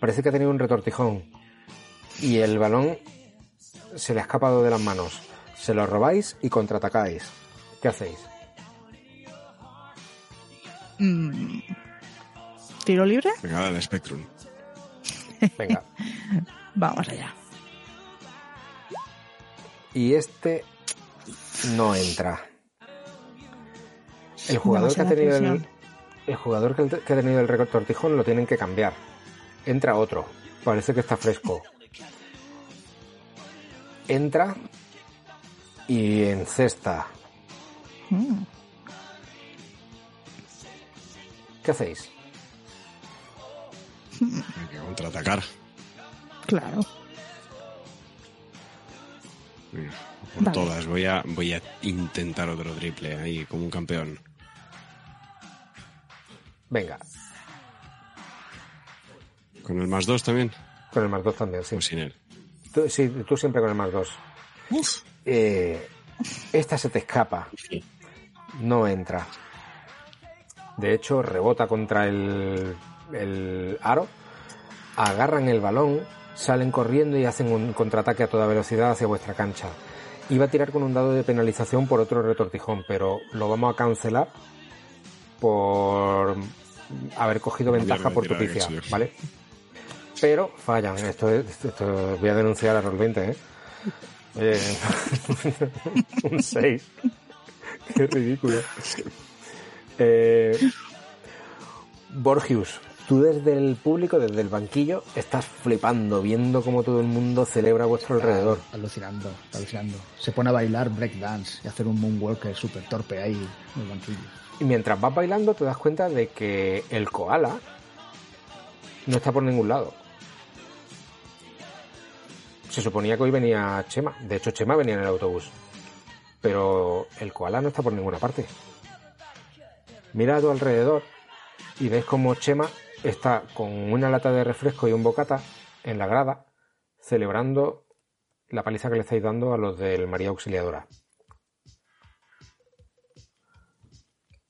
parece que ha tenido un retortijón y el balón se le ha escapado de las manos. Se lo robáis y contraatacáis. ¿Qué hacéis? Mm, ¿Tiro libre? Venga, dale, Spectrum. Venga. [laughs] Vamos allá. Y este no entra. El jugador que ha tenido el, presión. el jugador que, que ha tenido el retortijón lo tienen que cambiar. Entra otro. Parece que está fresco. Entra y encesta. Mm, ¿Qué hacéis? Hay que contraatacar. claro. Por Vale. todas. Voy a, voy a intentar otro triple ahí como un campeón. Venga, ¿Con el más dos también? con el más dos también, sí. O sin él. Tú, sí, tú siempre con el más dos. Eh, esta se te escapa. Sí. No entra. De hecho, rebota contra el, el aro. Agarran el balón, salen corriendo y hacen un contraataque a toda velocidad hacia vuestra cancha. Iba a tirar con un dado de penalización por otro retortijón, pero lo vamos a cancelar por haber cogido ventaja por tu sí. ¿vale? Pero fallan. Esto, es- esto voy a denunciar a Roll 20, ¿eh? Eh, [laughs] un 6. Qué ridículo. [laughs] Eh, Borgius, tú desde el público, desde el banquillo, estás flipando, viendo cómo todo el mundo celebra a vuestro alrededor. Alucinando, alucinando. Se pone a bailar breakdance y hacer un moonwalker súper torpe ahí en el banquillo. Y mientras vas bailando te das cuenta de que el koala no está por ningún lado. Se suponía que hoy venía Chema. De hecho, Chema venía en el autobús. Pero el koala no está por ninguna parte. Mira a tu alrededor y ves como Chema está con una lata de refresco y un bocata en la grada celebrando la paliza que le estáis dando a los del María Auxiliadora.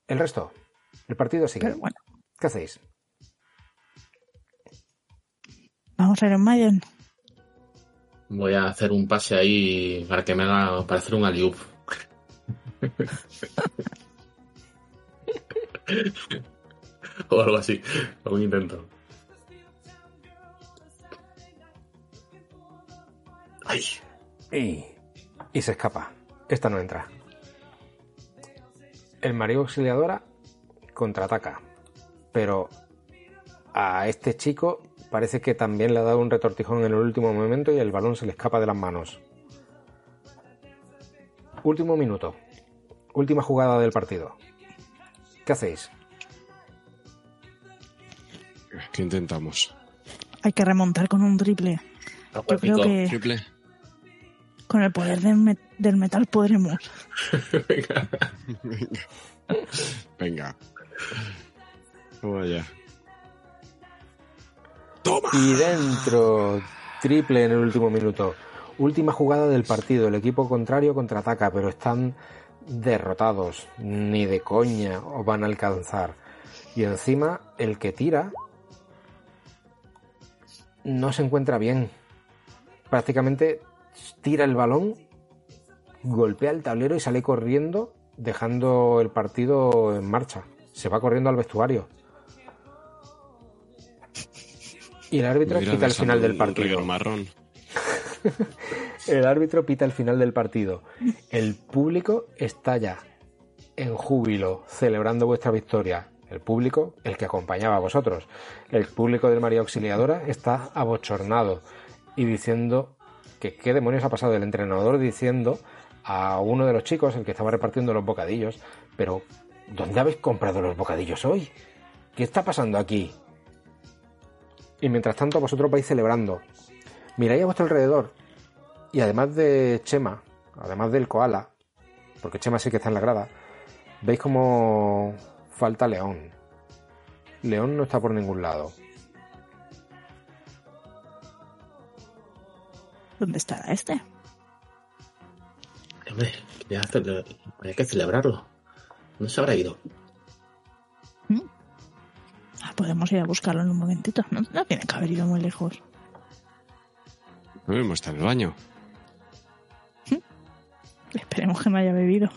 El resto, el partido sigue. Pero bueno, ¿Qué hacéis? vamos a ir en Maiden. Voy a hacer un pase ahí para que me haga para hacer un aliup. [laughs] [laughs] o algo así. Un intento. Ay, Y, y se escapa. Esta no entra. El María Auxiliadora contraataca. Pero a este chico parece que también le ha dado un retortijón en el último momento y el balón se le escapa de las manos. Último minuto. Última jugada del partido. ¿Qué hacéis? ¿Qué intentamos? Hay que remontar con un triple. algo Yo creo que ¿Triple? con el poder del, me- del metal podremos. [laughs] Venga. Venga. Vamos allá. Y dentro, triple en el último minuto. Última jugada del partido. El equipo contrario contraataca, pero están derrotados. Ni de coña os van a alcanzar. Y encima, el que tira no se encuentra bien. Prácticamente tira el balón, golpea el tablero y sale corriendo, dejando el partido en marcha. Se va corriendo al vestuario. Y el árbitro Mira, quita el final del partido. marrón. [laughs] El árbitro pita el final del partido. El público estalla en júbilo, celebrando vuestra victoria. El público, el que acompañaba a vosotros. El público del María Auxiliadora está abochornado y diciendo que qué demonios ha pasado. El entrenador diciendo a uno de los chicos, el que estaba repartiendo los bocadillos, pero ¿dónde habéis comprado los bocadillos hoy? ¿Qué está pasando aquí? Y mientras tanto vosotros vais celebrando. Miráis a vuestro alrededor y además de Chema, además del koala, porque Chema sí que está en la grada, veis como falta León. León no está por ningún lado. ¿Dónde estará este? Hombre, ya hay que celebrarlo. ¿Dónde se habrá ido? Ah, podemos ir a buscarlo en un momentito. No, no tiene que haber ido muy lejos. No hemos estado en el baño. Esperemos que no haya bebido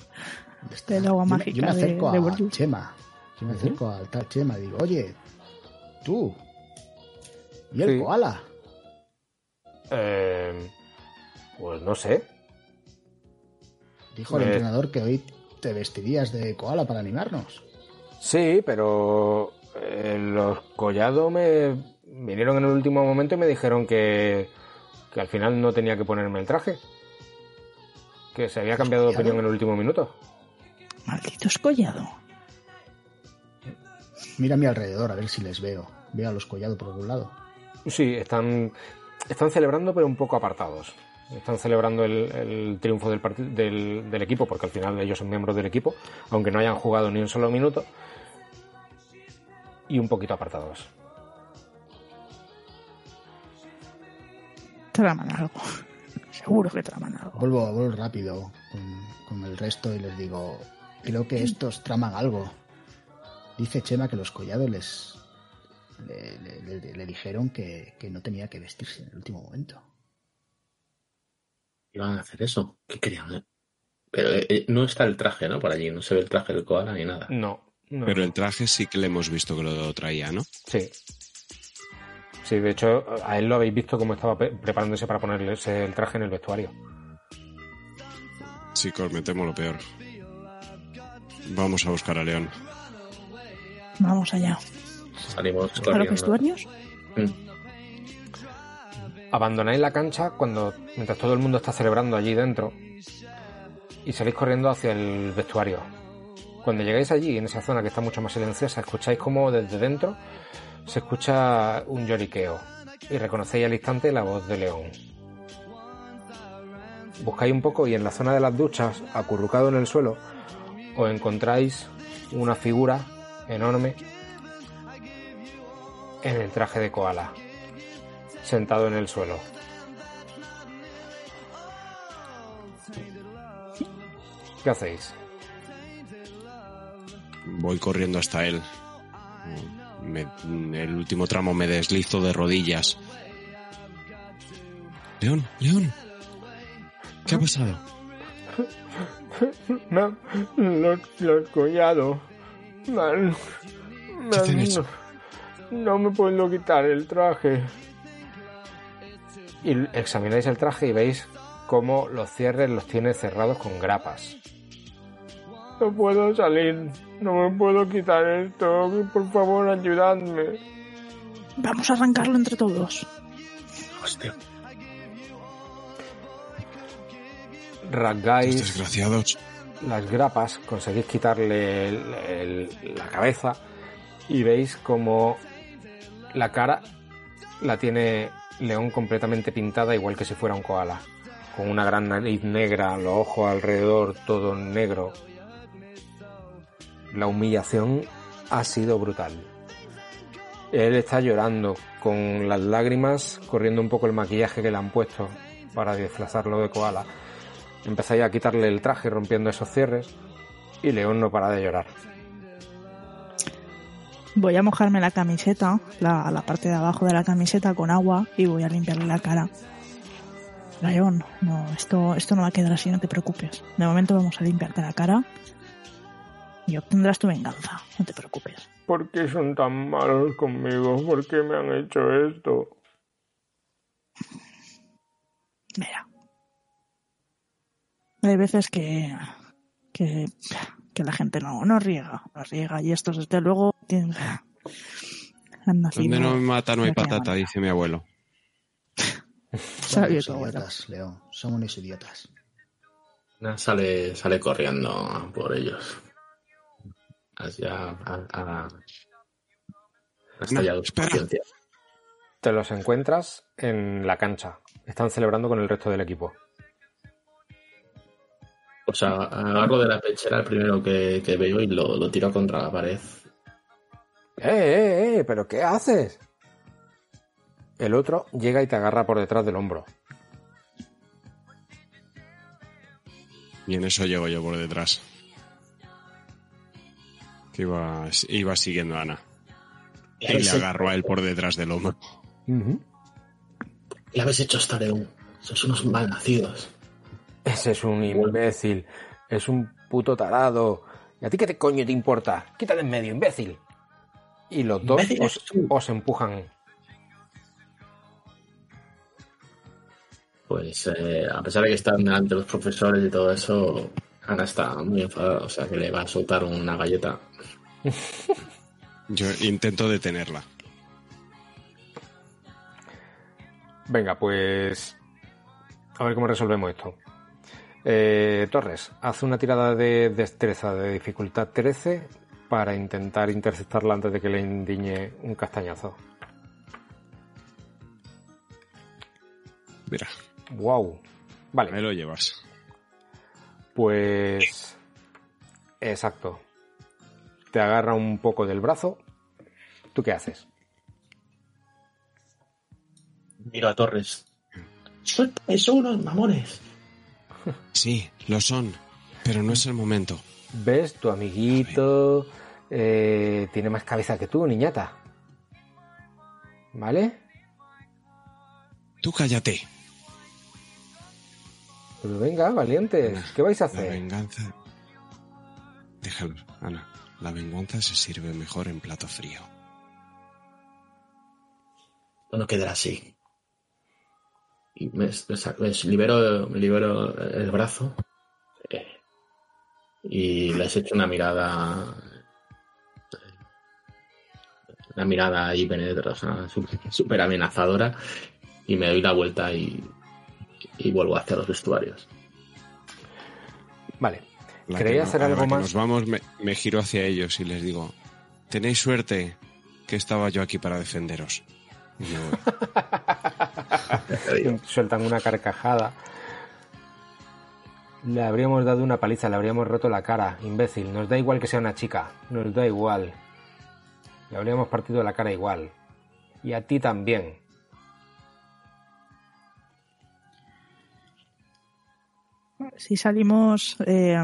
del agua Yo me- mágica yo me de, acerco de a Bordeaux. Chema. Yo me acerco al tal Chema y digo, oye, tú. ¿Y el Sí. koala? Eh, pues no sé. Dijo el Eh. entrenador que hoy te vestirías de koala para animarnos. Sí, pero eh, los Collado me vinieron en el último momento y me dijeron que, que al final no tenía que ponerme el traje. Que se había cambiado de opinión en el último minuto. Maldito escollado. Mira a mi alrededor a ver si les veo. Veo a los collados por algún lado. Sí, están, están celebrando, pero un poco apartados. Están celebrando el, el triunfo del, del, del equipo, porque al final ellos son miembros del equipo, aunque no hayan jugado ni un solo minuto. Y un poquito apartados. Traman algo. [laughs] Seguro que traman algo. Vuelvo, vuelvo rápido con, con el resto y les digo, creo que estos traman algo. Dice Chema que los collados les le, le- le- le dijeron que, que no tenía que vestirse en el último momento. Iban a hacer eso. ¿Qué querían? eh? Pero eh, eh, no está el traje, ¿no? Por allí. No se ve el traje del koala ni nada. No. no. Pero el traje sí que le hemos visto que lo traía, ¿no? Sí. Sí, de hecho, a él lo habéis visto cómo estaba preparándose para ponerle ese- el traje en el vestuario. Sí, que os metemos lo peor. Vamos a buscar a León. Vamos allá. Salimos ¿A los corriendo. vestuarios? Mm. Abandonáis la cancha cuando mientras todo el mundo está celebrando allí dentro y salís corriendo hacia el vestuario. Cuando llegáis allí, en esa zona que está mucho más silenciosa, escucháis como desde dentro se escucha un lloriqueo y reconocéis al instante la voz de León. Buscáis un poco y en la zona de las duchas, acurrucado en el suelo, os encontráis una figura enorme en el traje de koala, sentado en el suelo. ¿Qué hacéis? Voy corriendo hasta él. Me- el último tramo me deslizo de rodillas. León, León. ¿Qué ha pasado? Han- los, los. No me puedo quitar el traje. Y examináis el traje y veis cómo los cierres los tiene cerrados con grapas. No puedo salir, no me puedo quitar esto, por favor ayudadme. Vamos a arrancarlo entre todos. Hostia. Rasgáis desgraciados. Las grapas, conseguís quitarle el- la cabeza y veis como la cara la tiene León completamente pintada igual que si fuera un koala, con una gran nariz negra, los ojos alrededor todo negro. La humillación ha sido brutal. Él está llorando con las lágrimas, corriendo un poco el maquillaje que le han puesto para disfrazarlo de koala. Empezáis a quitarle el traje rompiendo esos cierres y León no para de llorar. Voy a mojarme la camiseta, la, la parte de abajo de la camiseta con agua y voy a limpiarle la cara. León, no, esto, esto no va a quedar así, no te preocupes. De momento vamos a limpiarte la cara y obtendrás tu venganza, no te preocupes. ¿Por qué son tan malos conmigo? ¿Por qué me han hecho esto? Mira. Hay veces que, que, que la gente no, no riega, no riega y estos desde luego tienen, han nacido. Donde no me mata no hay patata, manera. dice mi abuelo. Tu abuelo. idiotas, Leo. Somos unos idiotas. Nah, Sale, sale corriendo por ellos. Hacia. A, a, hasta No, espera. Te los encuentras en la cancha. Están celebrando con el resto del equipo. O sea, agarro de la pechera el primero que, que veo y lo, lo tiro contra la pared. ¡Eh, eh, eh! ¿Pero qué haces? El otro llega y te agarra por detrás del hombro. Y en eso llego yo por detrás. Que iba, iba siguiendo a Ana. Y le agarro a él por detrás del hombro. ¿Qué habéis hecho hasta León? Sois unos malnacidos. Ese es un imbécil. Es un puto tarado. ¿Y a ti qué te coño te importa? Quítate en medio, imbécil. Y los dos os empujan. Pues eh, a pesar de que están delante los profesores y todo eso, Ana está muy enfadada, o sea que le va a soltar una galleta. Yo intento detenerla. Venga, pues. A ver cómo resolvemos esto. Eh, Torres, haz una tirada de destreza de dificultad 13 para intentar interceptarla antes de que le indiñe un castañazo. Mira, ¡Wow! Vale. me lo llevas. Pues. Exacto. Te agarra un poco del brazo. ¿Tú qué haces? Miro a Torres. Suéltame, son unos mamones. Sí, lo son. Pero no es el momento. ¿Ves? Tu amiguito eh, tiene más cabeza que tú, niñata. ¿Vale? Tú cállate. Pero venga, valientes. ¿Qué vais a La hacer? venganza. Déjalo, Ana. La venganza se sirve mejor en plato frío. No quedará así. Y me, me sa- me libero, me libero el brazo eh, y les echo una mirada la mirada ahí penetrosa, súper amenazadora, y me doy la vuelta y, y vuelvo hacia los vestuarios. Vale. La ¿Queréis que no- hacer algo más? Nos vamos, me, me giro hacia ellos y les digo, tenéis suerte que estaba yo aquí para defenderos. [laughs] [laughs] Sueltan una carcajada. Le habríamos dado una paliza, le habríamos roto la cara, imbécil. Nos da igual que sea una chica, nos da igual. Le habríamos partido la cara igual. Y a ti también. Si salimos eh,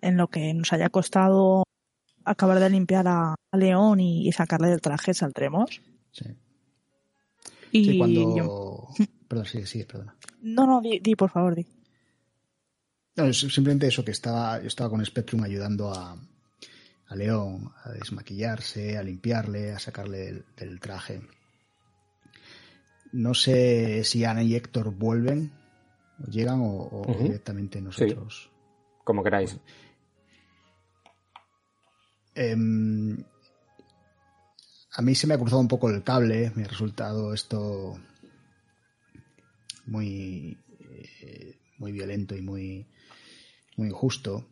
en lo que nos haya costado acabar de limpiar a, León y, y sacarle del traje, saldremos. Sí. Y Sí, cuando... yo- [laughs] Perdón, sigue, sigue, perdona. No, no, di, di, por favor, di. No, es simplemente eso, que estaba, yo estaba con Spectrum ayudando a, a León a desmaquillarse, a limpiarle, a sacarle del, del traje. No sé si Ana y Héctor vuelven, o llegan o, directamente nosotros. Como queráis. Em, a mí se me ha cruzado un poco el cable, me ha resultado esto muy, eh, muy violento y muy, muy injusto.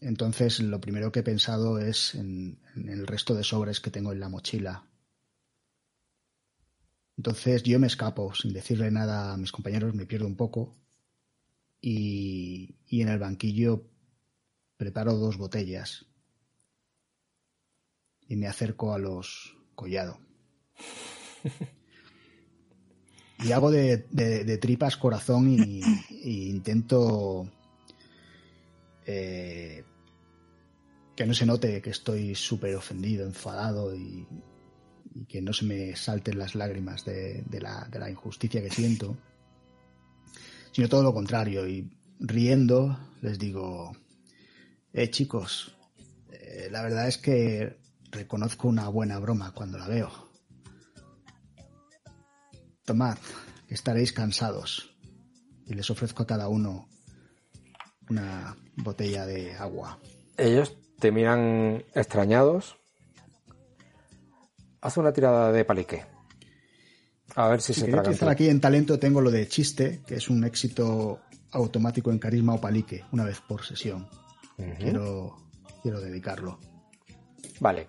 Entonces, lo primero que he pensado es en, en el resto de sobres que tengo en la mochila. Entonces, yo me escapo sin decirle nada a mis compañeros, me pierdo un poco. Y, y en el banquillo preparo dos botellas y me acerco a los collado. Y hago de, tripas corazón y, intento eh, que no se note que estoy súper ofendido, enfadado y, que no se me salten las lágrimas de, de la, de la injusticia que siento, sino todo lo contrario. Y riendo les digo, eh chicos, eh, la verdad es que reconozco una buena broma cuando la veo. Tomad, que estaréis cansados. Y les ofrezco a cada uno una botella de agua. Ellos te miran extrañados. Haz una tirada de palique. A ver si Si se todo. aquí en talento tengo lo de chiste, que es un éxito automático en carisma o palique, una vez por sesión. Quiero, quiero dedicarlo. Vale.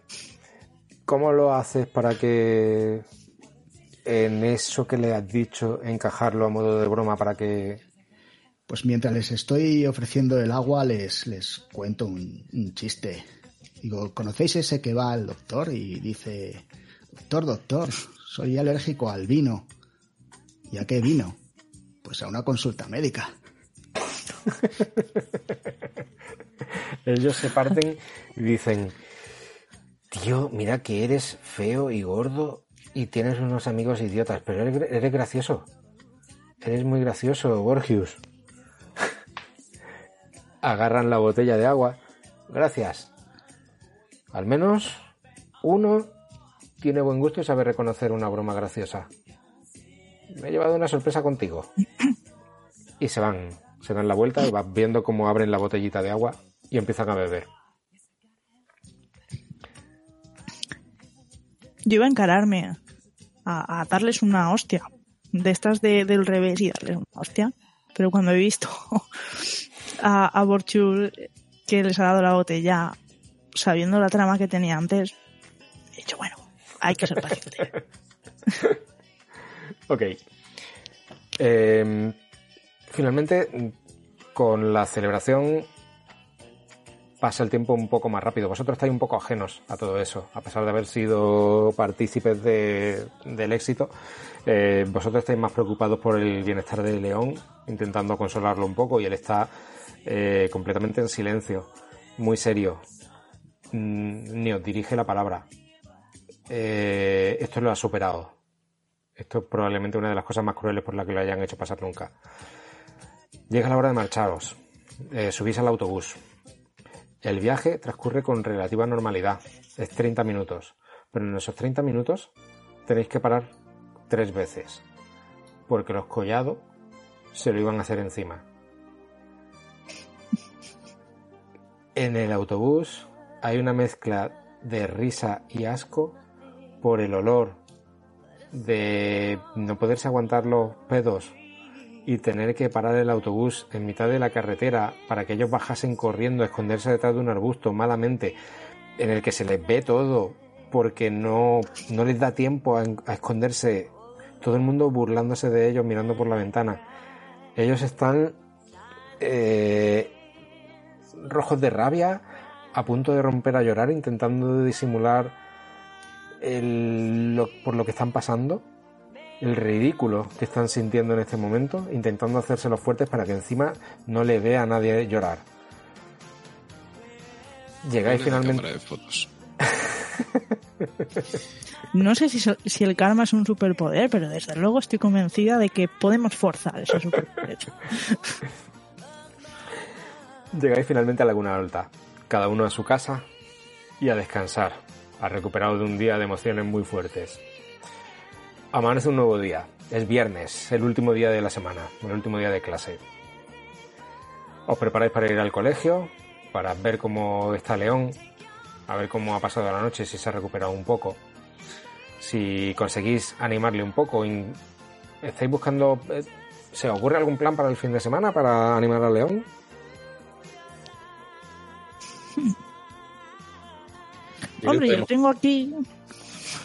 ¿Cómo lo haces para que en eso que le has dicho encajarlo a modo de broma para que... Pues mientras les estoy ofreciendo el agua, les, les cuento un, un chiste. Digo, ¿conocéis ese que va al doctor y dice, doctor, doctor, soy alérgico al vino? ¿Y a qué vino? Pues a una consulta médica. [laughs] Ellos se parten y dicen, tío, mira que eres feo y gordo y tienes unos amigos idiotas, pero eres, eres gracioso. Eres muy gracioso, Borgius. [laughs] Agarran la botella de agua. Gracias. Al menos uno tiene buen gusto y sabe reconocer una broma graciosa. Me he llevado una sorpresa contigo. [clears throat] Y se van, se dan la vuelta y vas viendo cómo abren la botellita de agua y empiezan a beber. Yo iba a encararme a, darles una hostia. De estas de- del revés y darles una hostia. Pero cuando he visto [laughs] a, a Borchur que les ha dado la botella, sabiendo la trama que tenía antes, he dicho, bueno, hay que ser paciente. [laughs] Ok. Eh, finalmente, con la celebración pasa el tiempo un poco más rápido. Vosotros estáis un poco ajenos a todo eso, a pesar de haber sido partícipes de- del éxito. eh, vosotros estáis más preocupados por el bienestar de León, intentando consolarlo un poco, y él está eh, completamente en silencio, muy serio. Mm, Ni os dirige la palabra. Eh, esto lo ha superado. Esto es probablemente una de las cosas más crueles por las que lo hayan hecho pasar nunca. Llega la hora de marcharos. Subís al autobús. El viaje transcurre con relativa normalidad. Es 30 minutos. Pero en esos 30 minutos tenéis que parar tres veces. Porque los collados se lo iban a hacer encima. En el autobús hay una mezcla de risa y asco por el olor de no poderse aguantar los pedos y tener que parar el autobús en mitad de la carretera para que ellos bajasen corriendo a esconderse detrás de un arbusto malamente en el que se les ve todo porque no, no les da tiempo a, esconderse. Todo el mundo burlándose de ellos mirando por la ventana. Ellos están eh, rojos de rabia a punto de romper a llorar intentando disimular por lo que están pasando el ridículo que están sintiendo en este momento, intentando hacerse los fuertes para que encima no le vea a nadie llorar. Llegáis finalmente. cámara de fotos. [laughs] No sé si, so- si el karma es un superpoder, pero desde luego estoy convencida de que podemos forzar ese superpoder. [laughs] Llegáis finalmente a Laguna Alta, cada uno a su casa y a descansar, ha recuperado de un día de emociones muy fuertes. Amanece un nuevo día, es viernes, el último día de la semana, el último día de clase. Os preparáis para ir al colegio, para ver cómo está León, a ver cómo ha pasado la noche, si se ha recuperado un poco, si conseguís animarle un poco. ¿Estáis buscando... eh, ¿Se os ocurre algún plan para el fin de semana para animar a León? Hombre, yo tengo aquí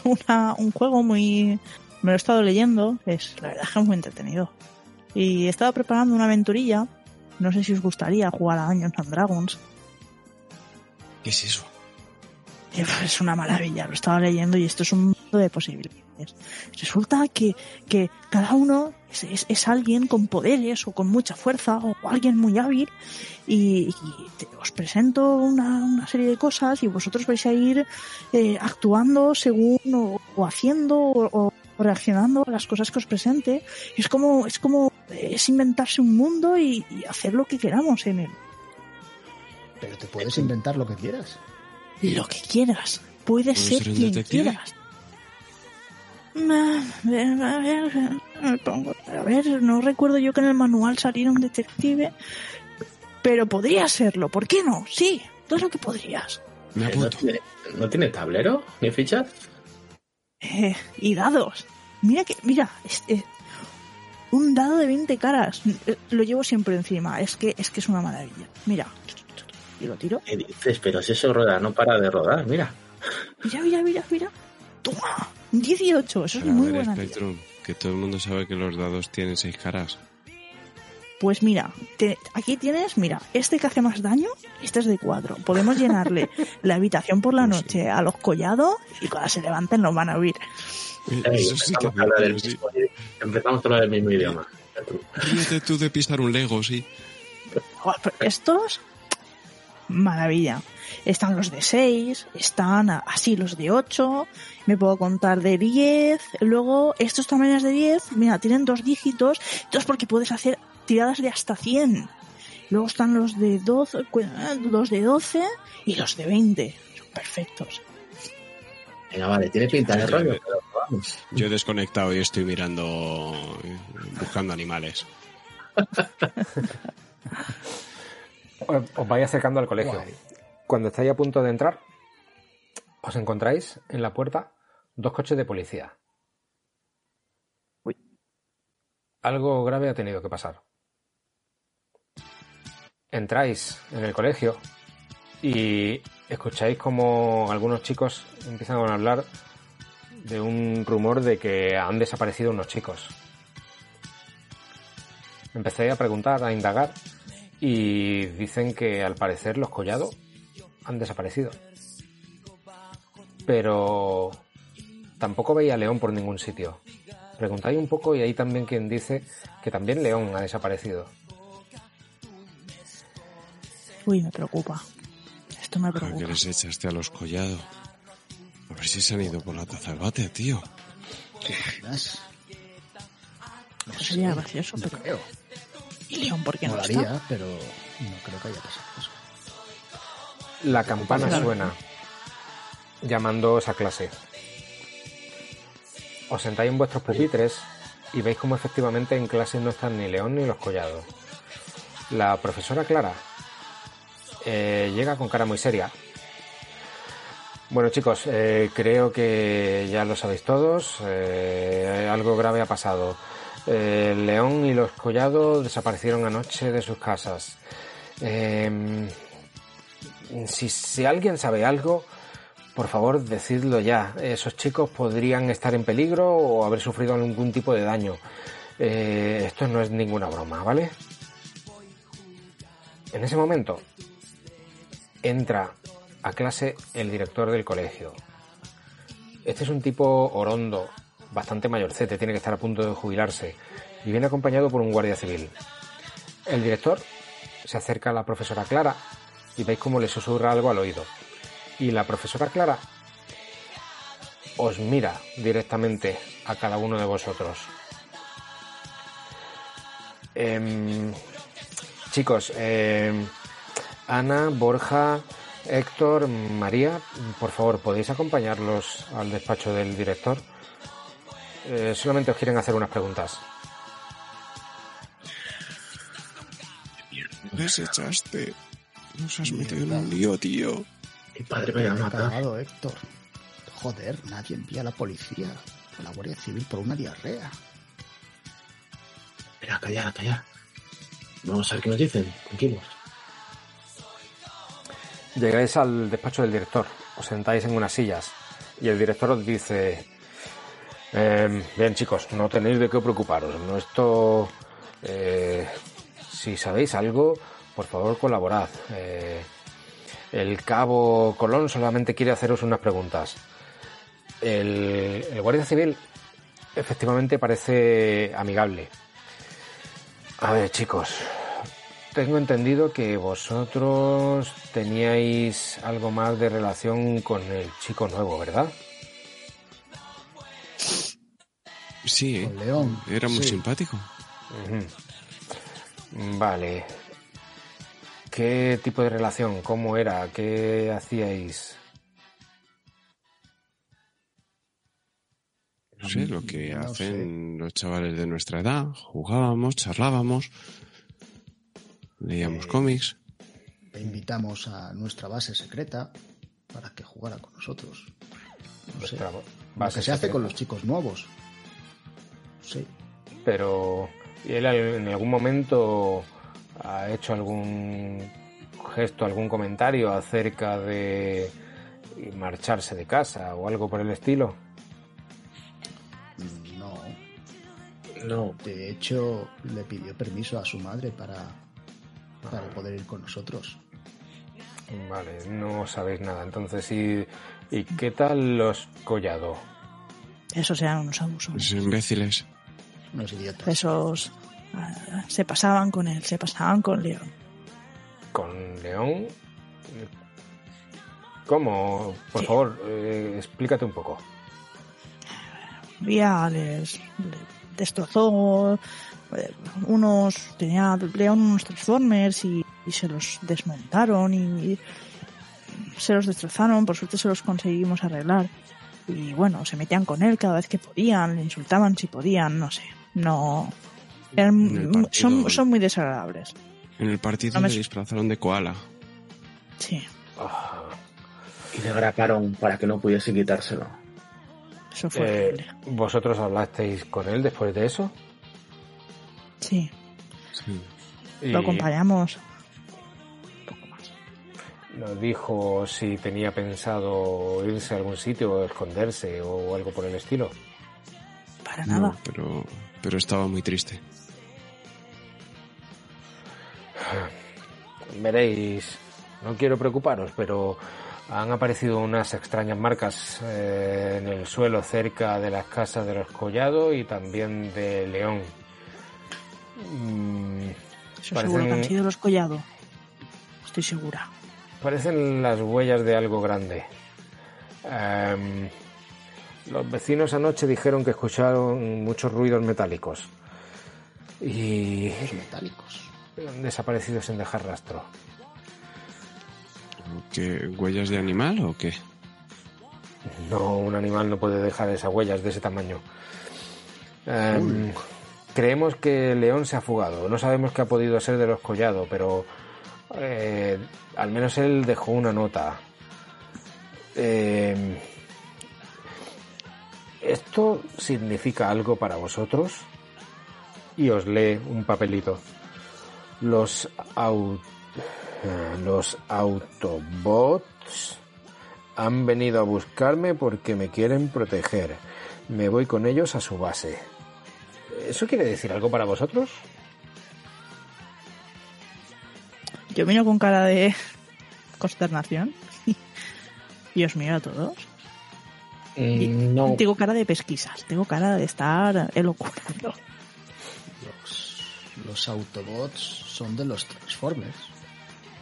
una, un juego muy... Me lo he estado leyendo, es la verdad que es muy entretenido. Y he estado preparando una aventurilla, no sé si os gustaría jugar a Dungeons and Dragons. ¿Qué es eso? Pues, Es una maravilla, lo estaba leyendo y esto es un mundo de posibilidades. Resulta que, que cada uno es, es- es alguien con poderes o con mucha fuerza o alguien muy hábil y, y te- os presento una, una serie de cosas y vosotros vais a ir eh, actuando según o, o haciendo o, o reaccionando a las cosas que os presente. Y es como, es como, es inventarse un mundo y, y hacer lo que queramos en él. Pero te puedes inventar lo que quieras. Lo que quieras. Puedes ¿Puedes ser quien detective? quieras. A ver, a ver, me pongo- a ver, no recuerdo yo que en el manual saliera un detective, pero podría serlo, ¿por qué no? Sí, claro que podrías. Me ¿No tiene, ¿No tiene tablero ni fichas? Eh, y dados. Mira que, mira, es- eh, un dado de 20 caras. Eh, Lo llevo siempre encima, es que es que es una maravilla. Mira, y lo tiro. ¿Qué dices? Pero si eso rueda, no para de rodar, mira. Mira, mira, mira, mira. Toma, 18, eso es a muy ver, buena. Spectrum, que todo el mundo sabe que los dados tienen seis caras. Pues mira, te- aquí tienes, mira, este que hace más daño, este es de cuatro. Podemos llenarle [laughs] la habitación por la No sé. noche a los collados y cuando se levanten nos van a oír. Eh, sí empezamos, a hablar del mismo, empezamos a hablar del mismo idioma. Ríete tú de pisar un Lego, sí. Estos, maravilla. Están los de 6, están así los de 8, me puedo contar de 10, luego estos tamaños de 10, mira, tienen dos dígitos, entonces porque puedes hacer tiradas de hasta 100. Luego están los de 12, cu- eh, los de 12 y los de 20. Son perfectos. Venga, vale, tiene pinta de rollo, ya. pero vamos. Yo he desconectado y estoy mirando, buscando animales. Os os vais acercando al colegio. Guay. Cuando estáis a punto de entrar, os encontráis en la puerta dos coches de policía. Uy. Algo grave ha tenido que pasar. Entráis en el colegio y escucháis como algunos chicos empiezan a hablar de un rumor de que han desaparecido unos chicos. Empecé a preguntar, a indagar y dicen que al parecer los collados han desaparecido. Pero tampoco veía a León por ningún sitio. Preguntáis un poco y hay también quien dice que también León ha desaparecido. Uy, me preocupa. Esto me ¿A qué preocupa. les echaste a los collados? A ver si se han ido por la taza del bate, tío. ¿Te imaginas? Eso sería gracioso, pero... creo. ¿Y León por qué no está? Molaría, pero no creo que haya pasado eso. La campana Claro. suena llamándoos a clase. Os sentáis en vuestros pupitres y veis como efectivamente en clase no están ni León ni los collados. La profesora Clara eh, llega con cara muy seria Bueno chicos, eh, creo que ya lo sabéis todos. eh, algo grave ha pasado. León y los Collado desaparecieron anoche de sus casas. Si, si alguien sabe algo, por favor decidlo ya. Esos chicos podrían estar en peligro o haber sufrido algún tipo de daño. Esto no es ninguna broma, ¿vale? En ese momento entra a clase el director del colegio. Este es un tipo orondo, bastante mayorcete, tiene que estar a punto de jubilarse y viene acompañado por un guardia civil. El director se acerca a la profesora Clara y veis cómo le susurra algo al oído. Y la profesora Clara os mira directamente a cada uno de vosotros. Em, chicos, em, Ana, Borja, Héctor, María, por favor, ¿podéis acompañarlos al despacho del director? Eh, solamente os quieren hacer unas preguntas. Les echaste. Nos has metido en un lío, tío. Mi padre me ha matado. cagado, Héctor. Joder, nadie envía a la policía o la Guardia Civil por una diarrea. Mira, calla, calla. Vamos a ver qué nos dicen. Tranquilos. Llegáis al despacho del director, os sentáis en unas sillas y el director os dice, "Em, bien chicos, no tenéis de qué preocuparos, no esto, eh, si sabéis algo, por favor colaborad. Eh, el cabo Colón solamente quiere haceros unas preguntas. El, el guardia civil efectivamente parece amigable. A ver chicos, tengo entendido que vosotros teníais algo más de relación con el chico nuevo, ¿verdad? Sí. Con León. Era muy sí. simpático. Vale. ¿Qué tipo de relación? ¿Cómo era? ¿Qué hacíais? No sé, lo que No hacen los chavales de nuestra edad. Jugábamos, charlábamos, leíamos Eh, cómics. Le invitamos a nuestra base secreta para que jugara con nosotros. No sé. Lo que se hace secreta. con los chicos nuevos. Sí. Pero ¿y él en algún momento ha hecho algún gesto, algún comentario acerca de marcharse de casa o algo por el estilo? No. No, De hecho, le pidió permiso a su madre para, para poder ir con nosotros. Vale, no sabéis nada. Entonces, ¿y, y qué tal los Collado? Esos eran unos abusos. Esos imbéciles. Unos idiotas. Esos ah, se pasaban con él, se pasaban con León. ¿Con León? ¿Cómo? Por Sí. favor, eh, explícate un poco. Un día les, le destrozó unos tenía León unos Transformers y, y se los desmontaron y se los destrozaron por suerte se los conseguimos arreglar y bueno se metían con él cada vez que podían le insultaban si podían no sé no eran- partido- son, son muy desagradables En el partido No me le disfrazaron de koala. sí y le graparon para que no pudiese quitárselo. eso fue eh, horrible ¿Vosotros hablasteis con él después de eso? Sí lo acompañamos un poco más nos dijo si tenía pensado irse a algún sitio o esconderse o algo por el estilo. para No, nada pero, pero estaba muy triste. Veréis, no quiero preocuparos, pero han aparecido unas extrañas marcas eh, en el suelo cerca de las casas de los Collado y también de León. Mm, eso Parecen- seguro que han sido los collado estoy segura parecen las huellas de algo grande. Em, los vecinos anoche dijeron que escucharon muchos ruidos metálicos y Los metálicos. han desaparecido sin dejar rastro. ¿Qué, ¿Huellas de animal o qué? No, un animal no puede dejar esas huellas de ese tamaño. Em, creemos que León se ha fugado. No sabemos qué ha podido ser de los Collado, pero eh, al menos él dejó una nota. Eh, ¿Esto significa algo para vosotros? Y os lee un papelito. Los, eh, los Autobots han venido a buscarme porque me quieren proteger. Me voy con ellos a su base. ¿Eso quiere decir algo para vosotros? Yo miro con cara de consternación y os miro a todos. Y Mm, no, Tengo cara de pesquisas, tengo cara de estar elocubrando. Los, los Autobots son de los Transformers.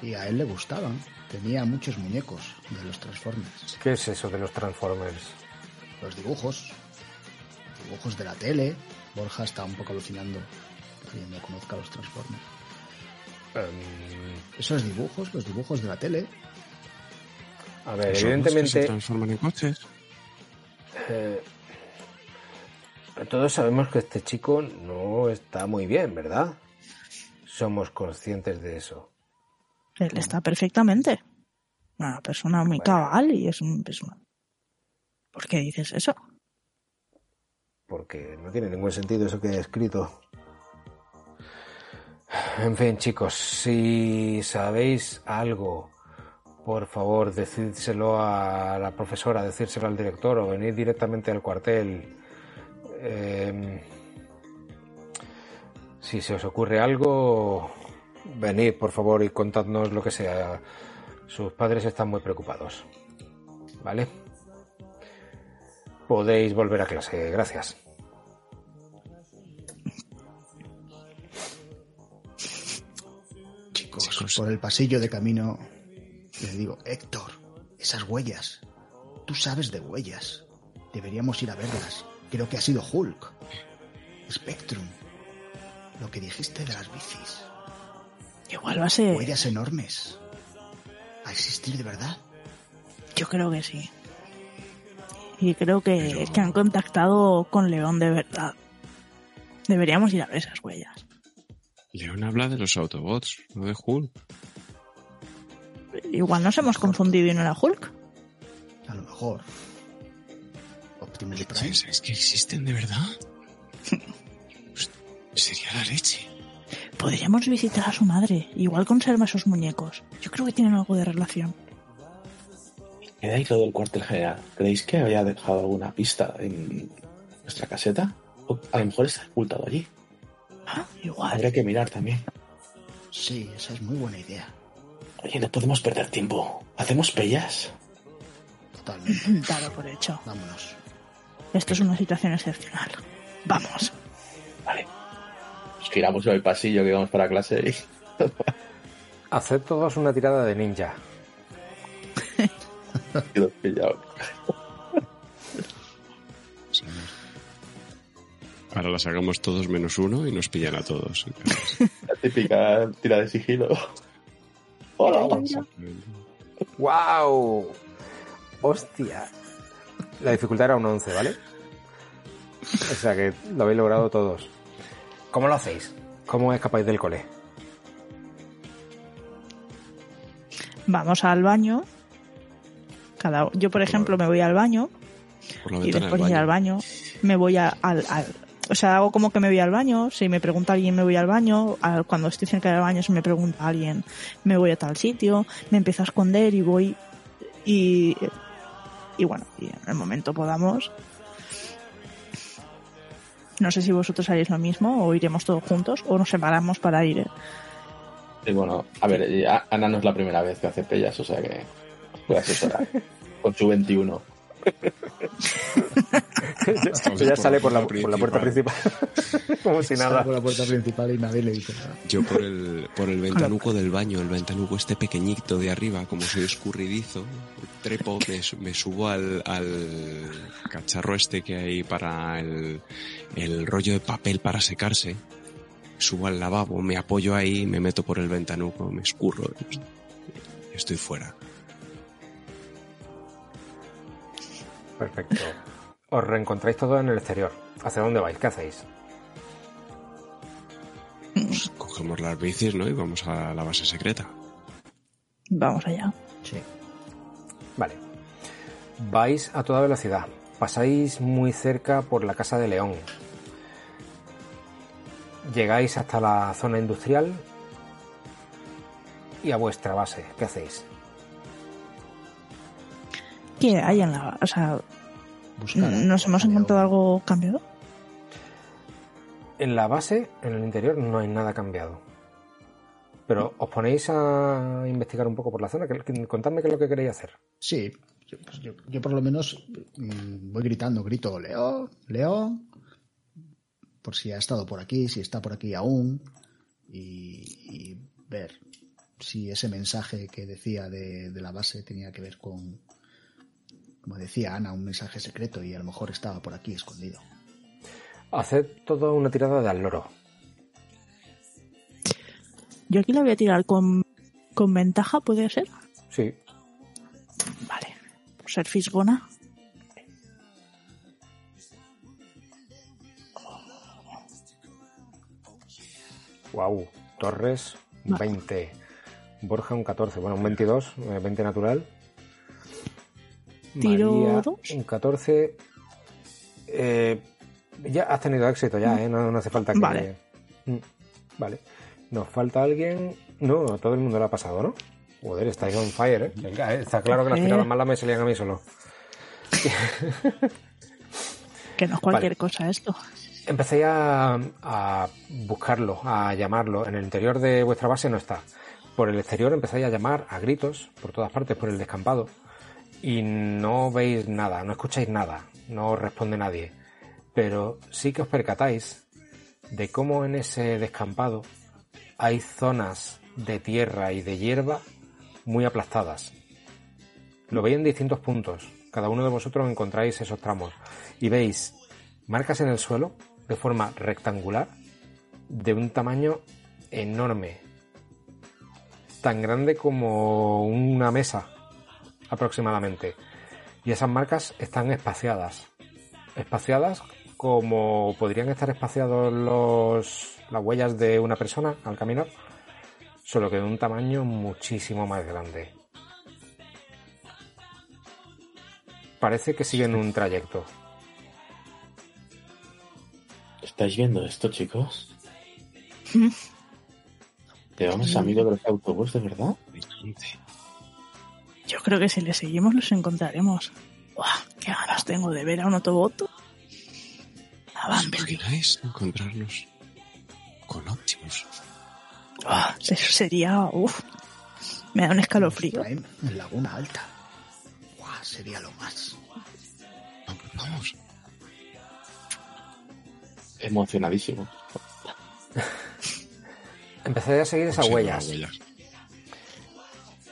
Y a él le gustaban. Tenía muchos muñecos de los Transformers. ¿Qué es eso de los Transformers? Los dibujos. Dibujos de la tele. Borja está un poco alucinando. Que no conozca los Transformers. Em, Esos dibujos, los dibujos de la tele. a ver, ¿Los robots que se evidentemente transforman en coches? eh, todos sabemos que este chico no está muy bien, ¿verdad? Somos conscientes de eso. Él está perfectamente. Una persona muy cabal y es un... es una- ¿Por qué dices eso? Porque no tiene ningún sentido eso que he escrito. En fin, chicos, si sabéis algo, por favor, decídselo a la profesora, decírselo al director o venid directamente al cuartel. Eh, si se os ocurre algo, venid, por favor, y contadnos lo que sea. Sus padres están muy preocupados. ¿Vale? Podéis volver a clase. Gracias. Chicos, Chicos. por el pasillo de camino. Le digo, Héctor, esas huellas. Tú sabes de huellas. Deberíamos ir a verlas. Creo que ha sido Hulk. Spectrum. Lo que dijiste de las bicis. Igual va a ser... Huellas enormes. ¿A existir de verdad? Yo creo que sí. Y creo que, Pero- que han contactado con León de verdad. Deberíamos ir a ver esas huellas. León habla de los Autobots, no de Hulk. Igual nos hemos confundido y no era Hulk. A lo mejor. Optimus Prime. ¿Sabes es que existen de verdad? [laughs] Pues, sería la leche. Podríamos visitar a su madre. Igual conserva esos muñecos. Yo creo que tienen algo de relación. ¿Quedáis lo del cuartel general? ¿Creéis que había dejado alguna pista en nuestra caseta? O a lo mejor está ocultado allí. Ah, igual. Habría que mirar también. Sí, esa es muy buena idea. Oye, no podemos perder tiempo. ¿Hacemos pellas? Totalmente. [laughs] Dado por hecho. Vámonos. Esto es una situación excepcional. Vamos. Vale. Nos giramos en el pasillo que vamos para clase y... Haced todos una tirada de ninja. y [laughs] los Ahora la sacamos todos menos uno y nos pillan a todos. [laughs] La típica tira de sigilo. [laughs] Hola. ¡Wow! ¡Hostia! La dificultad era un 11, ¿vale? O sea que lo habéis logrado todos. ¿Cómo lo hacéis? ¿Cómo escapáis del cole? Vamos al baño. Cada, yo, por ejemplo, me voy al baño Por la y después del de ir al baño. baño me voy a- al, al- O sea, hago como que me voy al baño. Si me pregunta alguien, me voy al baño. Cuando estoy cerca del baño, si me pregunta alguien, me voy a tal sitio. Me empiezo a esconder y voy. Y. Y bueno, y en el momento podamos. No sé si vosotros haréis lo mismo o iremos todos juntos o nos separamos para ir. ¿eh? Y bueno, a ver, a- Ana no es la primera vez que hace pellas, o sea que puede asesorar. [laughs] Con su 21. Ya por sale la por la, puerta por la puerta principal. [laughs] Como si Sale nada. por la puerta principal y nadie le dice nada. Yo por el, por el ventanuco del baño, el ventanuco este pequeñito de arriba, como soy escurridizo, trepo, me, me subo al, al cacharro este que hay para el, el rollo de papel para secarse, subo al lavabo, me apoyo ahí, me meto por el ventanuco, me escurro, y estoy fuera. Perfecto. Os reencontráis todos en el exterior. ¿Hacia dónde vais? ¿Qué hacéis? Pues cogemos las bicis, ¿no? Y vamos a la base secreta. Vamos allá. Sí. Vale. vais a toda velocidad. Pasáis muy cerca por la casa de León. Llegáis hasta la zona industrial y a vuestra base. ¿Qué hacéis? ¿Qué hay en la... O sea, Buscar a- ¿nos hemos encontrado algo cambiado? En la base, en el interior, no hay nada cambiado. Pero os ponéis a investigar un poco por la zona. ¿Qué- qué- Contadme qué es lo que queréis hacer. Sí, yo, pues yo- yo por lo menos mm, voy gritando, grito León, León, por si ha estado por aquí, si está por aquí aún, y, y ver si ese mensaje que decía de, de la base tenía que ver con, como decía Ana, un mensaje secreto y a lo mejor estaba por aquí escondido. Haced toda una tirada de al loro. Yo aquí la voy a tirar con, con ventaja, ¿puede ser? Sí. Vale. Por ser fisgona. Wow. Torres, Vale. 20. Borja, un 14. Bueno, un 22, eh, 20 natural. Tiro María, dos. Un 14. Eh, ya has tenido éxito, ya, ¿eh? No, no hace falta que. Vale. Mm, Vale. Nos falta alguien. No, todo el mundo lo ha pasado, ¿no? Joder, estáis on fire, ¿eh? Venga, eh, está claro que las Eh. tiradas malas me salían a mí solo. [laughs] Que no es cualquier Vale. cosa esto. Empecéis a, a buscarlo, a llamarlo. En el interior de vuestra base no está. Por el exterior empezáis a llamar a gritos, por todas partes, por el descampado. Y no veis nada, no escucháis nada, no os responde nadie. Pero sí que os percatáis de cómo en ese descampado hay zonas de tierra y de hierba muy aplastadas. Lo veis en distintos puntos. Cada uno de vosotros encontráis esos tramos. Y veis marcas en el suelo de forma rectangular de un tamaño enorme. Tan grande como una mesa aproximadamente. Y esas marcas están espaciadas. Espaciadas como podrían estar espaciados los, las huellas de una persona al caminar, solo que de un tamaño muchísimo más grande. Parece que siguen un trayecto. ¿Estáis viendo esto, chicos? [laughs] ¿Llevamos amigos de los autobuses, de verdad? Yo creo que si le seguimos los encontraremos. Buah, qué ganas tengo de ver a un Autobot. ¿Os imagináis encontrarnos con Optimus? Buah, eso sería... Uf, me da un escalofrío. En Laguna Alta. Guau, sería lo más. Vamos, vamos. Emocionadísimo. Empecé a seguir esas huellas. huellas.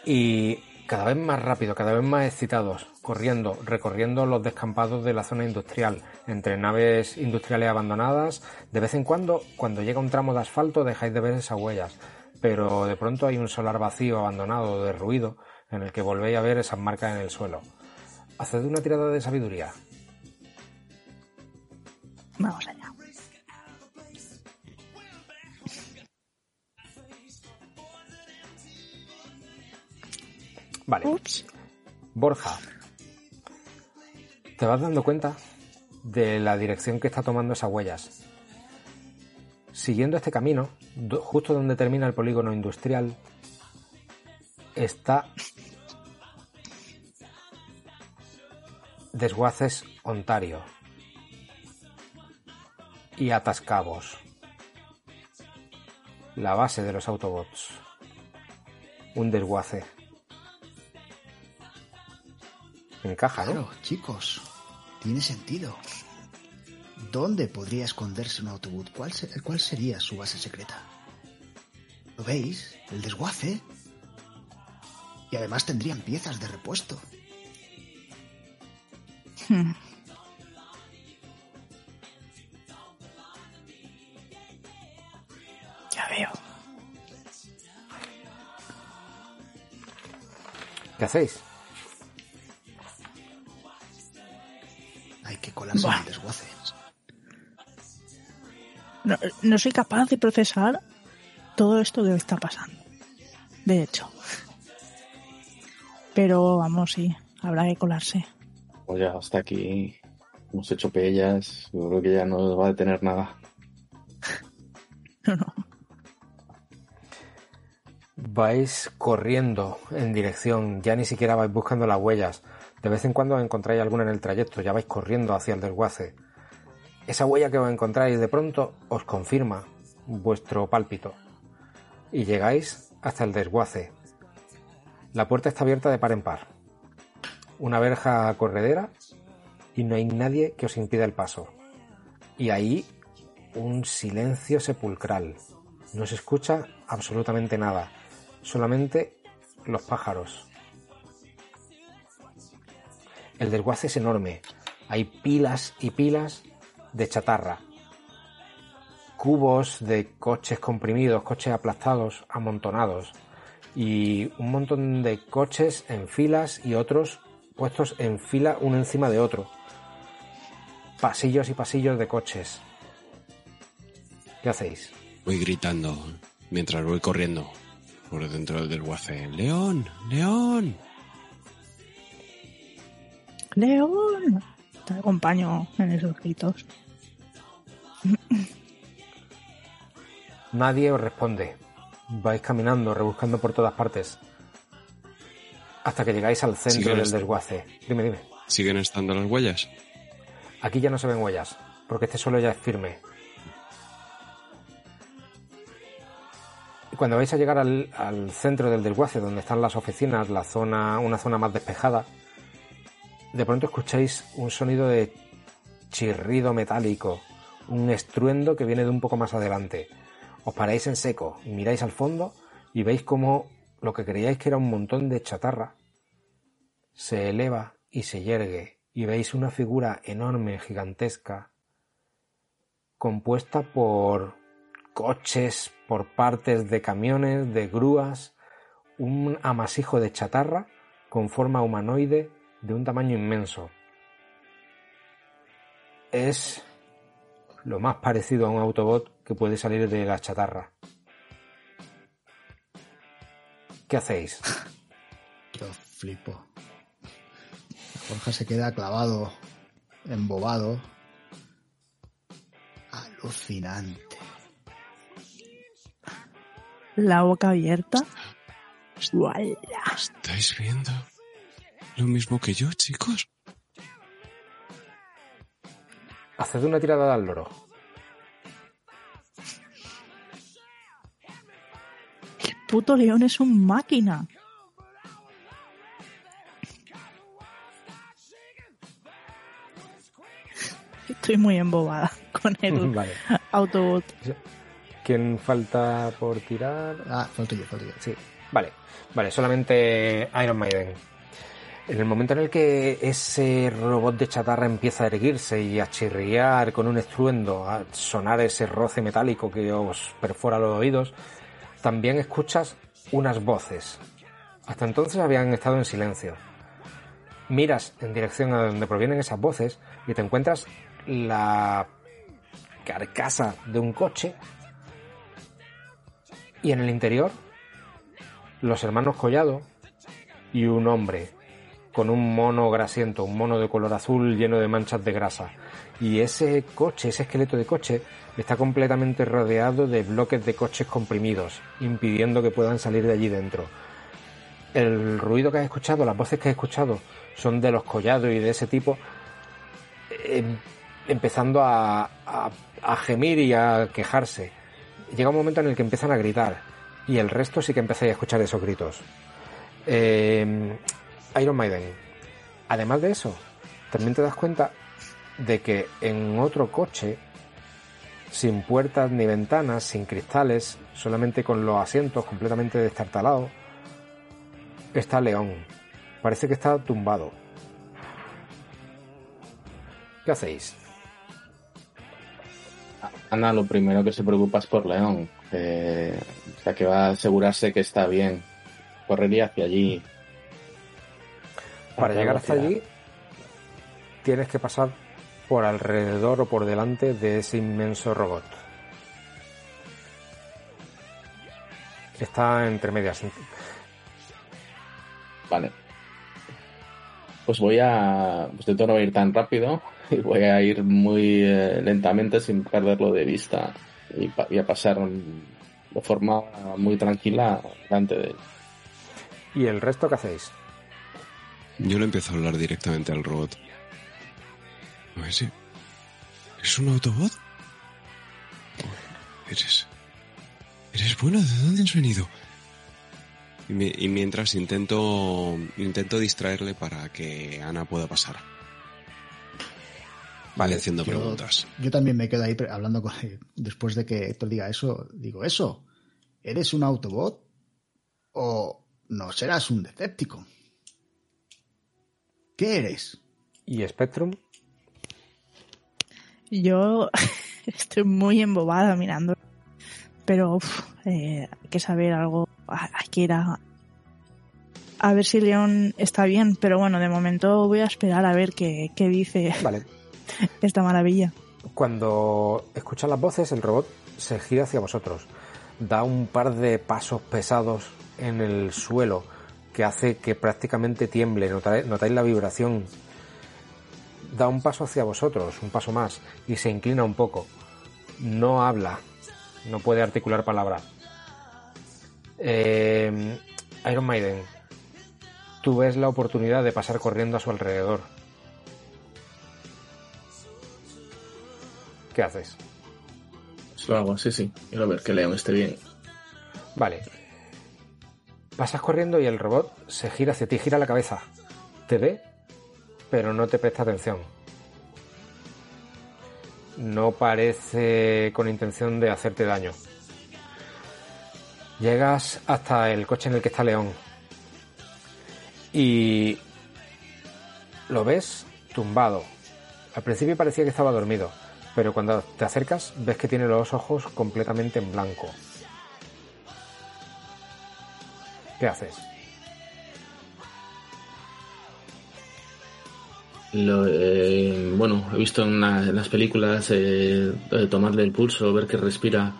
y cada vez más rápido, cada vez más excitados, corriendo, recorriendo los descampados de la zona industrial, entre naves industriales abandonadas. De vez en cuando, cuando llega un tramo de asfalto, dejáis de ver esas huellas, pero de pronto hay un solar vacío, abandonado, derruido, en el que volvéis a ver esas marcas en el suelo. Haced una tirada de sabiduría. Vamos allá. Vale. Ups. Borja, te vas dando cuenta de la dirección que está tomando esas huellas. Siguiendo este camino, justo donde termina el polígono industrial, está Desguaces, Ontario y Atascabos, la base de los Autobots. Un desguace. Encaja, ¿no? Claro, chicos, tiene sentido. ¿Dónde podría esconderse un autobús? ¿Cuál, se- cuál sería su base secreta? ¿Lo veis? El desguace. Y además tendrían piezas de repuesto. Hmm. [laughs] Ya veo. ¿Qué hacéis? El desguace. No soy capaz de procesar todo esto que está pasando. De hecho. Pero vamos, sí, habrá que colarse. Pues ya hasta aquí hemos hecho pellas. Yo creo que ya no va a detener nada. No, no. Vais corriendo en dirección, ya ni siquiera vais buscando las huellas. De vez en cuando encontráis alguna en el trayecto, ya vais corriendo hacia el desguace. Esa huella que os encontráis de pronto os confirma vuestro pálpito. Y llegáis hasta el desguace. La puerta está abierta de par en par. Una verja corredera y no hay nadie que os impida el paso. Y ahí un silencio sepulcral. No se escucha absolutamente nada, solamente los pájaros. El desguace es enorme. Hay pilas y pilas de chatarra. Cubos de coches comprimidos, coches aplastados, amontonados. Y un montón de coches en filas y otros puestos en fila uno encima de otro. Pasillos y pasillos de coches. ¿Qué hacéis? Voy gritando mientras voy corriendo por dentro del desguace. ¡León! ¡León! ¡León! Te acompaño en esos gritos. Nadie os responde. Vais caminando, rebuscando por todas partes. Hasta que llegáis al centro Siguen del est- desguace. Dime, dime. ¿Siguen estando las huellas? Aquí ya no se ven huellas, porque este suelo ya es firme. Y cuando vais a llegar al, al centro del desguace, donde están las oficinas, la zona, una zona más despejada, de pronto escucháis un sonido de chirrido metálico, un estruendo que viene de un poco más adelante. Os paráis en seco miráis al fondo y veis como lo que creíais que era un montón de chatarra se eleva y se yergue y veis una figura enorme, gigantesca, compuesta por coches, por partes de camiones, de grúas, un amasijo de chatarra con forma humanoide de un tamaño inmenso. Es lo más parecido a un Autobot que puede salir de la chatarra. ¿Qué hacéis? [laughs] Yo flipo. Jorge se queda clavado, embobado. Alucinante. La boca abierta. ¡Wala! ¿Estáis viendo lo mismo que yo, chicos? Haced una tirada al loro. El puto león es un máquina. Estoy muy embobada con el [laughs] Vale. Autobot. ¿Quién falta por tirar? Ah, falto yo, falto yo. Sí, vale, vale, solamente Iron Maiden. En el momento en el que ese robot de chatarra empieza a erguirse y a chirriar con un estruendo, a sonar ese roce metálico que os perfora los oídos, también escuchas unas voces. Hasta entonces habían estado en silencio. Miras en dirección a donde provienen esas voces y te encuentras la carcasa de un coche y en el interior los hermanos Collado y un hombre con un mono grasiento, un mono de color azul lleno de manchas de grasa. Y ese coche, ese esqueleto de coche, está completamente rodeado de bloques de coches comprimidos, impidiendo que puedan salir de allí dentro. El ruido que has escuchado, las voces que has escuchado, son de los collados y de ese tipo, em- empezando a, a- gemir y a quejarse. Llega un momento en el que empiezan a gritar y el resto sí que empezáis a escuchar esos gritos. Eh, Iron Maiden. Además de eso, también te das cuenta de que en otro coche, sin puertas ni ventanas, sin cristales, solamente con los asientos completamente destartalados, está León. Parece que está tumbado. ¿Qué hacéis? Ana lo primero que se preocupa es por León. eh, o sea que va a asegurarse que está bien. Correría hacia allí. Para llegar hasta allí tienes que pasar por alrededor o por delante de ese inmenso robot. Está entre medias. Vale. Pues voy a. Pues intento no ir tan rápido y voy a ir muy eh, lentamente sin perderlo de vista y voy a pasar de forma muy tranquila delante de él. ¿Y el resto qué hacéis? Yo le empiezo a hablar directamente al robot. A ver si... ¿Es un Autobot? Eres... Eres bueno, ¿de dónde has venido? Y, mi- y mientras intento... Intento distraerle para que Ana pueda pasar. Vale, haciendo Yo- preguntas. Yo también me quedo ahí hablando con después de que Héctor diga eso, digo, ¿eso? ¿Eres un Autobot? ¿O no serás un Decepticon? ¿Qué eres? ¿Y Spectrum? Yo [laughs] estoy muy embobada mirando. Pero uf, eh, hay que saber algo. Hay que ir a, a ver si León está bien. Pero bueno, de momento voy a esperar a ver qué, qué dice Vale. [laughs] esta maravilla. Cuando escuchan las voces, el robot se gira hacia vosotros. Da un par de pasos pesados en el suelo que hace que prácticamente tiemble. Notáis, notáis la vibración. Da un paso hacia vosotros, un paso más, y se inclina un poco. No habla, no puede articular palabra. Eh, Iron Maiden, tú ves la oportunidad de pasar corriendo a su alrededor. ¿Qué haces? Lo hago, sí, sí. Quiero ver que León esté bien. Vale. Pasas corriendo y el robot se gira hacia ti, gira la cabeza. Te ve, pero no te presta atención. No parece con intención de hacerte daño. Llegas hasta el coche en el que está León. Y lo ves tumbado. Al principio parecía que estaba dormido, pero cuando te acercas ves que tiene los ojos completamente en blanco. ¿Qué haces? Lo, eh, bueno, he visto en, una- en las películas eh, de tomarle el pulso, ver que respira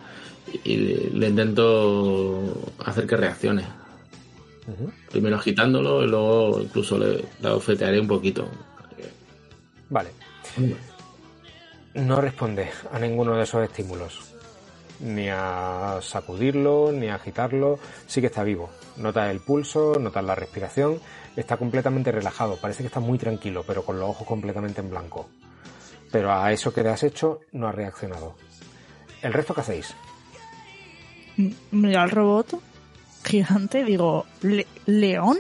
y le, le intento hacer que reaccione. Primero agitándolo y luego incluso le, le ofetearé un poquito. Vale. No responde a ninguno de esos estímulos. Ni a sacudirlo, ni a agitarlo. Sí que está vivo. Notas el pulso, notas la respiración. Está completamente relajado. Parece que está muy tranquilo, pero con los ojos completamente en blanco. Pero a eso que le has hecho no ha reaccionado. ¿El resto qué hacéis? Miro al robot gigante, digo, "Le- ¿León?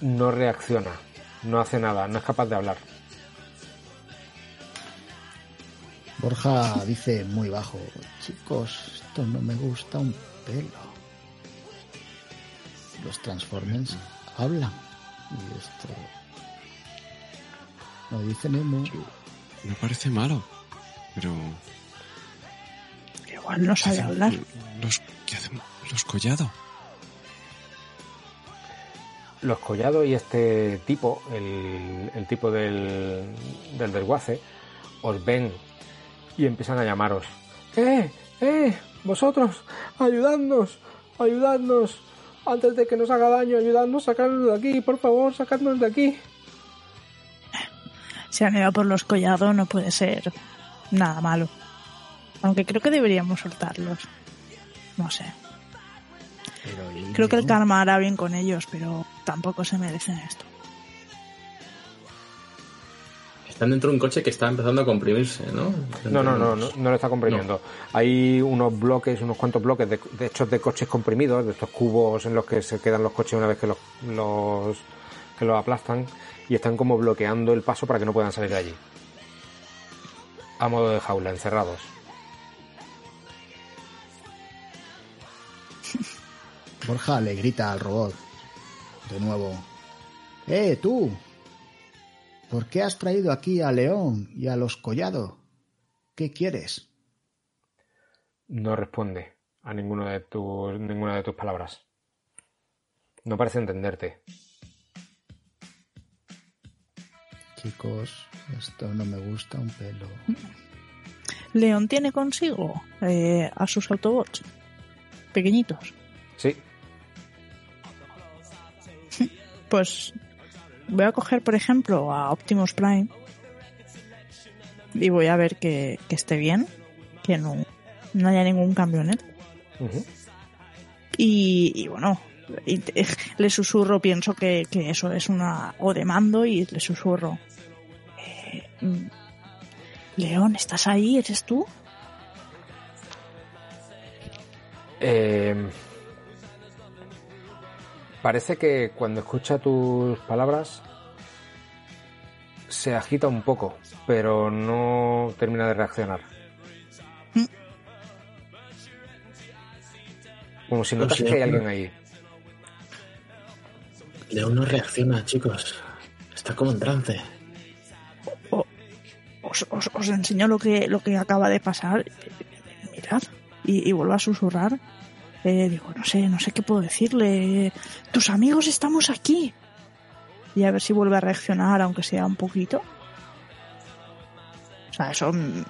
No reacciona. No hace nada. No es capaz de hablar. Borja dice muy bajo, chicos, esto no me gusta un pelo. Los Transformers hablan. Y esto... Lo dice Nemo. Me parece malo. Pero... Igual no sabe hablar. Los, ¿Qué hacen los collado? los collados y este tipo, el, el tipo del, del desguace, os ven y empiezan a llamaros. ¡Eh! ¡Eh! ¡Vosotros! ¡Ayudadnos! ¡Ayudadnos! Antes de que nos haga daño, ayudadnos, sacadnos de aquí, por favor, sacadnos de aquí. Si han ido por los collados no puede ser nada malo. Aunque creo que deberíamos soltarlos. No sé. Pero, ¿y Creo que el karma hará bien con ellos, pero tampoco se merecen esto. Están dentro de un coche que está empezando a comprimirse, ¿no? No, no, no, no, no lo está comprimiendo. Hay unos bloques, unos cuantos bloques de, de hechos de coches comprimidos, de estos cubos en los que se quedan los coches una vez que los, los que los aplastan y están como bloqueando el paso para que no puedan salir de allí. A modo de jaula, encerrados. Borja le grita al robot. De nuevo. ¡Eh, tú! ¿Por qué has traído aquí a León y a los Collado? ¿Qué quieres? No responde a ninguno de tus, ninguna de tus palabras. No parece entenderte. Chicos, esto no me gusta un pelo. León tiene consigo eh, a sus Autobots pequeñitos. Sí, Pues voy a coger, por ejemplo, a Optimus Prime y voy a ver que, que esté bien, que no, no haya ningún cambio en él. Y, y bueno, y le susurro, pienso que, que eso es una o de mando y le susurro. eh, León, ¿estás ahí? ¿Eres tú? Eh, parece que cuando escucha tus palabras se agita un poco, pero no termina de reaccionar. Mm. Como si notas que hay alguien ahí. León no reacciona, chicos. Está como en trance. Os, os- os enseño lo que, lo que acaba de pasar. Mirad. Y, y vuelvo a susurrar. Eh, digo, no sé, no sé qué puedo decirle. Tus amigos estamos aquí. Y a ver si vuelve a reaccionar, aunque sea un poquito. O sea, eso mm,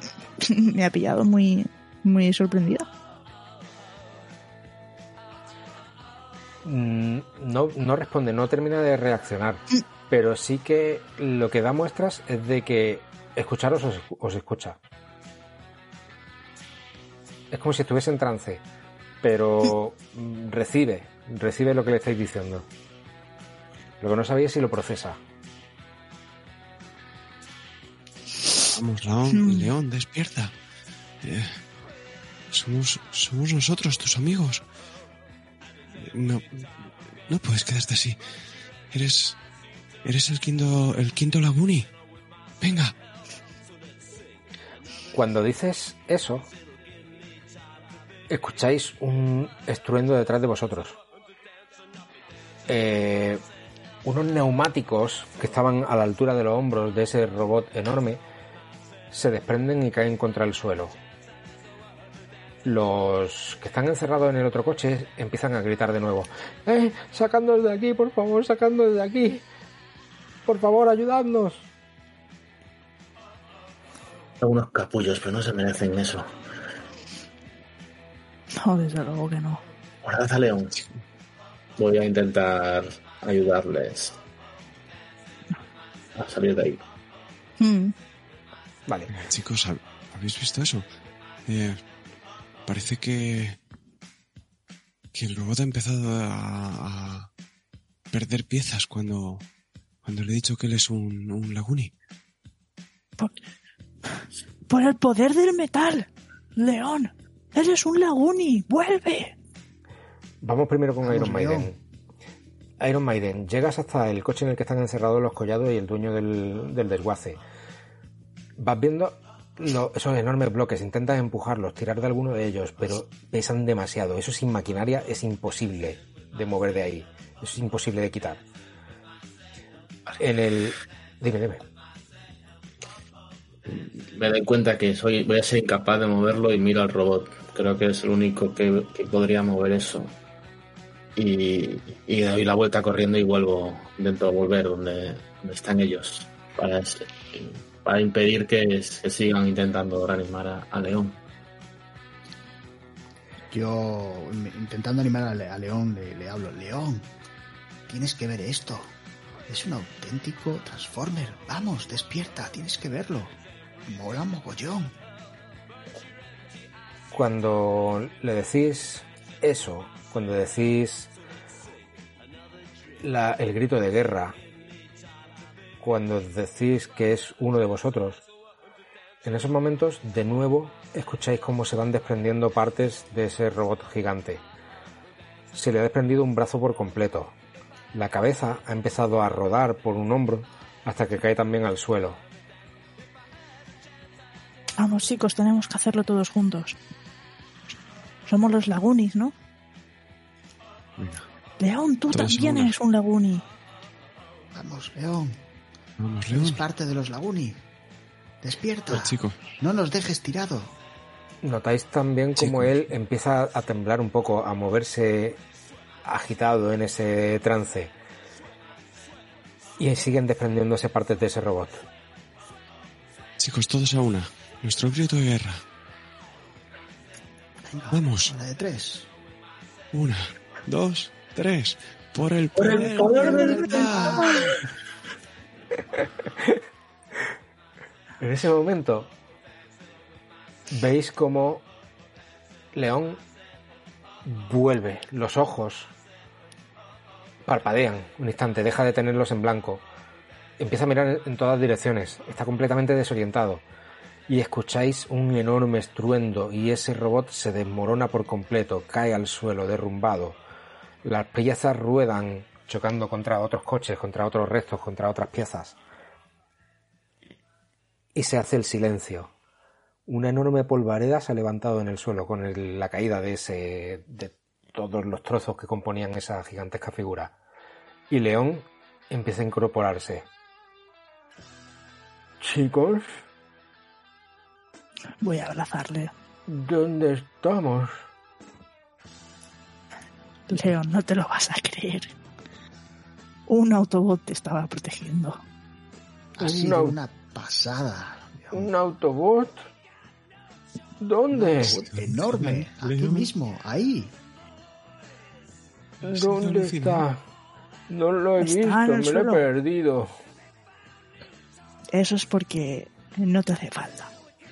[laughs] me ha pillado muy, muy sorprendida. Mm, No, no responde, no termina de reaccionar. Pero sí que lo que da muestras es de que escucharos os, os escucha. Es como si estuviese en trance, pero mm, recibe, recibe lo que le estáis diciendo. Lo que no sabía es si lo procesa. Vamos, León, León, despierta. Eh, somos, somos nosotros, tus amigos. No, no puedes quedarte así. Eres, eres el quinto, el quinto Laguni. Venga. Cuando dices eso, escucháis un estruendo detrás de vosotros. Eh, unos neumáticos que estaban a la altura de los hombros de ese robot enorme se desprenden y caen contra el suelo. Los que están encerrados en el otro coche empiezan a gritar de nuevo. ¡Eh! ¡Sacándonos de aquí, por favor! ¡Sacándonos de aquí! ¡Por favor, ayudadnos! Algunos capullos, pero no se merecen eso. No, desde luego que no. Guardad a León. Voy a intentar ayudarles a salir de ahí. Mm, Vale. Chicos, ¿hab- ¿habéis visto eso? Eh, parece que... que el robot ha empezado a, a perder piezas cuando... cuando le he dicho que él es un, un Laguni. por, por el poder del metal. León, eres un laguni. ¡Vuelve! Vamos primero con Vamos, Iron Maiden. Iron Maiden, llegas hasta el coche en el que están encerrados los collados y el dueño del, del desguace. Vas viendo lo- esos enormes bloques, intentas empujarlos, tirar de alguno de ellos, pero pesan demasiado. Eso sin maquinaria es imposible de mover de ahí. Eso es imposible de quitar. En el... Dime, dime. Me doy cuenta que soy, voy a ser incapaz de moverlo y miro al robot. Creo que es el único que, podría mover eso. Y, y doy la vuelta corriendo y vuelvo, intento volver donde, están ellos para, es- para impedir que, se sigan intentando reanimar a, a León. Yo, intentando animar a León, le, le hablo, León, tienes que ver esto. Es un auténtico Transformer. Vamos, despierta, tienes que verlo. Mola mogollón. Cuando le decís eso, cuando decís el grito de guerra, cuando decís que es uno de vosotros, en esos momentos de nuevo escucháis cómo se van desprendiendo partes de ese robot gigante. Se le ha desprendido un brazo por completo. La cabeza ha empezado a rodar por un hombro hasta que cae también al suelo. Vamos, chicos, tenemos que hacerlo todos juntos. Somos los lagunis, ¿no? Venga, León, tú también eres un laguni. Vamos, León, vamos, eres León. parte de los Laguni. Despierta. Pues, chico, No nos dejes tirado. Notáis también como él empieza a temblar un poco, a moverse agitado en ese trance. Y siguen desprendiéndose partes de ese robot. chicos, todos a una. Nuestro grito de guerra. Venga, Vamos. a la de tres. Una, dos, tres. Por el Por el poder, poder de del verdad. [laughs] En ese momento veis como León vuelve, los ojos parpadean un instante, deja de tenerlos en blanco, empieza a mirar en todas direcciones, está completamente desorientado y escucháis un enorme estruendo y ese robot se desmorona por completo, cae al suelo derrumbado, las piezas ruedan chocando contra otros coches, contra otros restos, contra otras piezas y se hace el silencio. Una enorme polvareda se ha levantado en el suelo con la caída de ese de todos los trozos que componían esa gigantesca figura. Y León empieza a incorporarse. Chicos, Voy a abrazarle. ¿dónde estamos? León, no te lo vas a creer. Un autobot te estaba protegiendo. Ha sido una pasada. ¿Un autobot? ¿Dónde? Enorme. Aquí mismo, ahí. ¿Dónde está? No lo he Está visto, me lo he perdido. Eso es porque no te hace falta.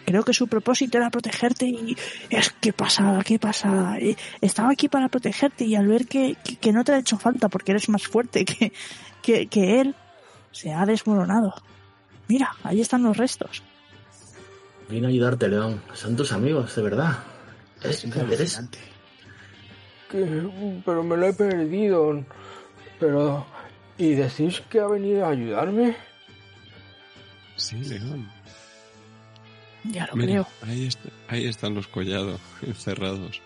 Creo que su propósito era protegerte y es que pasada, qué pasada. Eh, Estaba aquí para protegerte y al ver que, que, que no te ha hecho falta porque eres más fuerte que, que, que él, se ha desmoronado. Mira, ahí están los restos. Vine a ayudarte, León. Son tus amigos, de verdad. Es. Que- pero me lo he perdido. Pero... ¿Y decís que ha venido a ayudarme? Sí, León. Ya lo Mira, creo. ahí, está- ahí están los collados [laughs] encerrados.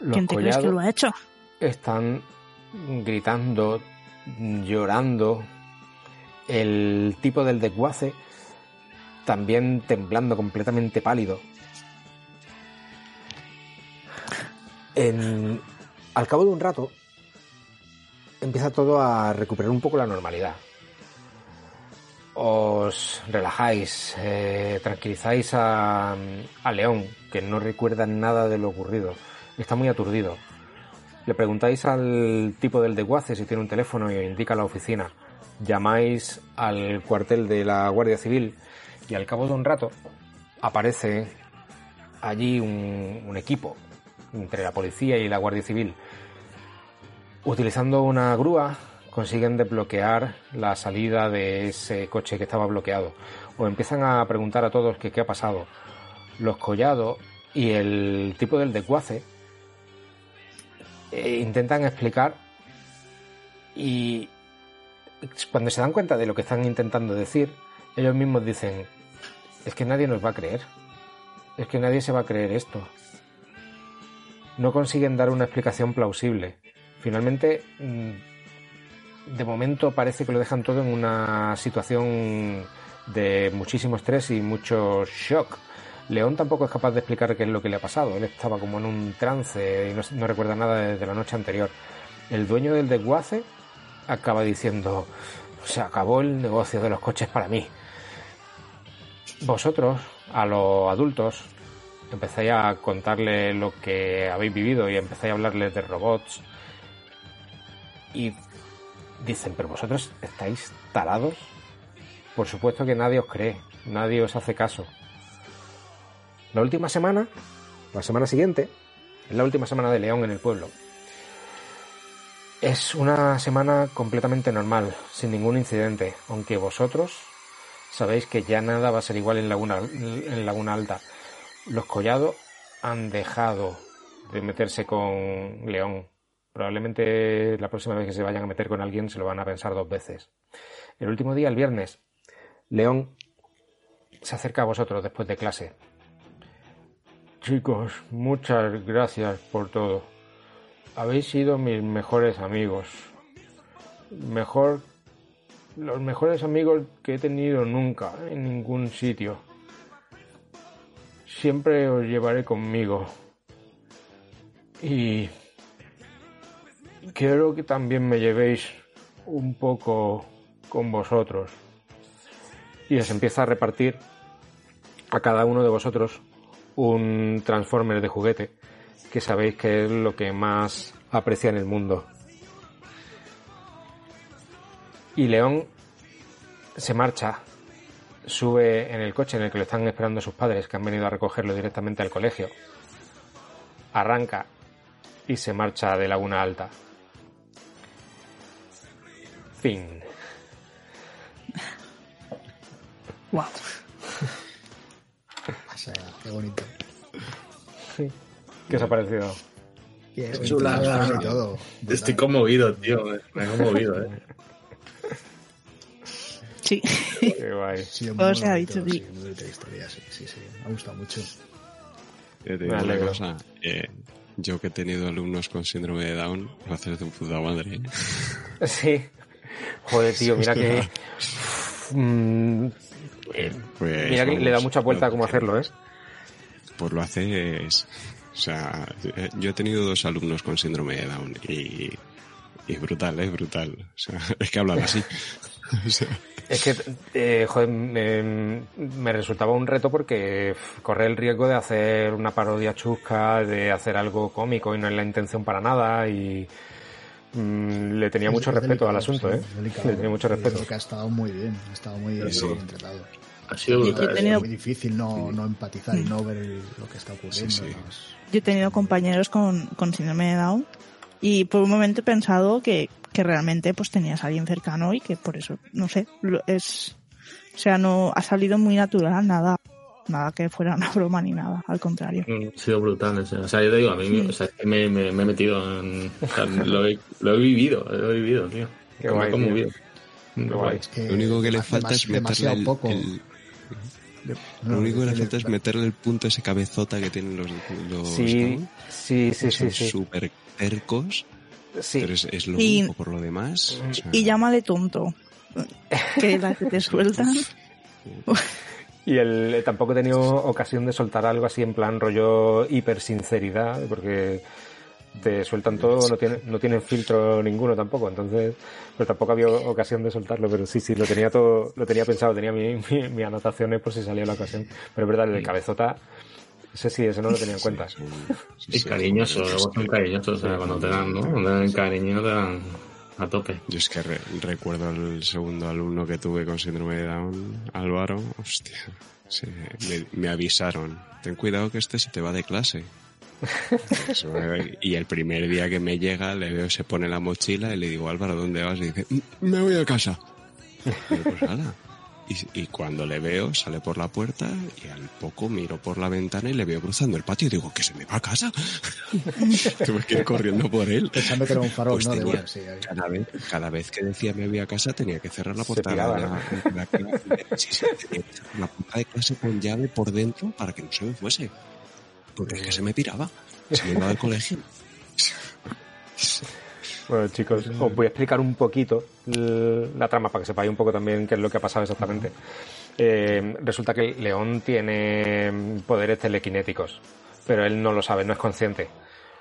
Los ¿Quién te crees que collados lo ha hecho? están gritando, llorando. El tipo del desguace también temblando completamente pálido. En- al cabo de un rato empieza todo a recuperar un poco la normalidad. Os relajáis, eh, tranquilizáis a, León, que no recuerda nada de lo ocurrido. Está muy aturdido. Le preguntáis al tipo del desguace si tiene un teléfono y os indica la oficina. Llamáis al cuartel de la Guardia Civil y al cabo de un rato aparece allí un, un equipo entre la policía y la Guardia Civil. Utilizando una grúa consiguen desbloquear la salida de ese coche que estaba bloqueado. O empiezan a preguntar a todos que qué ha pasado. Los collados y el tipo del desguace eh, intentan explicar y cuando se dan cuenta de lo que están intentando decir, ellos mismos dicen, es que nadie nos va a creer, es que nadie se va a creer esto. No consiguen dar una explicación plausible. Finalmente, mm, de momento parece que lo dejan todo en una situación de muchísimo estrés y mucho shock. León tampoco es capaz de explicar qué es lo que le ha pasado. Él estaba como en un trance y no, recuerda nada desde la noche anterior. El dueño del desguace acaba diciendo, se acabó el negocio de los coches para mí. Vosotros, a los adultos, empezáis a contarle lo que habéis vivido y empezáis a hablarles de robots. Y dicen, pero vosotros estáis tarados. Por supuesto que nadie os cree, nadie os hace caso. La última semana, la semana siguiente, es la última semana de León en el pueblo. Es una semana completamente normal, sin ningún incidente, aunque vosotros sabéis que ya nada va a ser igual en Laguna, en Laguna Alta. Los collados han dejado de meterse con León. Probablemente la próxima vez que se vayan a meter con alguien se lo van a pensar dos veces. El último día, el viernes, León se acerca a vosotros después de clase. Chicos, muchas gracias por todo. Habéis sido mis mejores amigos. Mejor. Los mejores amigos que he tenido nunca en ningún sitio. Siempre os llevaré conmigo. Y. Quiero que también me llevéis un poco con vosotros. Y os empieza a repartir a cada uno de vosotros un Transformer de juguete, que sabéis que es lo que más aprecia en el mundo. Y León se marcha, sube en el coche en el que lo están esperando sus padres, que han venido a recogerlo directamente al colegio. Arranca y se marcha de Laguna Alta. Fin. Wow. O sea, qué bonito. ¿Qué os ha parecido? Qué y todo. Estoy conmovido, tío. Me he conmovido, eh. Sí. Qué guay. Sí, Todo se ha dicho, sí. sí, muy bonita historia, sí, sí, sí. Me ha gustado mucho. Yo te digo una cosa, eh, yo que he tenido alumnos con síndrome de Down, lo haces de un puta madre. ¿eh? Sí. Joder, [laughs] tío, mira que. Mm, eh, Pues, mira que le da mucha vuelta a cómo hacerlo, ¿eh? Pues lo haces. O sea, eh, yo he tenido dos alumnos con síndrome de Down y, y brutal, es brutal. O sea, [laughs] es que hablan así. [laughs] O sea, Es que, eh, joder, me, me resultaba un reto porque f, corre el riesgo de hacer una parodia chusca, de hacer algo cómico y no es la intención para nada y mm, le tenía mucho Es respeto al asunto, sí, ¿eh? delicado. Le tenía mucho respeto. Creo que ha estado muy bien, ha estado muy, muy Sí. bien tratado. Ha sido brutal. tenido- Es muy difícil no, no empatizar y no ver el- lo que está ocurriendo. Yo he tenido compañeros con, con síndrome de Down y por un momento he pensado que, que realmente pues tenías a alguien cercano y que por eso, no sé, lo- es, o sea, no ha salido muy natural, nada, nada que fuera una [laughs] broma ni nada, al contrario. Mm, Ha sido brutal. o sea, O sea, yo te digo, a mí Sí. o sea, es que me, me- me he metido en. o sea, [laughs] lo, he, lo he vivido, lo he vivido, tío. Qué guay, tío. conmovido. Mm, Qué guay. es que lo único que le falta es meterle demasiado el, poco. el- lo no, único que le falta es meterle el punto a ese cabezota que tienen los, los Sí, Down, sí, sí, son sí. súper tercos, Sí. pero es, es lo Y- único por lo demás. o sea, Y llámale tonto, que la que te [laughs] sueltan. Y él tampoco he tenido ocasión de soltar algo así en plan rollo hiper sinceridad, porque te sueltan todo, no tienen, no tienen filtro ninguno tampoco, entonces, pero tampoco había ocasión de soltarlo, pero sí, sí, lo tenía todo, lo tenía pensado, tenía mi, [laughs] mi- mis anotaciones por si salía la ocasión, pero es verdad, el de cabezota, ese sí, ese no lo tenía en cuenta. sí, Y sí. cariñoso, luego son cariñosos. O sea, cuando te dan, ¿no? Cuando te dan cariño, te dan a tope. Yo es que re- recuerdo al segundo alumno que tuve con síndrome de Down, Álvaro, hostia, me, avisaron, ten cuidado que este se te va de clase. [laughs] Y el primer día que me llega, le veo, se pone la mochila y le digo, Álvaro, ¿dónde vas? Y dice, "Mm, me voy a casa. Y yo, pues. Y, y cuando le veo, sale por la puerta y al poco miro por la ventana y le veo cruzando el patio y digo, que se me va a casa. Tuve que ir corriendo por él. Pensando que era un farol, Pues cada vez, cada vez que decía me voy a casa tenía que cerrar la puerta de piraba, la, ¿no? la- la- [laughs] sí, sí, tenía que cerrar la puerta de clase con llave por dentro para que no se me fuese. Porque es que se me piraba. Se me iba del colegio. [laughs] Bueno, chicos, os voy a explicar un poquito la trama para que sepáis un poco también qué es lo que ha pasado exactamente. Eh, resulta que León tiene poderes telequinéticos, pero él no lo sabe, no es consciente.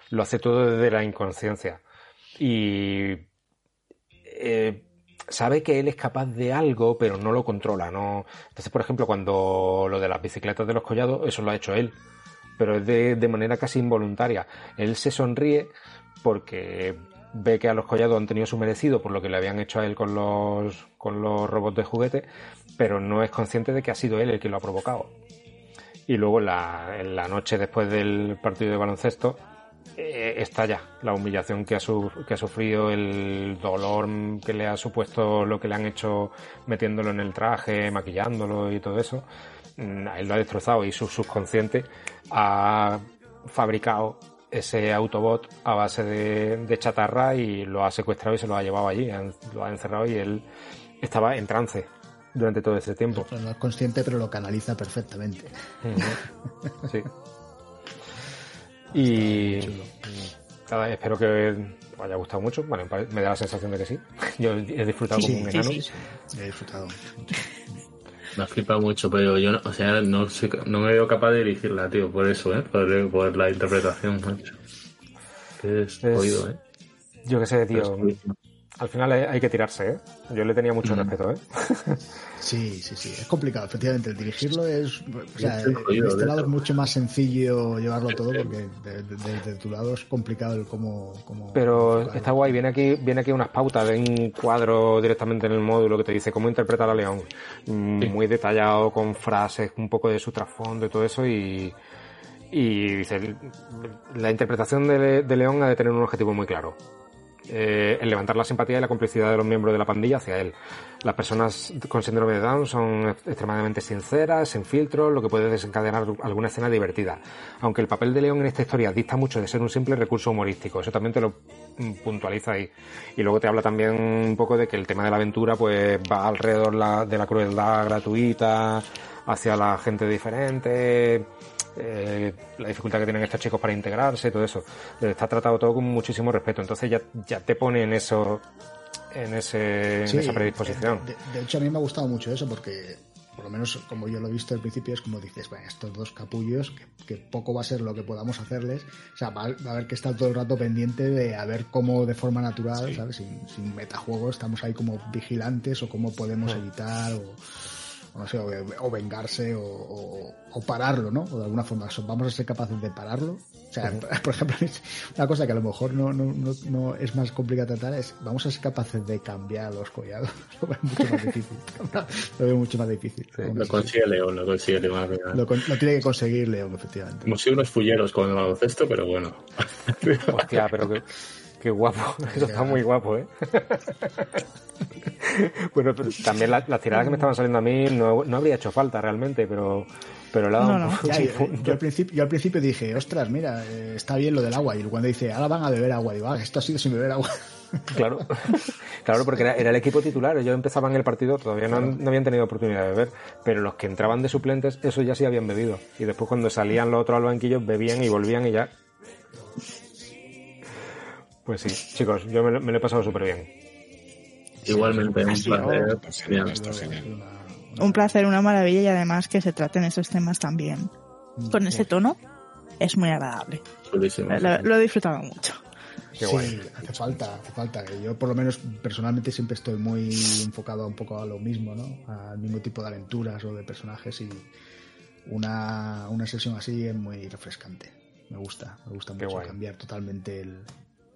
Lo hace todo desde la inconsciencia. Y eh, sabe que él es capaz de algo, pero no lo controla. No... Entonces, por ejemplo, cuando lo de las bicicletas de los collados, eso lo ha hecho él, pero es de, de manera casi involuntaria. Él se sonríe porque ve que a los collados han tenido su merecido por lo que le habían hecho a él con los, con los robots de juguete, pero no es consciente de que ha sido él el que lo ha provocado. Y luego en la, la noche después del partido de baloncesto eh, estalla la humillación que ha, su- que ha sufrido, el dolor que le ha supuesto lo que le han hecho metiéndolo en el traje, maquillándolo y todo eso. Mm, él lo ha destrozado y su subconsciente ha fabricado ese Autobot a base de, de chatarra y lo ha secuestrado y se lo ha llevado allí, lo ha encerrado y él estaba en trance durante todo ese tiempo. No es consciente, pero lo canaliza perfectamente. Sí. [laughs] Y nada, espero que os haya gustado mucho. Bueno, me da la sensación de que sí. [laughs] Yo he disfrutado Sí, como un enano. sí, sí. He disfrutado. Me ha flipado mucho, pero yo no, o sea, no, soy- no me veo capaz de dirigirla, tío, por eso, ¿eh? Por, por la interpretación, macho. Que es jodido, ¿eh? Yo qué sé, tío. Al final hay, hay que tirarse, ¿eh? Yo le tenía mucho Mm. respeto, ¿eh? [laughs] Sí, sí, sí. Es complicado, efectivamente. El dirigirlo es. O sea, de este lado es mucho más sencillo llevarlo todo porque de- de- desde tu lado es complicado el cómo. cómo Pero está guay, viene aquí, viene aquí unas pautas de un cuadro directamente en el módulo que te dice cómo interpretar a León. Mm, Sí. Muy detallado, con frases, un poco de su trasfondo y todo eso y, y dice, la interpretación de, de León ha de tener un objetivo muy claro. Eh, levantar la simpatía y la complicidad de los miembros de la pandilla hacia él. Las personas con síndrome de Down son extremadamente sinceras, sin filtros, lo que puede desencadenar alguna escena divertida. Aunque el papel de León en esta historia dista mucho de ser un simple recurso humorístico, eso también te lo mm, puntualiza ahí. Y luego te habla también un poco de que el tema de la aventura pues va alrededor de la crueldad gratuita hacia la gente diferente, eh, la dificultad que tienen estos chicos para integrarse, todo eso. Eh, Está tratado todo con muchísimo respeto. Entonces ya, ya te pone en eso, en ese, Sí, en esa predisposición. De, de hecho, a mí me ha gustado mucho eso porque, por lo menos como yo lo he visto al principio, es como dices, bueno, estos dos capullos, que, que poco va a ser lo que podamos hacerles. O sea, va, va a haber que estar todo el rato pendiente de a ver cómo de forma natural, ¿sabes? Sin, sin metajuego estamos ahí como vigilantes o cómo podemos evitar o no sé, o, o vengarse o, o- o pararlo, ¿no? O de alguna forma, vamos a ser capaces de pararlo. O sea, [laughs] por ejemplo, una cosa que a lo mejor no, no, no, no es más complicada tratar es, vamos a ser capaces de cambiar los collados. [laughs] Lo veo mucho más difícil. [laughs] Lo veo mucho más difícil. Lo consigue León, lo consigue León lo, con- lo tiene que conseguir León, efectivamente. Hemos sido unos fulleros con el baloncesto, pero bueno. Hostia, pero qué, qué guapo. [laughs] Eso está muy guapo, ¿eh? [laughs] bueno, pero también la- las tiradas que me estaban saliendo a mí no, no habría hecho falta realmente, pero, pero le ha dado No, un no. Ya, [laughs] yo al principio, yo al principio dije, ostras, mira, eh, está bien lo del agua. Y cuando dice, ahora van a beber agua, digo, ah, esto ha sido sin beber agua. Claro, claro, porque era, era el equipo titular. Ellos empezaban el partido, todavía no, no habían tenido oportunidad de beber, pero los que entraban de suplentes, eso ya sí habían bebido. Y después cuando salían los otros al banquillo, bebían y volvían y ya. Pues sí, chicos, yo me, lo- me lo he pasado súper bien. Igualmente, un placer. Genial. Un placer, una maravilla y además que se traten esos temas también con ese tono es muy agradable. Lo, lo he disfrutado mucho. Qué sí, guay. hace falta, hace falta. Yo por lo menos personalmente siempre estoy muy enfocado un poco a lo mismo, ¿no? Al mismo tipo de aventuras o de personajes y una, una sesión así es muy refrescante. Me gusta, me gusta Qué mucho guay. cambiar totalmente el,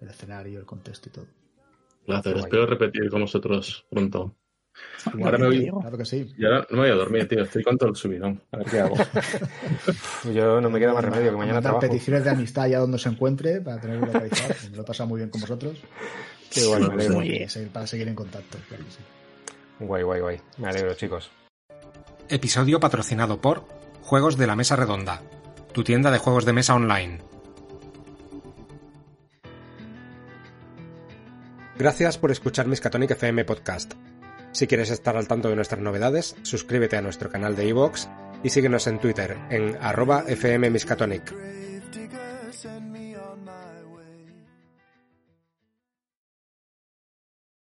el escenario, el contexto y todo. Placer. Guay. Espero repetir con vosotros pronto. [laughs] Ahora me voy. Claro que sí. Y ahora no me voy a dormir, tío. Estoy con todo el subidón. A ver qué hago. [laughs] Yo no me queda más remedio que mañana trabajo. peticiones de amistad allá donde se encuentre para tenerlo localizado. [laughs] Me lo he pasado muy bien con vosotros. Qué guay, me alegro. Muy bien. Para seguir en contacto, claro que sí. Guay, guay, guay. Me alegro, chicos. Episodio patrocinado por Juegos de la Mesa Redonda, tu tienda de juegos de mesa online. Gracias por escuchar Miskatonic FM Podcast. Si quieres estar al tanto de nuestras novedades, suscríbete a nuestro canal de iVoox y síguenos en Twitter en arroba fmmiskatonic.